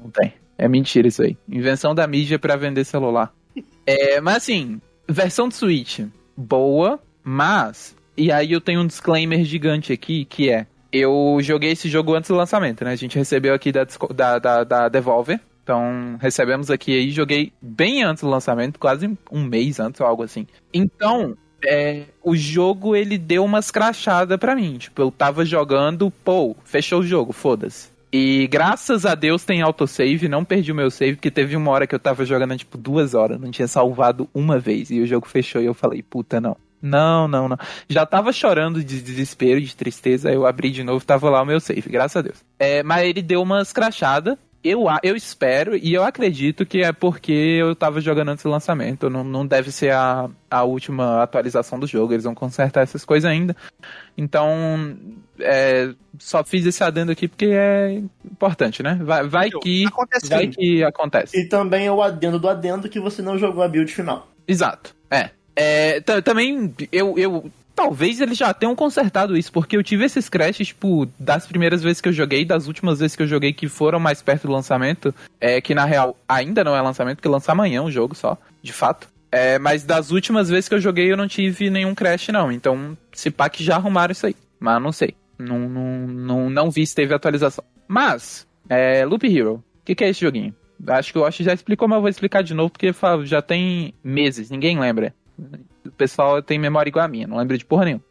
Não tem. É mentira isso aí. Invenção da mídia pra vender celular. É, mas assim, versão de Switch, boa, mas. E aí eu tenho um disclaimer gigante aqui que é. Eu joguei esse jogo antes do lançamento, né? A gente recebeu aqui da, da, da, da Devolver. Então, recebemos aqui aí, joguei bem antes do lançamento, quase um mês antes ou algo assim. Então, é, o jogo ele deu umas crachadas pra mim. Tipo, eu tava jogando, pô, fechou o jogo, foda-se. E graças a Deus tem autosave, não perdi o meu save, porque teve uma hora que eu tava jogando, tipo, duas horas, não tinha salvado uma vez, e o jogo fechou e eu falei, puta, não. Não, não, não. Já tava chorando de desespero, de tristeza, eu abri de novo, tava lá o meu save, graças a Deus. É, mas ele deu umas crachadas, eu, eu espero e eu acredito que é porque eu tava jogando antes do lançamento. Não, não deve ser a, a última atualização do jogo. Eles vão consertar essas coisas ainda. Então, é, só fiz esse adendo aqui porque é importante, né? Vai, vai que. Vai que acontece. E também é o adendo do adendo que você não jogou a build final. Exato. É. É, ta- também, eu, eu. Talvez eles já tenham consertado isso, porque eu tive esses crashes, tipo, das primeiras vezes que eu joguei, das últimas vezes que eu joguei que foram mais perto do lançamento, é que na real ainda não é lançamento, porque lança amanhã o jogo só, de fato. É, mas das últimas vezes que eu joguei eu não tive nenhum crash, não. Então, se pá que já arrumaram isso aí. Mas não sei. Não, não, não, não vi se teve atualização. Mas, é, Loop Hero. O que, que é esse joguinho? Acho que o Osh já explicou, mas eu vou explicar de novo, porque já tem meses, ninguém lembra. O pessoal tem memória igual a minha, não lembra de porra nenhuma.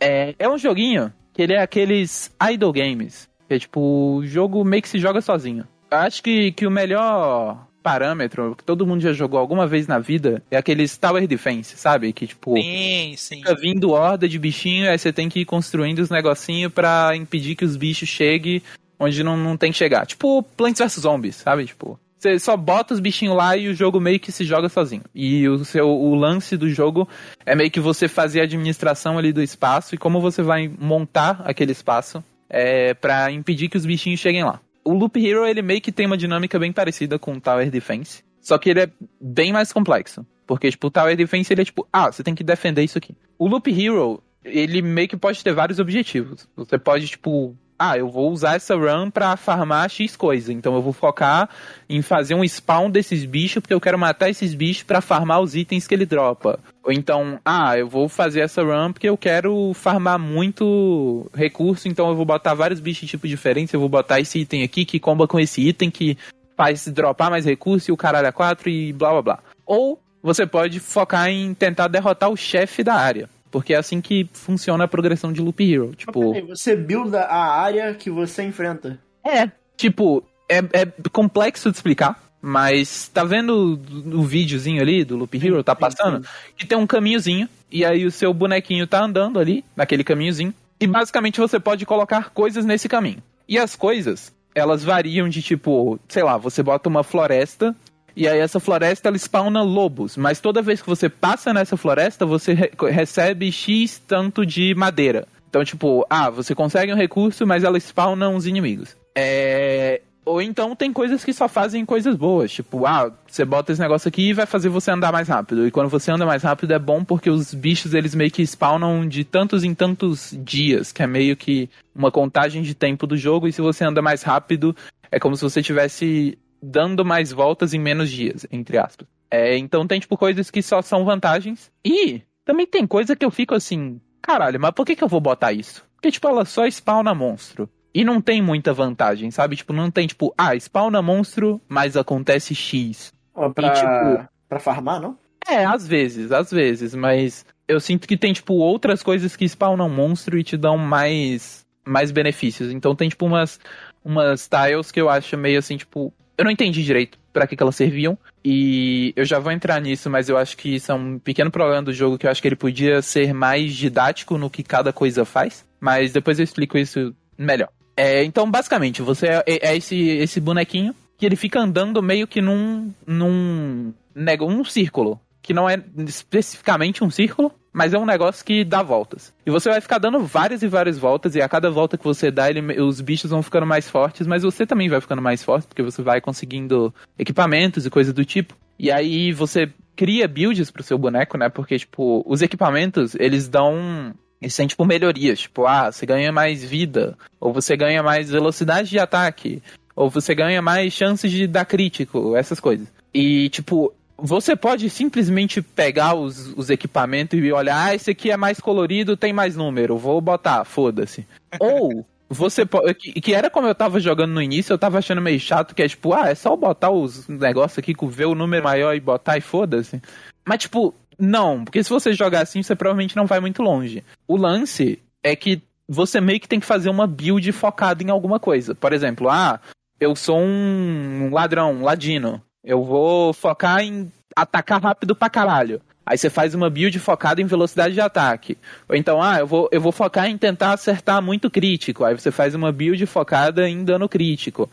é, é um joguinho que ele é aqueles idle games. Que é tipo, jogo meio que se joga sozinho. Eu acho que, que o melhor parâmetro que todo mundo já jogou alguma vez na vida é aqueles Tower Defense, sabe? Que tipo, Sim, sim. fica vindo horda de bichinho, aí você tem que ir construindo os negocinhos pra impedir que os bichos cheguem onde não, não tem que chegar. Tipo Plants vs Zombies, sabe? Tipo, você só bota os bichinhos lá e o jogo meio que se joga sozinho. E o seu o lance do jogo é meio que você fazer a administração ali do espaço e como você vai montar aquele espaço é, para impedir que os bichinhos cheguem lá. O Loop Hero ele meio que tem uma dinâmica bem parecida com o Tower Defense, só que ele é bem mais complexo. Porque, tipo, o Tower Defense ele é tipo, ah, você tem que defender isso aqui. O Loop Hero, ele meio que pode ter vários objetivos. Você pode, tipo, ah, eu vou usar essa run pra farmar X coisa. Então eu vou focar em fazer um spawn desses bichos, porque eu quero matar esses bichos pra farmar os itens que ele dropa. Ou então, ah, eu vou fazer essa run porque eu quero farmar muito recurso, então eu vou botar vários bichos de tipo diferentes, eu vou botar esse item aqui que comba com esse item que faz dropar mais recurso e o caralho a 4 e blá blá blá. Ou você pode focar em tentar derrotar o chefe da área. Porque é assim que funciona a progressão de Loop Hero. Tipo, você builda a área que você enfrenta. é. Tipo, é, é complexo de explicar. Mas tá vendo o, videozinho ali do Loop Hero, tá passando? Que tem um caminhozinho. E aí o seu bonequinho tá andando ali, naquele caminhozinho. E basicamente você pode colocar coisas nesse caminho. E as coisas, elas variam de tipo, sei lá, você bota uma floresta. E aí essa floresta ela spawna lobos, mas toda vez que você passa nessa floresta, você re- recebe X tanto de madeira. Então, tipo, ah, você consegue um recurso, mas ela spawna uns inimigos. É... Ou então tem coisas que só fazem coisas boas. Tipo, ah, você bota esse negócio aqui e vai fazer você andar mais rápido. E quando você anda mais rápido é bom porque os bichos eles meio que spawnam de tantos em tantos dias, que é meio que uma contagem de tempo do jogo. E se você anda mais rápido, é como se você tivesse dando mais voltas em menos dias, entre aspas. É, então tem, tipo, coisas que só são vantagens. E também tem coisa que eu fico assim, caralho, mas por que, que eu vou botar isso? Porque, tipo, ela só spawna monstro. E não tem muita vantagem, sabe? Tipo, não tem, tipo, ah, spawna monstro, mas acontece X. Ó, pra, E, tipo- pra farmar, não? É, às vezes, às vezes, mas eu sinto que tem, tipo, outras coisas que spawnam monstro e te dão mais, mais benefícios. Então tem, tipo, umas, umas tiles que eu acho meio assim, tipo, eu não entendi direito pra que, que elas serviam. E eu já vou entrar nisso, mas eu acho que isso é um pequeno problema do jogo que eu acho que ele podia ser mais didático no que cada coisa faz. Mas depois eu explico isso melhor. É, então, basicamente, você é, é esse, esse bonequinho que ele fica andando meio que num. num. um círculo. Que não é especificamente um círculo, mas é um negócio que dá voltas. E você vai ficar dando várias e várias voltas, e a cada volta que você dá, ele- os bichos vão ficando mais fortes, mas você também vai ficando mais forte, porque você vai conseguindo equipamentos e coisas do tipo. E aí você cria builds pro seu boneco, né? Porque, tipo, os equipamentos, eles dão. Eles têm, tipo, melhorias. Tipo, ah, você ganha mais vida. Ou você ganha mais velocidade de ataque. Ou você ganha mais chances de dar crítico. Essas coisas. E, tipo, você pode simplesmente pegar os, os equipamentos e olhar, ah, esse aqui é mais colorido, tem mais número, vou botar, foda-se. Ou você pode. Que, que era como eu tava jogando no início, eu tava achando meio chato, que é tipo, ah, é só botar os negócios aqui, com ver o número maior e botar e foda-se. Mas, tipo, não, porque se você jogar assim, você provavelmente não vai muito longe. O lance é que você meio que tem que fazer uma build focada em alguma coisa. Por exemplo, ah, eu sou um ladrão, um ladino. Eu vou focar em atacar rápido pra caralho. Aí você faz uma build focada em velocidade de ataque. Ou então, ah, eu vou, eu vou focar em tentar acertar muito crítico. Aí você faz uma build focada em dano crítico.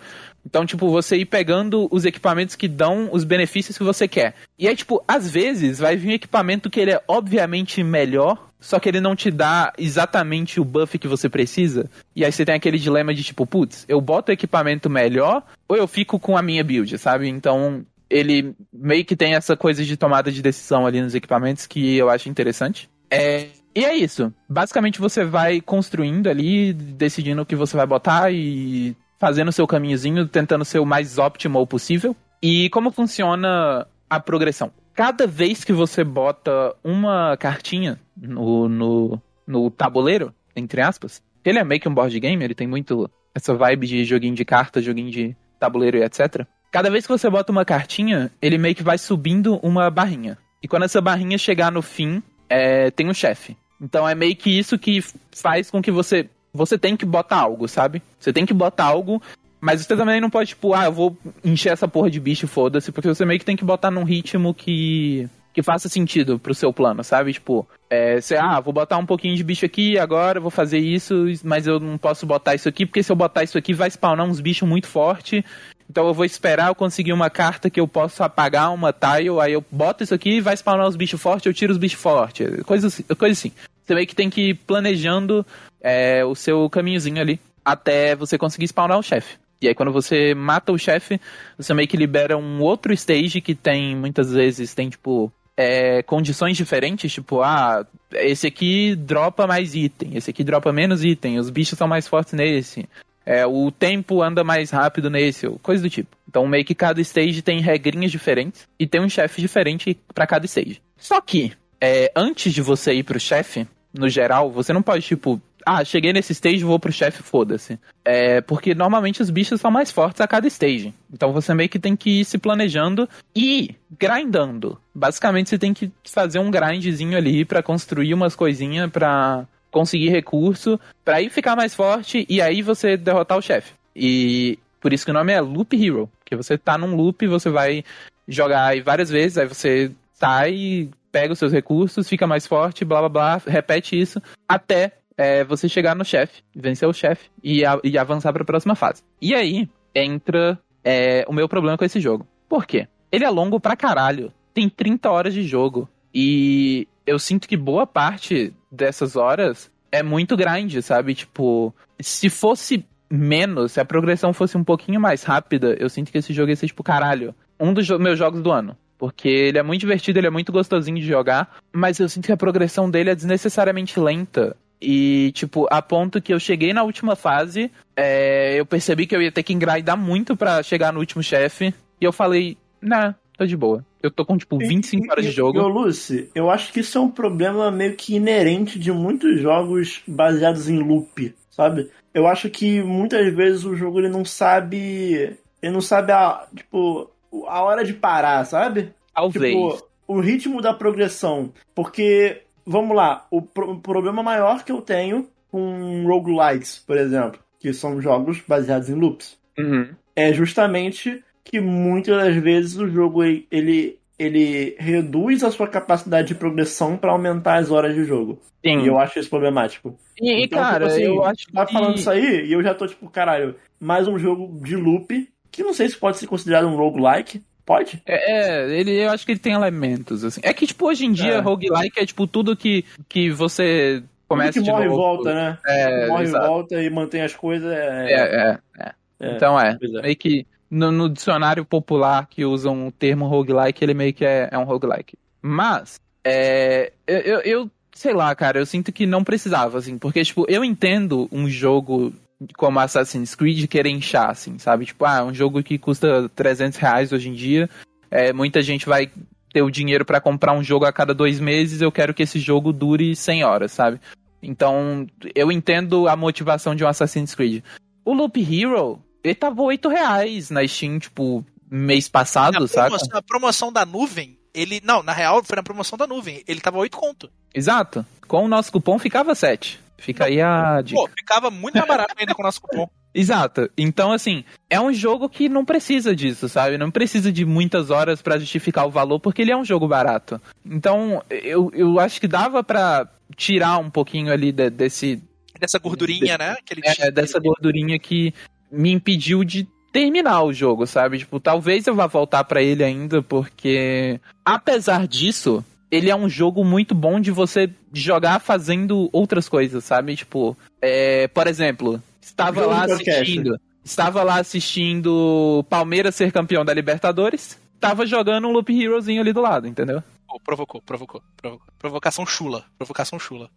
Então, tipo, você ir pegando os equipamentos que dão os benefícios que você quer. E aí, tipo, às vezes vai vir um equipamento que ele é obviamente melhor, só que ele não te dá exatamente o buff que você precisa. E aí você tem aquele dilema de tipo, putz, eu boto equipamento melhor ou eu fico com a minha build, sabe? Então, ele meio que tem essa coisa de tomada de decisão ali nos equipamentos que eu acho interessante. É, e é isso. Basicamente você vai construindo ali, decidindo o que você vai botar e fazendo o seu caminhozinho, tentando ser o mais óptimo possível. E como funciona a progressão? Cada vez que você bota uma cartinha no, no, no tabuleiro, entre aspas, ele é meio que um board game, ele tem muito essa vibe de joguinho de carta, joguinho de tabuleiro e etc. Cada vez que você bota uma cartinha, ele meio que vai subindo uma barrinha. E quando essa barrinha chegar no fim, é, tem um chefe. Então é meio que isso que faz com que você. Você tem que botar algo, sabe? Você tem que botar algo, mas você também não pode, tipo, ah, eu vou encher essa porra de bicho, foda-se, porque você meio que tem que botar num ritmo que. que faça sentido pro seu plano, sabe? Tipo, é, você, ah, vou botar um pouquinho de bicho aqui, agora vou fazer isso, mas eu não posso botar isso aqui, porque se eu botar isso aqui vai spawnar uns bichos muito fortes então eu vou esperar eu conseguir uma carta que eu posso apagar uma tile, aí eu boto isso aqui e vai spawnar os bichos fortes, eu tiro os bichos fortes. Coisa, assim, coisa assim. Você meio que tem que ir planejando é, o seu caminhozinho ali até você conseguir spawnar o chefe. E aí quando você mata o chefe, você meio que libera um outro stage que tem, muitas vezes, tem tipo. É, condições diferentes, tipo, ah, esse aqui dropa mais item, esse aqui dropa menos item, os bichos são mais fortes nesse é, o tempo anda mais rápido nesse, coisa do tipo. Então meio que cada stage tem regrinhas diferentes e tem um chefe diferente para cada stage. Só que, é, antes de você ir pro chefe, no geral, você não pode, tipo, ah, cheguei nesse stage, vou pro chefe, foda-se. É, porque normalmente os bichos são mais fortes a cada stage. Então você meio que tem que ir se planejando e grindando. Basicamente você tem que fazer um grindzinho ali para construir umas coisinhas pra conseguir recurso para aí ficar mais forte e aí você derrotar o chefe. E por isso que o nome é Loop Hero, que você tá num loop, você vai jogar aí várias vezes, aí você sai, pega os seus recursos, fica mais forte, blá blá blá, repete isso até é, você chegar no chefe, vencer o chefe e, e avançar para a próxima fase. E aí entra é, o meu problema com esse jogo. Por quê? Ele é longo pra caralho. Tem 30 horas de jogo. E eu sinto que boa parte dessas horas é muito grande, sabe? Tipo, se fosse menos, se a progressão fosse um pouquinho mais rápida, eu sinto que esse jogo ia ser, tipo, caralho, um dos meus jogos do ano. Porque ele é muito divertido, ele é muito gostosinho de jogar, mas eu sinto que a progressão dele é desnecessariamente lenta. E, tipo, a ponto que eu cheguei na última fase, é, eu percebi que eu ia ter que engraidar muito para chegar no último chefe, e eu falei, nah, tô de boa. Eu tô com, tipo, 25 e, horas de jogo. E, Lucy, eu acho que isso é um problema meio que inerente de muitos jogos baseados em loop, sabe? Eu acho que muitas vezes o jogo ele não sabe. Ele não sabe a. Tipo, a hora de parar, sabe? Talvez. Tipo, o ritmo da progressão. Porque, vamos lá, o, pro, o problema maior que eu tenho com roguelikes, por exemplo, que são jogos baseados em loops, uhum. é justamente que muitas das vezes o jogo ele, ele reduz a sua capacidade de progressão para aumentar as horas de jogo. Sim. E eu acho isso problemático. E, então, cara, tipo assim, eu acho tá falando isso aí e eu já tô tipo, caralho, mais um jogo de loop, que não sei se pode ser considerado um roguelike. Pode? É, é, ele, eu acho que ele tem elementos, assim. É que, tipo, hoje em dia, é. roguelike é, tipo, tudo que, que você começa tudo que morre e volta, né? É, morre e volta e mantém as coisas. É, é, é. é. Então é, é. meio que no, no, dicionário popular que usam o termo roguelike, ele meio que é, é um roguelike. Mas, é, eu, eu, sei lá, cara, eu sinto que não precisava, assim, porque, tipo, eu entendo um jogo como Assassin's Creed querer inchar, assim, sabe? Tipo, ah, um jogo que custa 300 reais hoje em dia, é, muita gente vai ter o dinheiro para comprar um jogo a cada dois meses, eu quero que esse jogo dure 100 horas, sabe? Então, eu entendo a motivação de um Assassin's Creed. O Loop Hero, ele tava 8 reais na Steam, tipo, mês passado, sabe? A promoção da nuvem, ele. Não, na real, foi na promoção da nuvem. Ele tava 8 conto. Exato. Com o nosso cupom ficava 7. Fica aí a dica. Pô, ficava muito mais barato ainda com o nosso cupom. Exato. Então, assim, é um jogo que não precisa disso, sabe? Não precisa de muitas horas para justificar o valor, porque ele é um jogo barato. Então, eu, eu acho que dava para tirar um pouquinho ali de, desse. Dessa gordurinha, de, né? É, dessa gordurinha que me impediu de terminar o jogo, sabe? Tipo, talvez eu vá voltar para ele ainda, porque apesar disso, ele é um jogo muito bom de você jogar fazendo outras coisas, sabe? Tipo, é, por exemplo, estava lá assistindo, estava lá assistindo Palmeiras ser campeão da Libertadores. tava jogando um Loop Herozinho ali do lado, entendeu? Pô, provocou, provocou, provocou. Provocação chula. Provocação chula.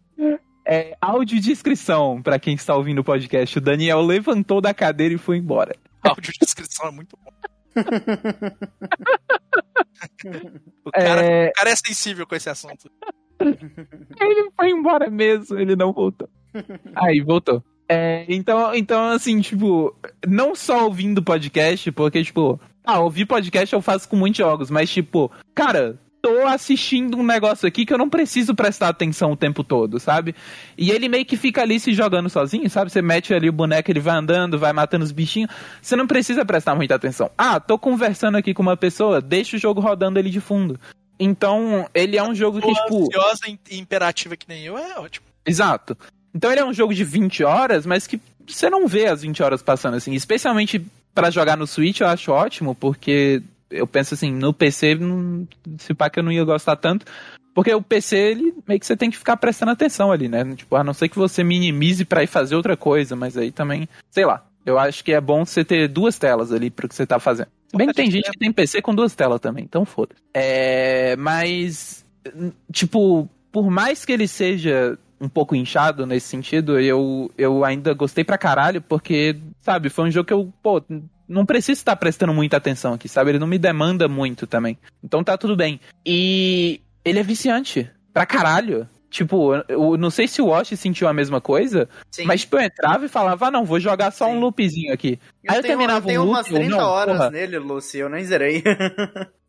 É, audiodescrição, pra quem está ouvindo o podcast. O Daniel levantou da cadeira e foi embora. Áudio de descrição é muito bom. O, cara, É, o cara é sensível com esse assunto. Ele foi embora mesmo, ele não voltou. Aí, voltou. É, então, então, assim, tipo, não só ouvindo podcast, porque, tipo, ah, ouvir podcast eu faço com muitos jogos, mas, tipo, cara, tô assistindo um negócio aqui que eu não preciso prestar atenção o tempo todo, sabe? E ele meio que fica ali se jogando sozinho, sabe? Você mete ali o boneco, ele vai andando, vai matando os bichinhos. Você não precisa prestar muita atenção. Ah, tô conversando aqui com uma pessoa, deixa o jogo rodando ali de fundo. Então, ele é um jogo que, tipo. ansiosa e imperativa que nem eu é ótimo. Exato. Então ele é um jogo de 20 horas, mas que você não vê as 20 horas passando assim. Especialmente pra jogar no Switch, eu acho ótimo, porque eu penso assim, no PC, não, se pá que eu não ia gostar tanto. Porque o PC, ele meio que você tem que ficar prestando atenção ali, né? Tipo, a não ser que você minimize pra ir fazer outra coisa, mas aí também, sei lá. Eu acho que é bom você ter duas telas ali pro que você tá fazendo. Se bem que tem gente que tem PC com duas telas também, então foda. É, mas, tipo, por mais que ele seja um pouco inchado nesse sentido, eu, eu ainda gostei pra caralho, porque, sabe, foi um jogo que eu, pô, não preciso estar prestando muita atenção aqui, sabe? Ele não me demanda muito também. Então tá tudo bem. E ele é viciante. Pra caralho. Tipo, eu, eu não sei se o Wash sentiu a mesma coisa, Sim. mas tipo, eu entrava e falava, ah, não, vou jogar só Sim. um loopzinho aqui. Aí eu tenho, terminava eu tenho um umas loop, eu, 30 não, horas porra. nele, Lucy, eu nem zerei.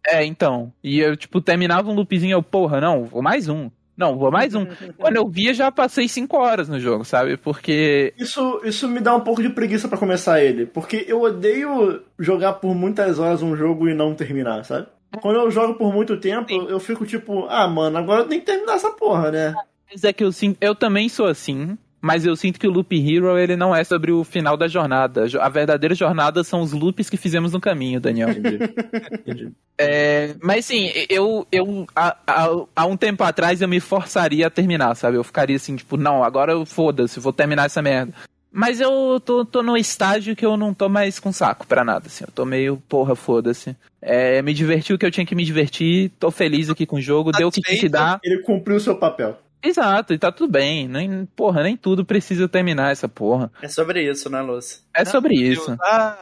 É, então. E eu, tipo, terminava um loopzinho, eu, porra, não, vou mais um. Não, vou mais um. Quando eu via, já passei 5 horas no jogo, sabe? Porque. Isso, isso me dá um pouco de preguiça pra começar ele. Porque eu odeio jogar por muitas horas um jogo e não terminar, sabe? Quando eu jogo por muito tempo, eu fico tipo, ah, mano, agora eu tenho que terminar essa porra, né? Mas é que eu sinto. Eu também sou assim. Mas eu sinto que o Loop Hero, ele não é sobre o final da jornada. A verdadeira jornada são os loops que fizemos no caminho, Daniel. Entendi. É, mas sim, eu, eu há, há, há um tempo atrás eu me forçaria a terminar, sabe? Eu ficaria assim, tipo, não, agora eu foda-se, vou terminar essa merda. Mas eu tô, tô no estágio que eu não tô mais com saco pra nada, assim. Eu tô meio, porra, foda-se. É, me diverti o que eu tinha que me divertir, tô feliz aqui com o jogo, deu o que tinha que dar. Ele cumpriu o seu papel. Exato, e tá tudo bem. Nem, porra, nem tudo precisa terminar essa porra. é sobre isso, né, Lucy? É sobre isso. Ah,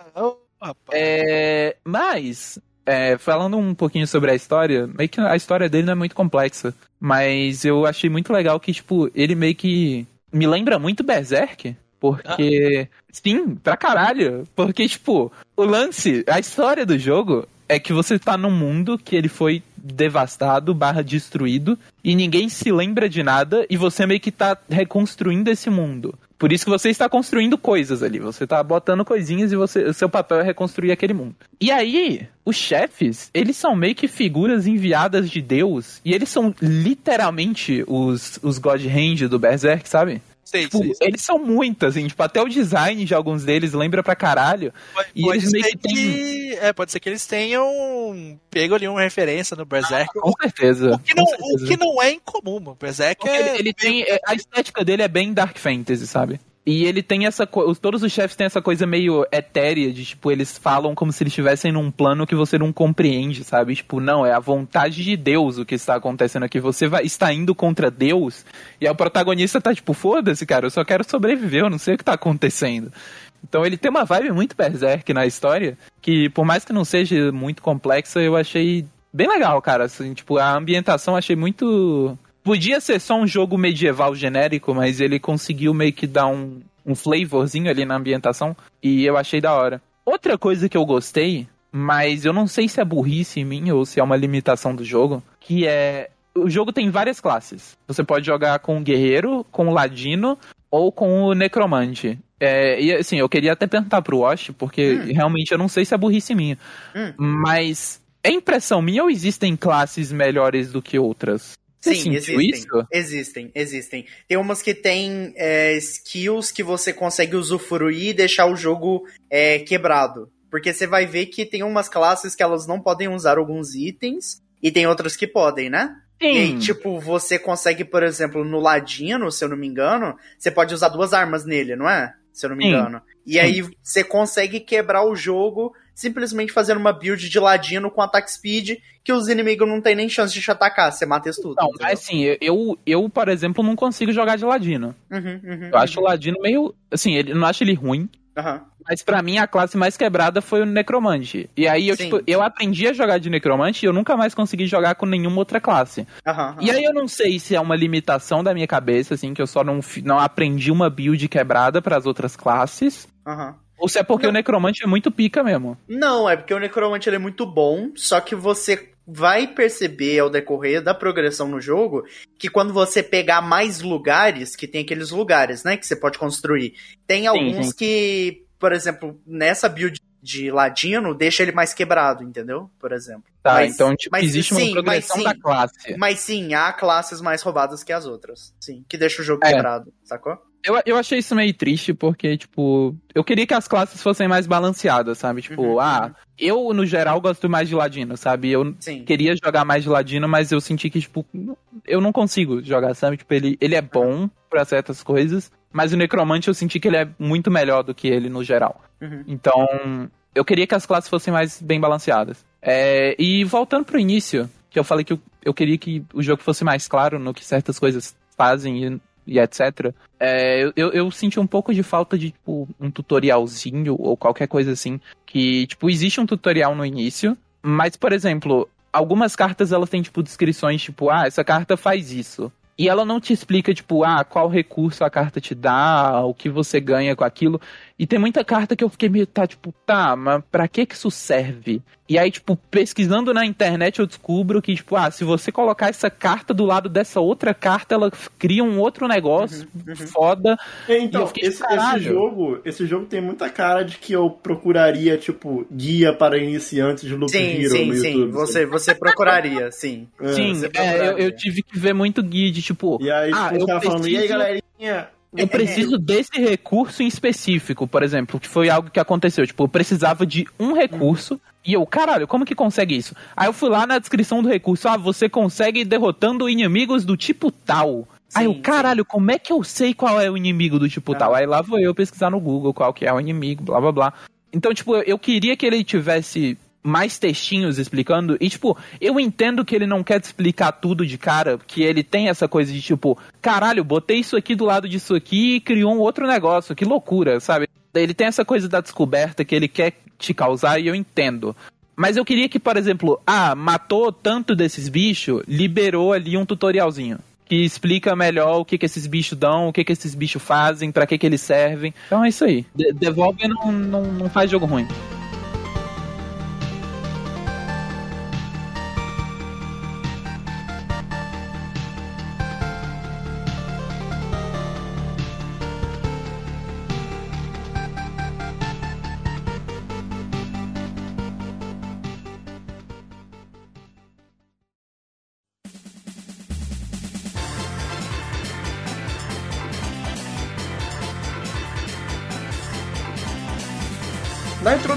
rapaz. É, mas, é, falando um pouquinho sobre a história, meio que a história dele não é muito complexa. Mas eu achei muito legal que, tipo, ele meio que me lembra muito Berserk. Porque. Sim, pra caralho. Porque, tipo, o lance, a história do jogo é que você tá num mundo que ele foi devastado, barra destruído, e ninguém se lembra de nada, e você meio que tá reconstruindo esse mundo. Por isso que você está construindo coisas ali. Você tá botando coisinhas e você, o seu papel é reconstruir aquele mundo. E aí, os chefes, eles são meio que figuras enviadas de Deus. E eles são literalmente os, os God Hand do Berserk, sabe? Tipo, eles são muito, assim, tipo, até o design de alguns deles lembra pra caralho. Pode, e pode eles meio ser que é, pode ser que eles tenham pego ali uma referência no Berserk. Com certeza. o, que não, com o certeza. que não é incomum, mano. Berserk Porque é. ele, ele tem. é, A estética dele é bem Dark Fantasy, sabe? E ele tem essa coisa. Todos os chefes têm essa coisa meio etérea de, tipo, eles falam como se eles estivessem num plano que você não compreende, sabe? Tipo, não, é a vontade de Deus o que está acontecendo aqui. Você vai, está indo contra Deus e aí o protagonista tá, tipo, foda-se, cara, eu só quero sobreviver, eu não sei o que tá acontecendo. Então ele tem uma vibe muito berserk na história, que por mais que não seja muito complexa, eu achei bem legal, cara. Assim, tipo, a ambientação achei muito. Podia ser só um jogo medieval genérico, mas ele conseguiu meio que dar um, um flavorzinho ali na ambientação. E eu achei da hora. Outra coisa que eu gostei, mas eu não sei se é burrice em mim ou se é uma limitação do jogo, que é. O jogo tem várias classes. Você pode jogar com o guerreiro, com o ladino ou com o necromante. É, e assim, eu queria até perguntar pro Wash, porque realmente eu não sei se é burrice minha. Hum. Mas é impressão minha ou existem classes melhores do que outras? Você Sim, existem. isso? Existem, existem. Tem umas que tem é, skills que você consegue usufruir e deixar o jogo é, quebrado. Porque você vai ver que tem umas classes que elas não podem usar alguns itens e tem outras que podem, né? E aí, tipo, você consegue, por exemplo, no Ladino, se eu não me engano, você pode usar duas armas nele, não é? Se eu não me Sim. engano. E aí você consegue quebrar o jogo simplesmente fazendo uma build de ladino com ataque speed, que os inimigos não tem nem chance de te atacar, você mata isso tudo. Não, entendeu? mas assim, eu, eu, por exemplo, não consigo jogar de ladino. Uhum, uhum, Eu acho o ladino meio. Assim, ele eu não acho ele ruim. Mas pra mim a classe mais quebrada foi o necromante. E aí eu, Sim. tipo, eu aprendi a jogar de necromante e eu nunca mais consegui jogar com nenhuma outra classe. E aí eu não sei se é uma limitação da minha cabeça, assim, que eu só não, não aprendi uma build quebrada pras outras classes. aham. Ou se é porque Não. o necromante é muito pica mesmo. Não, é porque o necromante ele é muito bom, só que você vai perceber ao decorrer da progressão no jogo que quando você pegar mais lugares, que tem aqueles lugares, né, que você pode construir, tem alguns sim. que, por exemplo, nessa build de ladino, deixa ele mais quebrado, entendeu? Por exemplo. Tá, Mas- então, tipo, mas existe uma sim, progressão mas da sim. classe. Mas sim, há classes mais roubadas que as outras. Sim, que deixa o jogo É. quebrado, sacou? Eu, eu achei isso meio triste, porque, tipo, eu queria que as classes fossem mais balanceadas, sabe? Tipo, Uhum, ah, eu, no geral, gosto mais de ladino, sabe? Eu Sim. queria jogar mais de ladino, mas eu senti que, tipo, eu não consigo jogar, sabe? Tipo, ele, ele é bom pra certas coisas, mas o necromante eu senti que ele é muito melhor do que ele no geral. Uhum. Então, eu queria que as classes fossem mais bem balanceadas. É, e voltando pro início, que eu falei que eu, eu queria que o jogo fosse mais claro no que certas coisas fazem e, e etc. É, eu, eu, senti um pouco de falta de, tipo, um tutorialzinho ou qualquer coisa assim. Que, tipo, existe um tutorial no início, mas, por exemplo, algumas cartas elas têm, tipo, descrições, tipo, ah, essa carta faz isso. E ela não te explica, tipo, ah, qual recurso a carta te dá, o que você ganha com aquilo. E tem muita carta que eu fiquei meio, tá, tipo, tá, mas pra que que isso serve? E aí, tipo, pesquisando na internet eu descubro que, tipo, ah, se você colocar essa carta do lado dessa outra carta, ela cria um outro negócio foda. É, E Então, eu fiquei, esse, esse jogo, esse jogo tem muita cara de que eu procuraria, tipo, guia para iniciantes de Loop Sim, Hero sim, no sim. YouTube. Você, você procuraria, sim. É, Sim, você é, eu, procuraria. eu tive que ver muito guide, tipo, E aí, ah, tipo, eu os caras falando, e aí, preciso- galerinha? Eu preciso desse recurso em específico, por exemplo, que foi algo que aconteceu. Tipo, eu precisava de um recurso e eu, caralho, como que consegue isso? Aí eu fui lá na descrição do recurso, ah, você consegue derrotando inimigos do tipo tal. Aí eu, Sim, caralho, como é que eu sei qual é o inimigo do tipo Ah. tal? Aí lá vou eu pesquisar no Google qual que é o inimigo, blá blá blá. Então, tipo, eu, eu queria que ele tivesse mais textinhos explicando. E, tipo, eu entendo que ele não quer te explicar tudo de cara, que ele tem essa coisa de, tipo, caralho, botei isso aqui do lado disso aqui e criou um outro negócio, que loucura, sabe? Ele tem essa coisa da descoberta que ele quer te causar e eu entendo. Mas eu queria que, por exemplo, ah, matou tanto desses bichos, liberou ali um tutorialzinho. Que explica melhor o que, que esses bichos dão, o que, que esses bichos fazem, pra que, que eles servem. Então é isso aí. De Devolver não, não, não faz jogo ruim.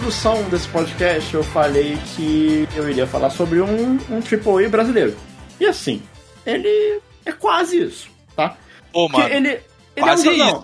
Introdução desse podcast, eu falei que eu iria falar sobre um, um AAA brasileiro. E assim, ele é quase isso, tá? Pô, Porque mano. ele, ele Quase é um isso?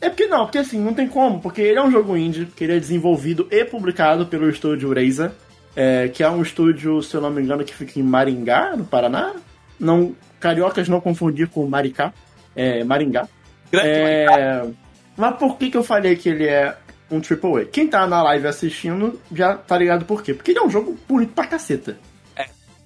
É porque não, porque assim, não tem como, porque ele é um jogo indie, que ele é desenvolvido e publicado pelo estúdio Razer, é, que é um estúdio, se eu não me engano, que fica em Maringá, no Paraná. Não, cariocas não confundir com Maricá, é Maringá. Grande É, mas por que, que eu falei que ele é um AAA? Quem tá na live assistindo já tá ligado por quê? Porque ele é um jogo bonito pra caceta.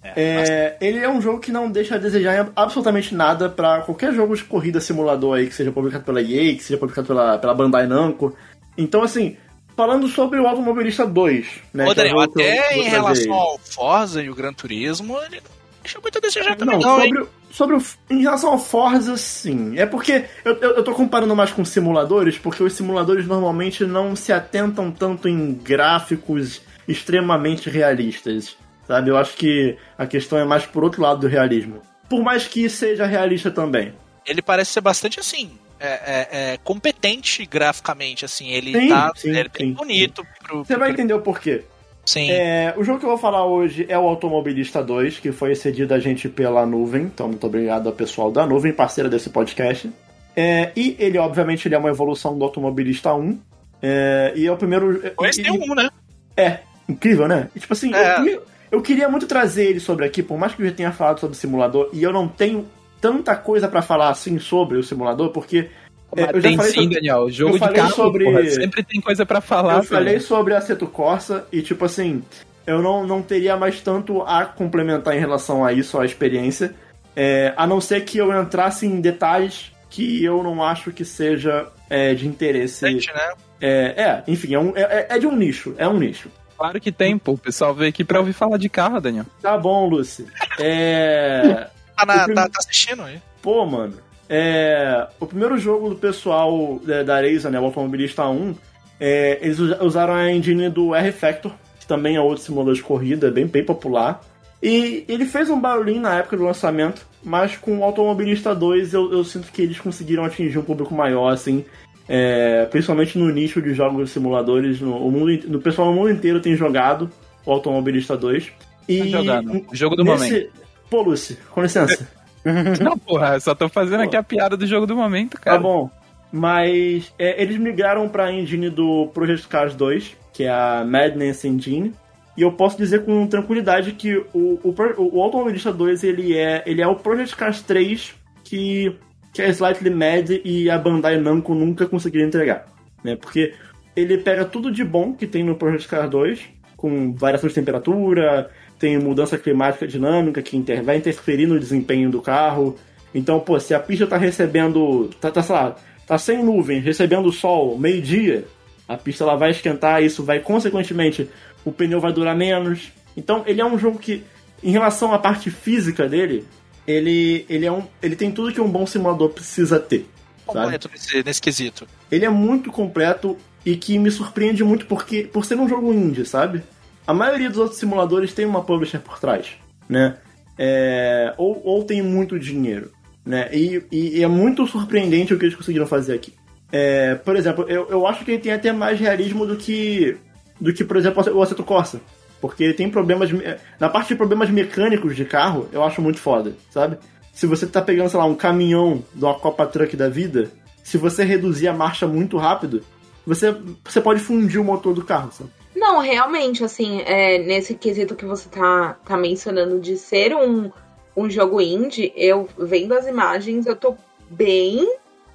É, ele é um jogo que não deixa a desejar absolutamente nada pra qualquer jogo de corrida simulador aí que seja publicado pela EA, que seja publicado pela, pela Bandai Namco. Então, assim, falando sobre o Automobilista 2, né? Ô, é Daniel, eu até em relação ao Forza e o Gran Turismo, ele não deixa muito a desejar também, Não, não, hein? sobre, o- sobre em relação ao Forza, sim. É porque eu, eu, eu tô comparando mais com simuladores, porque os simuladores normalmente não se atentam tanto em gráficos extremamente realistas. Sabe? Eu acho que a questão é mais por outro lado do realismo. Por mais que seja realista também. Ele parece ser bastante assim. É, é- é competente graficamente, assim. Ele Sim, tá sim, ele é bem sim, bonito. Pro, Você vai pro- entender o porquê. Sim. É, o jogo que eu vou falar hoje é o Automobilista 2, que foi cedido a gente pela Nuvem. Então, muito obrigado ao pessoal da Nuvem, parceira desse podcast. É, e ele, obviamente, ele é uma evolução do Automobilista 1. É, e é o primeiro. Esse e- tem um, né? É, incrível, né? E, tipo assim, É. eu, queria, eu queria muito trazer ele sobre aqui, por mais que eu já tenha falado sobre o simulador, e eu não tenho tanta coisa pra falar assim sobre o simulador, porque é, eu já tem falei sim, sobre- Daniel. Jogo de carro, sobre- porra, sempre tem coisa pra falar. eu falei sobre Aceto Corsa e, tipo assim, eu não, não teria mais tanto a complementar em relação a isso, a experiência. É, a não ser que eu entrasse em detalhes que eu não acho que seja é, de interesse. Gente, né? É, é, enfim, é, um- é- é de um nicho. É um nicho. Claro que tem, pô. O pessoal veio aqui pra ouvir falar de carro, Daniel. Tá bom, Lucy. É. Tá, na- tá- tá assistindo aí? Pô, mano. É, o primeiro jogo do pessoal é, da Razer, né, o Automobilista 1, é, eles usa- usaram a engine do R-Factor, que também é outro simulador de corrida, bem, bem popular. E ele fez um barulhinho na época do lançamento, mas com o Automobilista 2 eu, eu sinto que eles conseguiram atingir um público maior, assim, é, principalmente no nicho de jogos de simuladores. No, o mundo, no pessoal no mundo inteiro tem jogado o Automobilista 2. E Tá jogando. Jogo do momento. Pô, Lucy, com licença. Não, porra, só tô fazendo aqui a piada do jogo do momento, cara. Tá bom. Mas é, eles migraram pra engine do Project Cars 2, que é a Madness Engine. E eu posso dizer com tranquilidade que o, o, o Automobilista 2 ele é, ele é o Project Cars 3 que, que a Slightly Mad e a Bandai Namco nunca conseguiram entregar. Né? Porque ele pega tudo de bom que tem no Project Cars 2, com variação de temperatura, tem mudança climática dinâmica que inter- vai interferir no desempenho do carro. Então, pô, se a pista tá recebendo. Tá, tá, sei lá, tá sem nuvem, recebendo sol, meio-dia, a pista ela vai esquentar, isso vai, consequentemente, o pneu vai durar menos. Então, ele é um jogo que, em relação à parte física dele, ele, ele, é um, ele tem tudo que um bom simulador precisa ter. Completo nesse, nesse quesito. Ele é muito completo e que me surpreende muito porque por ser um jogo indie, sabe? A maioria dos outros simuladores tem uma publisher por trás, né? É, ou, ou tem muito dinheiro, né? E, e- e é muito surpreendente o que eles conseguiram fazer aqui. É, por exemplo, eu, eu acho que ele tem até mais realismo do que, do que por exemplo, o Assetto Corsa. Porque ele tem problemas. Na parte de problemas mecânicos de carro, eu acho muito foda, sabe? Se você tá pegando, sei lá, um caminhão de uma Copa Truck da vida, se você reduzir a marcha muito rápido, você, você pode fundir o motor do carro, sabe? Não, realmente, assim, é, nesse quesito que você tá, tá mencionando de ser um, um jogo indie, eu vendo as imagens, eu tô bem,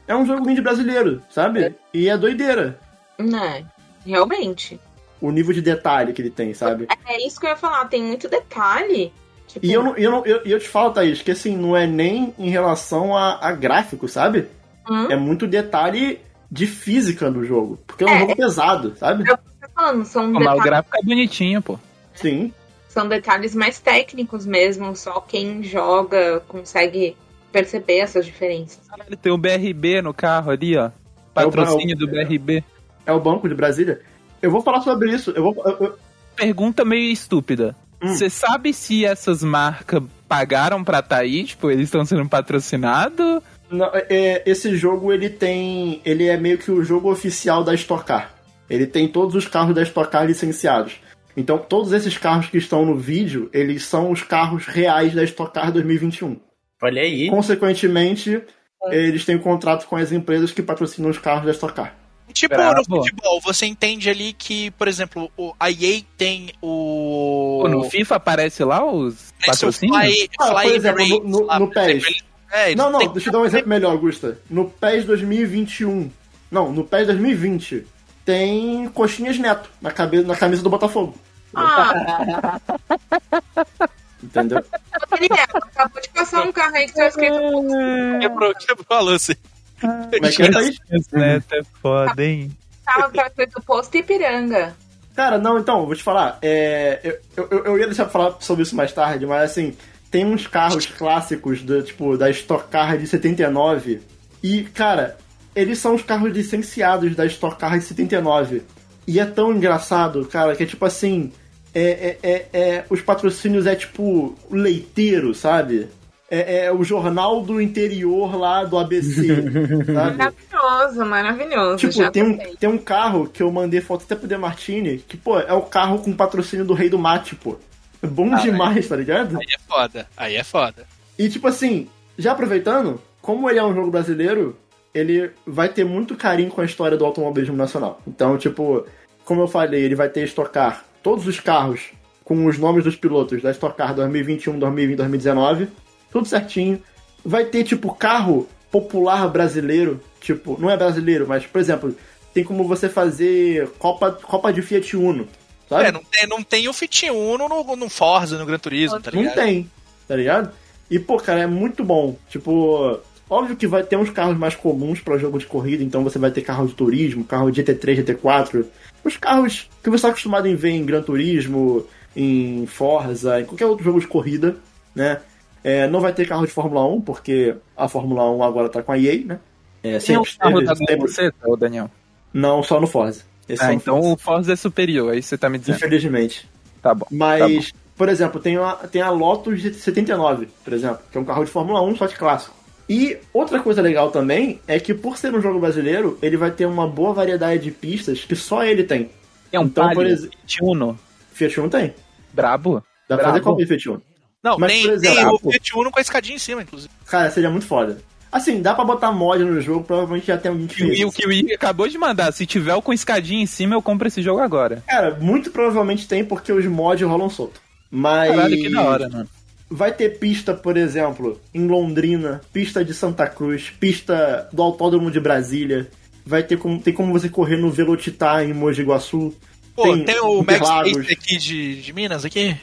É um jogo indie brasileiro, sabe? E é doideira né? Realmente. o nível de detalhe que ele tem, sabe? É isso que eu ia falar, tem muito detalhe. Tipo, E eu, não, eu, não, eu, eu te falo, Thaís, que assim, não é nem em relação a, a gráfico, sabe? Hum? É muito detalhe de física do jogo. Porque é um É. jogo pesado, sabe? Tô falando, são, Pô, mas o detalhes, gráfico é bonitinho, pô. Sim. são detalhes mais técnicos mesmo, só quem joga consegue perceber essas diferenças. Caralho, tem o BRB no carro ali, ó. Patrocínio do BRB. É o Banco de Brasília. Eu vou falar sobre isso. Eu vou. eu- eu- Pergunta meio estúpida. Hum. Você sabe se essas marcas pagaram pra Thaís? Tipo, eles estão sendo patrocinados? não, é, esse jogo ele tem. Ele é meio que o jogo oficial da Stock Car. Ele tem todos os carros da Stock Car licenciados. Então, todos esses carros que estão no vídeo, eles são os carros reais da Stock Car 2021. Olha aí. Consequentemente, eles têm um contrato com as empresas que patrocinam os carros da Stock Car. Tipo, Bravo. no futebol, você entende ali que, por exemplo, o, a EA tem o. Pô, no FIFA aparece lá os tem patrocínios? Fly, Ah, por exemplo, no- no- no PES. ele- é, Não, não, têm- deixa eu dar um exemplo melhor, Augusta. No PES 2021. Não, no PES 2020 tem coxinhas neto na, cabe na camisa do Botafogo. Ah, Entendeu? Daniel, acabou de passar um carro aí que tá escrito. Quebrou, quebrou a lance. Como é que é? Esse neto é foda, hein? Tava tá escrito posto Ipiranga. Cara, não, então, vou te falar. é, eu, eu, eu ia deixar pra falar sobre isso mais tarde, mas assim, tem uns carros clássicos do, tipo, da Stock Car de 79. E, cara, eles são os carros licenciados da Stock Car de 79. E é tão engraçado, cara, que é tipo assim. É, é, é, é- os patrocínios é tipo leiteiro, sabe? É, é o jornal do interior lá do ABC, sabe? Maravilhoso, maravilhoso. Tipo, já tem um, tem um carro que eu mandei foto até pro Demartini, que, pô, é o carro com patrocínio do Rei do Mate, pô. É bom demais, tá ligado? Aí é foda, aí é foda. E, tipo assim, já aproveitando, como ele é um jogo brasileiro, ele vai ter muito carinho com a história do automobilismo nacional. Então, tipo, como eu falei, ele vai ter estocar todos os carros com os nomes dos pilotos da Stock Car 2021, 2020, 2019, tudo certinho. Vai ter, tipo, carro popular brasileiro, tipo, não é brasileiro, mas, por exemplo, tem como você fazer Copa, Copa de Fiat Uno, sabe? É, não tem, não tem o Fit Uno no, no Forza, no Gran Turismo, tá Não ligado? tem, tá ligado? E, pô, cara, é muito bom. Tipo, óbvio que vai ter uns carros mais comuns para jogo de corrida, então você vai ter carro de turismo, carro de GT3, GT4. Os carros que você está acostumado em ver em Gran Turismo, em Forza, em qualquer outro jogo de corrida, né? É, não vai ter carro de Fórmula 1, porque a Fórmula 1 agora tá com a EA, né? É, Tem um carro da sempre- Daniel? Não, só no Forza. Esse Ah, no então Forza. o Forza é superior, aí você tá me dizendo. Infelizmente. Tá bom. Mas, por exemplo, tem a, tem a Lotus 79, por exemplo, que é um carro de Fórmula 1 só de clássico. E outra coisa legal também é que por ser um jogo brasileiro, ele vai ter uma boa variedade de pistas que só ele tem. É um então, por exemplo- Fiat Uno. Fiat Uno tem. Brabo. Dá pra fazer cópia de Fiat Uno. Não, Mas, tem, por tem exemplo, o Fiat Uno com a escadinha em cima, inclusive. Cara, seria muito foda. Assim, dá pra botar mod no jogo, provavelmente já tem alguém que fez E o que o Igor acabou de mandar, se tiver o com escadinha em cima, eu compro esse jogo agora. Cara, muito provavelmente tem porque os mods rolam solto. Mas. Caralho, que da hora, mano. Vai ter pista, por exemplo, em Londrina, pista de Santa Cruz, pista do Autódromo de Brasília. Vai ter como, tem como você correr no Velocitar em Mogi Guaçu. Pô, tem, Tem o Max. Pace aqui de, de Minas, aqui.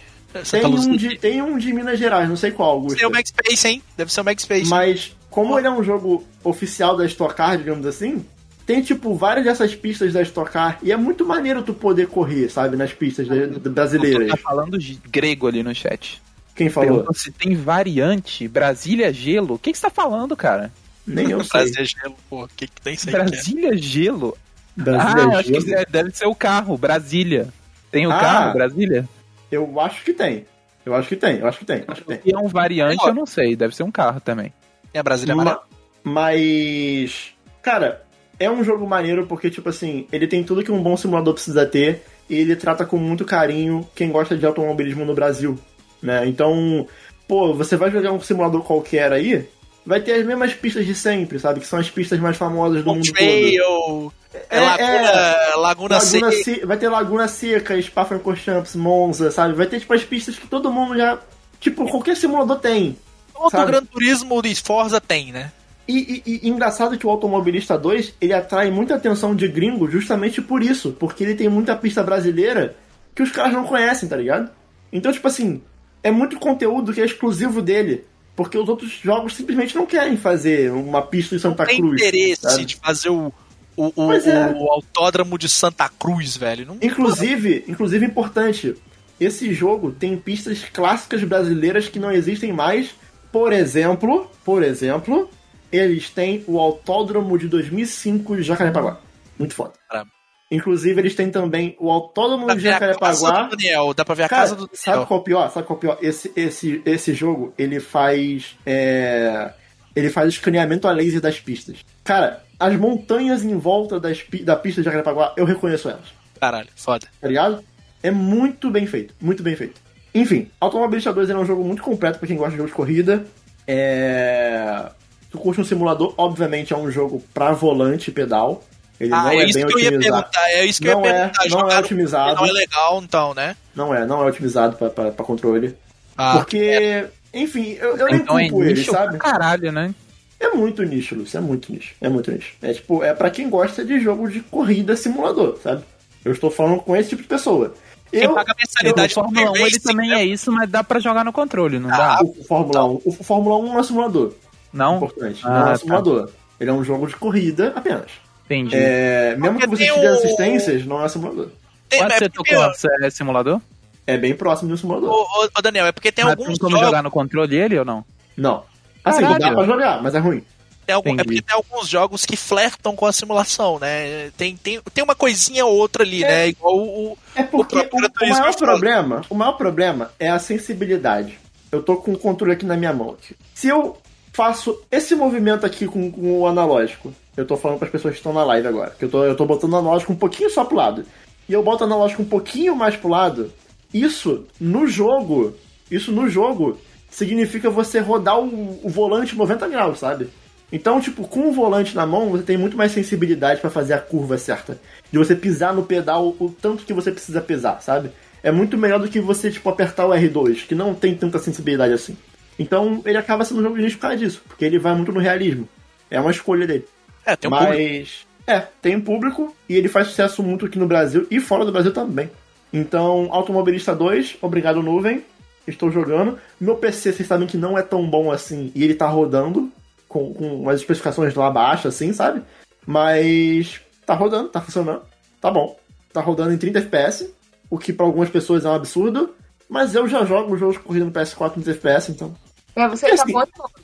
Tem Luzia. um, de, tem um de Minas Gerais, não sei qual, Augusto. Tem o Max Pace, hein? Deve ser o Max Pace. Mas, como ele é um jogo oficial da Stock Car, digamos assim, tem, tipo, várias dessas pistas da Stock Car. E é muito maneiro tu poder correr, sabe, nas pistas da- brasileiras. Tá falando de grego ali no chat. Quem falou? Se tem variante Brasília Gelo. O que, que você tá falando, cara? Nem eu sei. Prazer, gelo, pô. O que, que tem isso aí? que é? Brasília Gelo? Brasília ah, acho que Gelo? é- deve ser o carro, Brasília. Tem o Ah. carro, Brasília? Eu acho que tem. Eu acho que tem, eu acho que tem, acho que tem. E é um variante, eu não sei. Deve ser um carro também. É a Brasília Amarela. Ma- Mas. Cara, é um jogo maneiro porque, tipo assim, ele tem tudo que um bom simulador precisa ter e ele trata com muito carinho quem gosta de automobilismo no Brasil. Né? Então, pô, você vai jogar um simulador qualquer aí, vai ter as mesmas pistas de sempre, sabe? Que são as pistas mais famosas do mundo todo. Trail, é, É, Laguna, Laguna, Laguna Seca. Se- vai ter Laguna Seca, Spa-Francorchamps, Monza, sabe? Vai ter, tipo, as pistas que todo mundo já... Tipo, qualquer simulador tem. Todo? Gran Turismo de Forza tem, né? E, e- e engraçado que o Automobilista 2, ele atrai muita atenção de gringo justamente por isso, porque ele tem muita pista brasileira que os caras não conhecem, tá ligado? Então, tipo assim, é muito conteúdo que é exclusivo dele, porque os outros jogos simplesmente não querem fazer uma pista em Santa tem Cruz. interesse sabe? de fazer o, o, o, é. o autódromo de Santa Cruz, velho. Não, Inclusive, inclusive importante, esse jogo tem pistas clássicas brasileiras que não existem mais. Por exemplo, por exemplo, eles têm o Autódromo de 2005 de Jacarepaguá. Muito foda. Caramba. Inclusive, eles têm também o Autódromo de Jacarepaguá. Daniel. Dá pra ver a Cara, casa do sabe Daniel. qual é o pior? Sabe qual é o pior? Esse, esse, esse jogo, ele faz. é, Ele faz escaneamento a laser das pistas. Cara, as montanhas em volta das, da pista de Jacarepaguá, eu reconheço elas Caralho, foda. tá ligado? É muito bem feito, muito bem feito. Enfim, Automobilista 2 é um jogo muito completo pra quem gosta de jogos de corrida. É... Tu curte um simulador, obviamente é um jogo pra volante e pedal. Ele não Ah, é, é isso bem que eu ia perguntar. É isso que Não eu ia é, perguntar. não é no- otimizado. Não é legal, então, né? Não é, não é otimizado pra, pra, pra controle. Ah, Porque, enfim, eu, eu nem então é culpo ele, nicho sabe? caralho, né? É muito nicho, Lúcio, é muito nicho. É muito nicho. É tipo, é pra quem gosta de jogo de corrida simulador, sabe? Eu estou falando com esse tipo de pessoa. quem Eu, paga O mensalidade Fórmula 1 ele também né? é isso, mas dá pra jogar no controle, não Ah, dá? o Fórmula 1, o Fórmula 1 não é simulador. Não? importante. Ah, não é tá. simulador. Ele é um jogo de corrida apenas. Entendi. É, mesmo que Porque você tem tire o- assistências, não é simulador. Tem- Quanto é você tocou? Você é simulador? É bem próximo de um simulador. Ô, Daniel, é porque tem mas alguns tem como jogos. jogar no controle ele ou não? Não. Assim, Caralho. dá pra jogar, mas é ruim. Tem algum- é porque tem alguns jogos que flertam com a simulação, né? Tem, tem, tem uma coisinha ou outra ali, É. né? Igual o. É porque o, o Turismo maior problema, o maior problema é a sensibilidade. Eu tô com o controle aqui na minha mão. Aqui. Se eu faço esse movimento aqui com, com o analógico, eu tô falando para as pessoas que estão na live agora, que eu tô, eu tô botando analógico um pouquinho só pro lado. E eu boto analógico um pouquinho mais pro lado. Isso no jogo, isso no jogo significa você rodar o, o volante 90 graus, sabe? Então, tipo, com o volante na mão, você tem muito mais sensibilidade pra fazer a curva certa. De você pisar no pedal o tanto que você precisa pisar, sabe? é muito melhor do que você, tipo, apertar o R2, que não tem tanta sensibilidade assim. Então ele acaba sendo um jogo de nicho por causa disso, porque ele vai muito no realismo. É uma escolha dele. É, tem um Mas. público. É, tem um público e ele faz sucesso muito aqui no Brasil e fora do Brasil também. Então, Automobilista 2, obrigado nuvem. Estou jogando. Meu PC, vocês sabem que não é tão bom assim e ele tá rodando com, com umas especificações lá abaixo, assim, sabe? Mas tá rodando, tá funcionando. Tá bom. Tá rodando em 30 FPS, o que pra algumas pessoas é um absurdo. Mas eu já jogo jogos de corrida no PS4 em 30 FPS, então. É, você É tá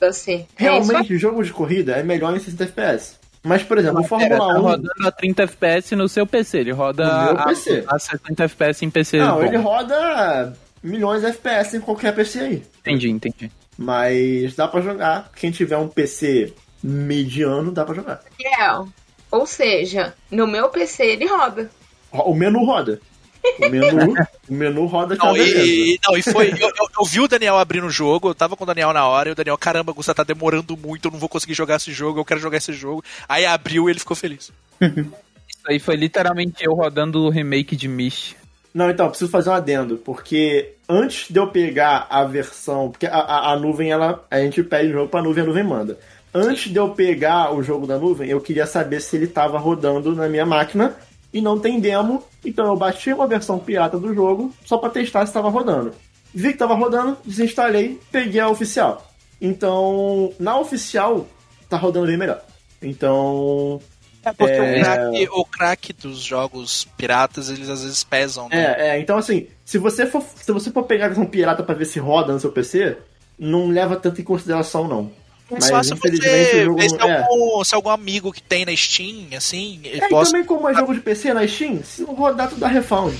assim. É isso aí. Realmente, jogo de corrida é melhor em 60 FPS. Mas, por exemplo, o Pera, Fórmula tá 1. rodando a 30 FPS no seu PC. Ele roda No meu a, PC. a 60 FPS em PC. Não, bom. ele roda milhões de FPS em qualquer PC aí. Entendi, entendi. Mas dá pra jogar. Quem tiver um PC mediano, dá pra jogar. Gabriel, Ou seja, no meu PC ele roda. O menu roda. O menu, o menu roda Não, e, e- não, e foi. Eu, eu- eu vi o Daniel abrindo o jogo, eu tava com o Daniel na hora, e o Daniel, caramba, Gusta, tá demorando muito, eu não vou conseguir jogar esse jogo, eu quero jogar esse jogo. Aí abriu e ele ficou feliz. Isso aí foi literalmente eu rodando o remake de Myst. Não, então, eu preciso fazer um adendo, porque antes de eu pegar a versão. Porque a, a, a nuvem, ela. A gente pede o jogo pra nuvem, a nuvem manda. Antes de eu pegar o jogo da nuvem, eu queria saber se ele tava rodando na minha máquina e não tem demo, então eu baixei uma versão pirata do jogo só pra testar se tava rodando. Vi que tava rodando, desinstalei, peguei a oficial. Então, na oficial, tá rodando bem melhor. Então, É porque É. o, crack, dos jogos piratas, eles às vezes pesam, né? É, é, então assim, se você for, se você for pegar a versão pirata pra ver se roda no seu PC, não leva tanto em consideração, não. É Mas, só se infelizmente, você jogo ver se é. algum, se algum amigo que tem na Steam, assim, É, e possa. também como é jogo de PC na Steam, se rodar, tu dá refund.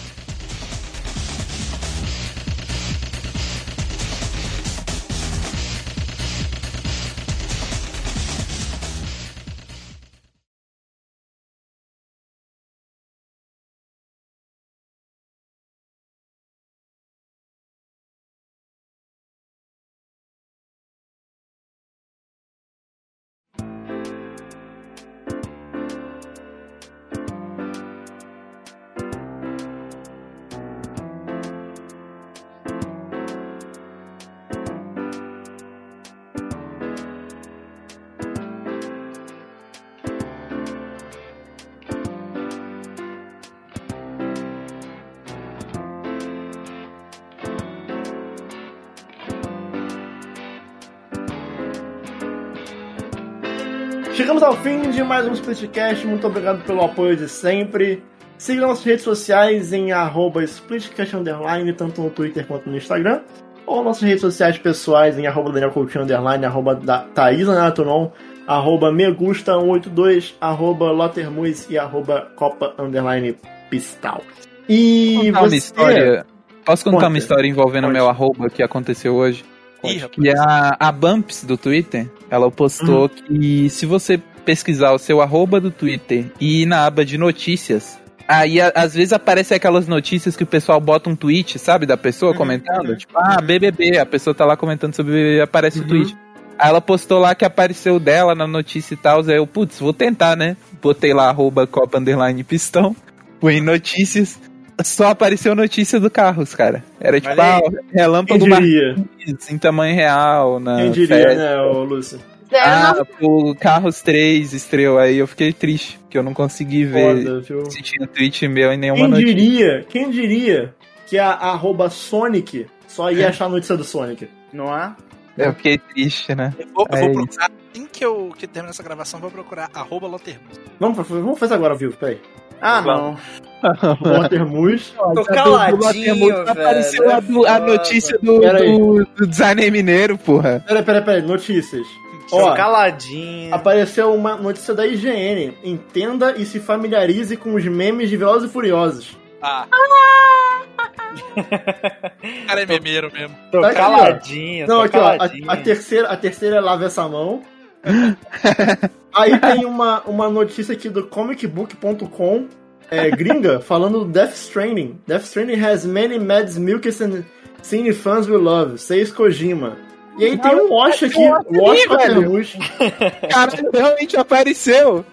Fim de mais um Splitcast. Muito obrigado pelo apoio de sempre. Siga nossas redes sociais em arroba Splitcast Underline, tanto no Twitter quanto no Instagram. Ou nossas redes sociais pessoais em arroba Daniel Coutinho Underline, arroba da Thaís Anatonon, arroba Megusta182, arroba Lotermuz e arroba Copa Underline Pistal. E contar uma você... história. Posso contar Conta. uma história envolvendo Conte. meu arroba que aconteceu hoje? Ih, rapaz. Que a, a Bumps do Twitter, ela postou que se você pesquisar o seu arroba do Twitter e ir na aba de notícias, aí a- às vezes aparece aquelas notícias que o pessoal bota um tweet, sabe, da pessoa comentando. Tipo, ah, BBB, a pessoa tá lá comentando sobre BBB, aparece o Uhum. tweet. Aí ela postou lá que apareceu dela na notícia e tal, aí eu, putz, vou tentar, né? Botei lá arroba copa underline pistão, fui em notícias, só apareceu notícia do Carros, cara. Era tipo, ah, relâmpago? Martins em tamanho real na Quem diria, festa. né, ô, Lúcio? Ah, o Carros 3 estreou aí, eu fiquei triste, que eu não consegui ver Foda, viu? se tinha tweet meu em nenhuma Quem notícia. diria, quem diria que a arroba Sonic só ia achar a notícia do Sonic? Não é? Eu fiquei triste, né? Eu vou, eu É vou isso. procurar, assim que eu que terminar essa gravação, vou procurar arroba Lotermus. Vamos, vamos fazer agora ao vivo, peraí. Ah, não. Watermus. Tô do caladinho, Apareceu a, do- a notícia do, Pera do, do designer mineiro, porra. Peraí, peraí, peraí, notícias. Tô Ó, caladinho. apareceu uma notícia da IGN. Entenda e se familiarize com os memes de Velozes e Furiosos. Ah. o cara é memeiro mesmo. Tô tá aqui, ó. caladinho, Não, tô aqui ó, a, caladinho. a terceira, a terceira é lava essa mão. Aí tem uma, uma notícia aqui do comicbook.com, é, gringa, falando do Death Stranding. Death Stranding has many Mads Mikkelsen and cine fans will love. Seis Kojima. E aí tem um Wash aqui, Wash velho. Watermus. Cara, realmente apareceu.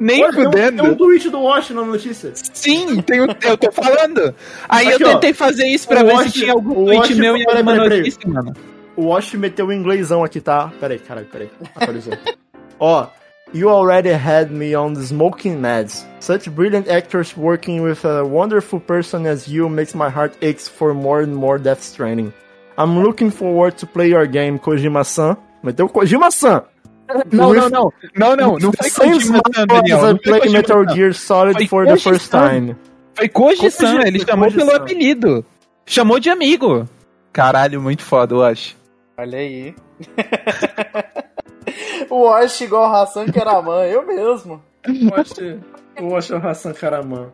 Nem Olha, tem um- fudendo. Tem um tweet do Wash na notícia. Sim, tem um, eu tô falando. Aí Aqui, eu ó. tentei fazer isso pra ver Wash- se tinha algum o tweet Wash- meu em peraí, alguma peraí. notícia, mano. O Wash meteu o inglêsão aqui, tá? Peraí, caralho, peraí. Atualizou. Ó. You already had me on the smoking meds. Such brilliant actors working with a wonderful person as you makes my heart aches for more and more Death Stranding. I'm looking forward to play your game, Kojima-san. Meteu Kojima-san! Não, With- não, não. Não, não. Não foi Kojima-san, Daniel. Não foi play Kojima-san. Metal Gear Solid Foi for the first time. Foi Koji-san, Koji- ele foi chamou pelo apelido. Chamou de amigo. Caralho, muito foda, eu acho. Olha aí. o Wash igual Hassan Karaman, eu mesmo. O Wash é o Hassan Karaman.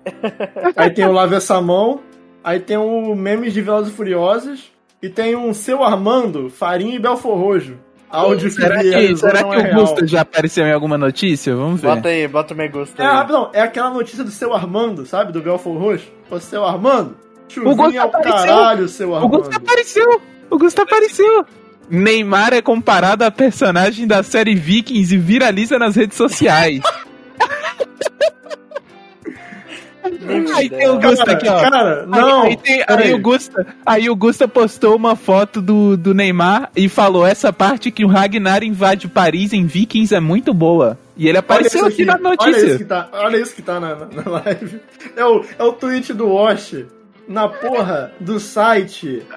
Aí tem o Lave essa mão. Aí tem o Memes de Velozes e Furiosos. E tem um Seu Armando, Farinha e Belfor Rojo. Áudio Será que, será não que é o. Gusta já apareceu em alguma notícia? Vamos ver. Bota aí, bota o me gusta É, aí. rapidão, é aquela notícia do Seu Armando, sabe? Do Belfor Rojo. Ô, Seu Armando, O Gusta ao apareceu. caralho, Seu O Armando. Gusta apareceu! O Gusta apareceu! Neymar é comparado a personagem da série Vikings e viraliza nas redes sociais. aí tem o Gusta Cara, aqui, ó. cara, não. Aí, aí tem- aí o Gusta, aí o Gusta postou uma foto do, do Neymar e falou: essa parte que o Ragnar invade Paris em Vikings é muito boa. E ele apareceu isso aqui na Olha isso notícia. que tá, olha isso que tá na, na- na live. É o, é o tweet do Wash na porra do site.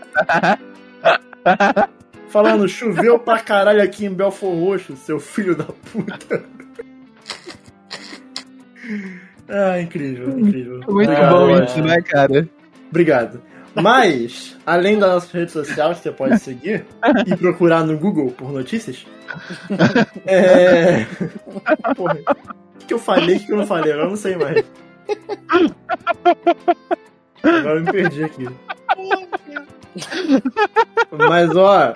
Falando, choveu pra caralho aqui em Belfor Roxo, seu filho da puta. Ah, incrível, incrível. Muito bom Wash. isso, né, cara? Obrigado. Mas, além das nossas redes sociais, você pode seguir e procurar no Google por notícias. É. Porra. O que eu falei? O que que eu não falei? Agora eu não sei mais. Agora eu me perdi aqui. Mas, ó,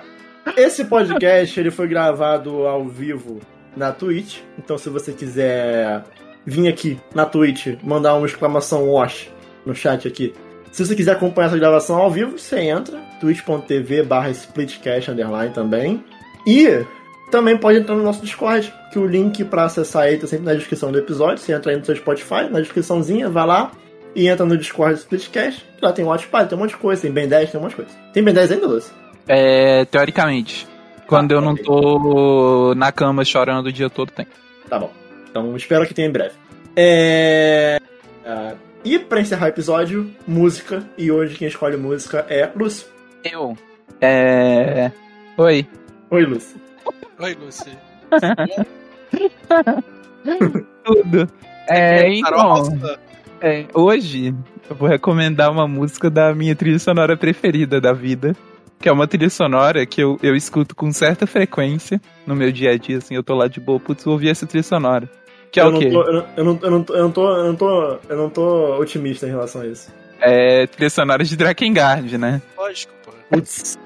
esse podcast ele foi gravado ao vivo na Twitch. Então, se você quiser vir aqui na Twitch, mandar uma exclamação wash no chat aqui. Se você quiser acompanhar essa gravação ao vivo, você entra, twitch.tv barra splitcast underline também. E também pode entrar no nosso Discord, que o link pra acessar ele tá sempre na descrição do episódio. Você entra aí no seu Spotify, na descriçãozinha, vai lá e entra no Discord do Splitcast. Lá tem Watchpad, tem um monte de coisa, tem Ben 10, tem um monte de coisa. Tem Ben 10 ainda, Lúcio? É, teoricamente. Quando Ah, eu não tô na cama chorando o dia todo, tem. Tá bom. Então espero que tenha em breve. É... ah, E pra encerrar o episódio, música. E hoje quem escolhe música é Lúcio. Eu. É. Oi. Oi, Lúcio. Oi, Lucy. Tudo. É, então. Tarofa. É, hoje eu vou recomendar uma música da minha trilha sonora preferida da vida. Que é uma trilha sonora que eu, eu escuto com certa frequência no meu dia a dia, assim, eu tô lá de boa, putz, vou ouvir essa trilha sonora. Que é eu, o quê? não tô, eu, não, eu, não, eu, não, tô, eu, não tô, eu, não tô, otimista em relação a isso. É trilha sonora de Drakengard, né? Lógico, pô. Putz.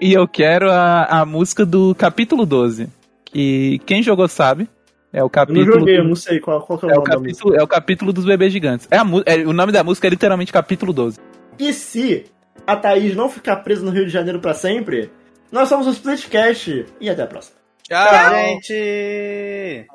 E eu quero a, a música do capítulo 12. Que quem jogou sabe. É o Eu não capítulo. joguei, eu do- não sei qual, qual que é o é, o nome da música. capítulo, é o capítulo dos bebês gigantes. É a, é- o nome da música é literalmente capítulo 12. E se a Thaís não ficar presa no Rio de Janeiro pra sempre, nós somos o Splitcast. E até a próxima. Tchau. Tchau, gente!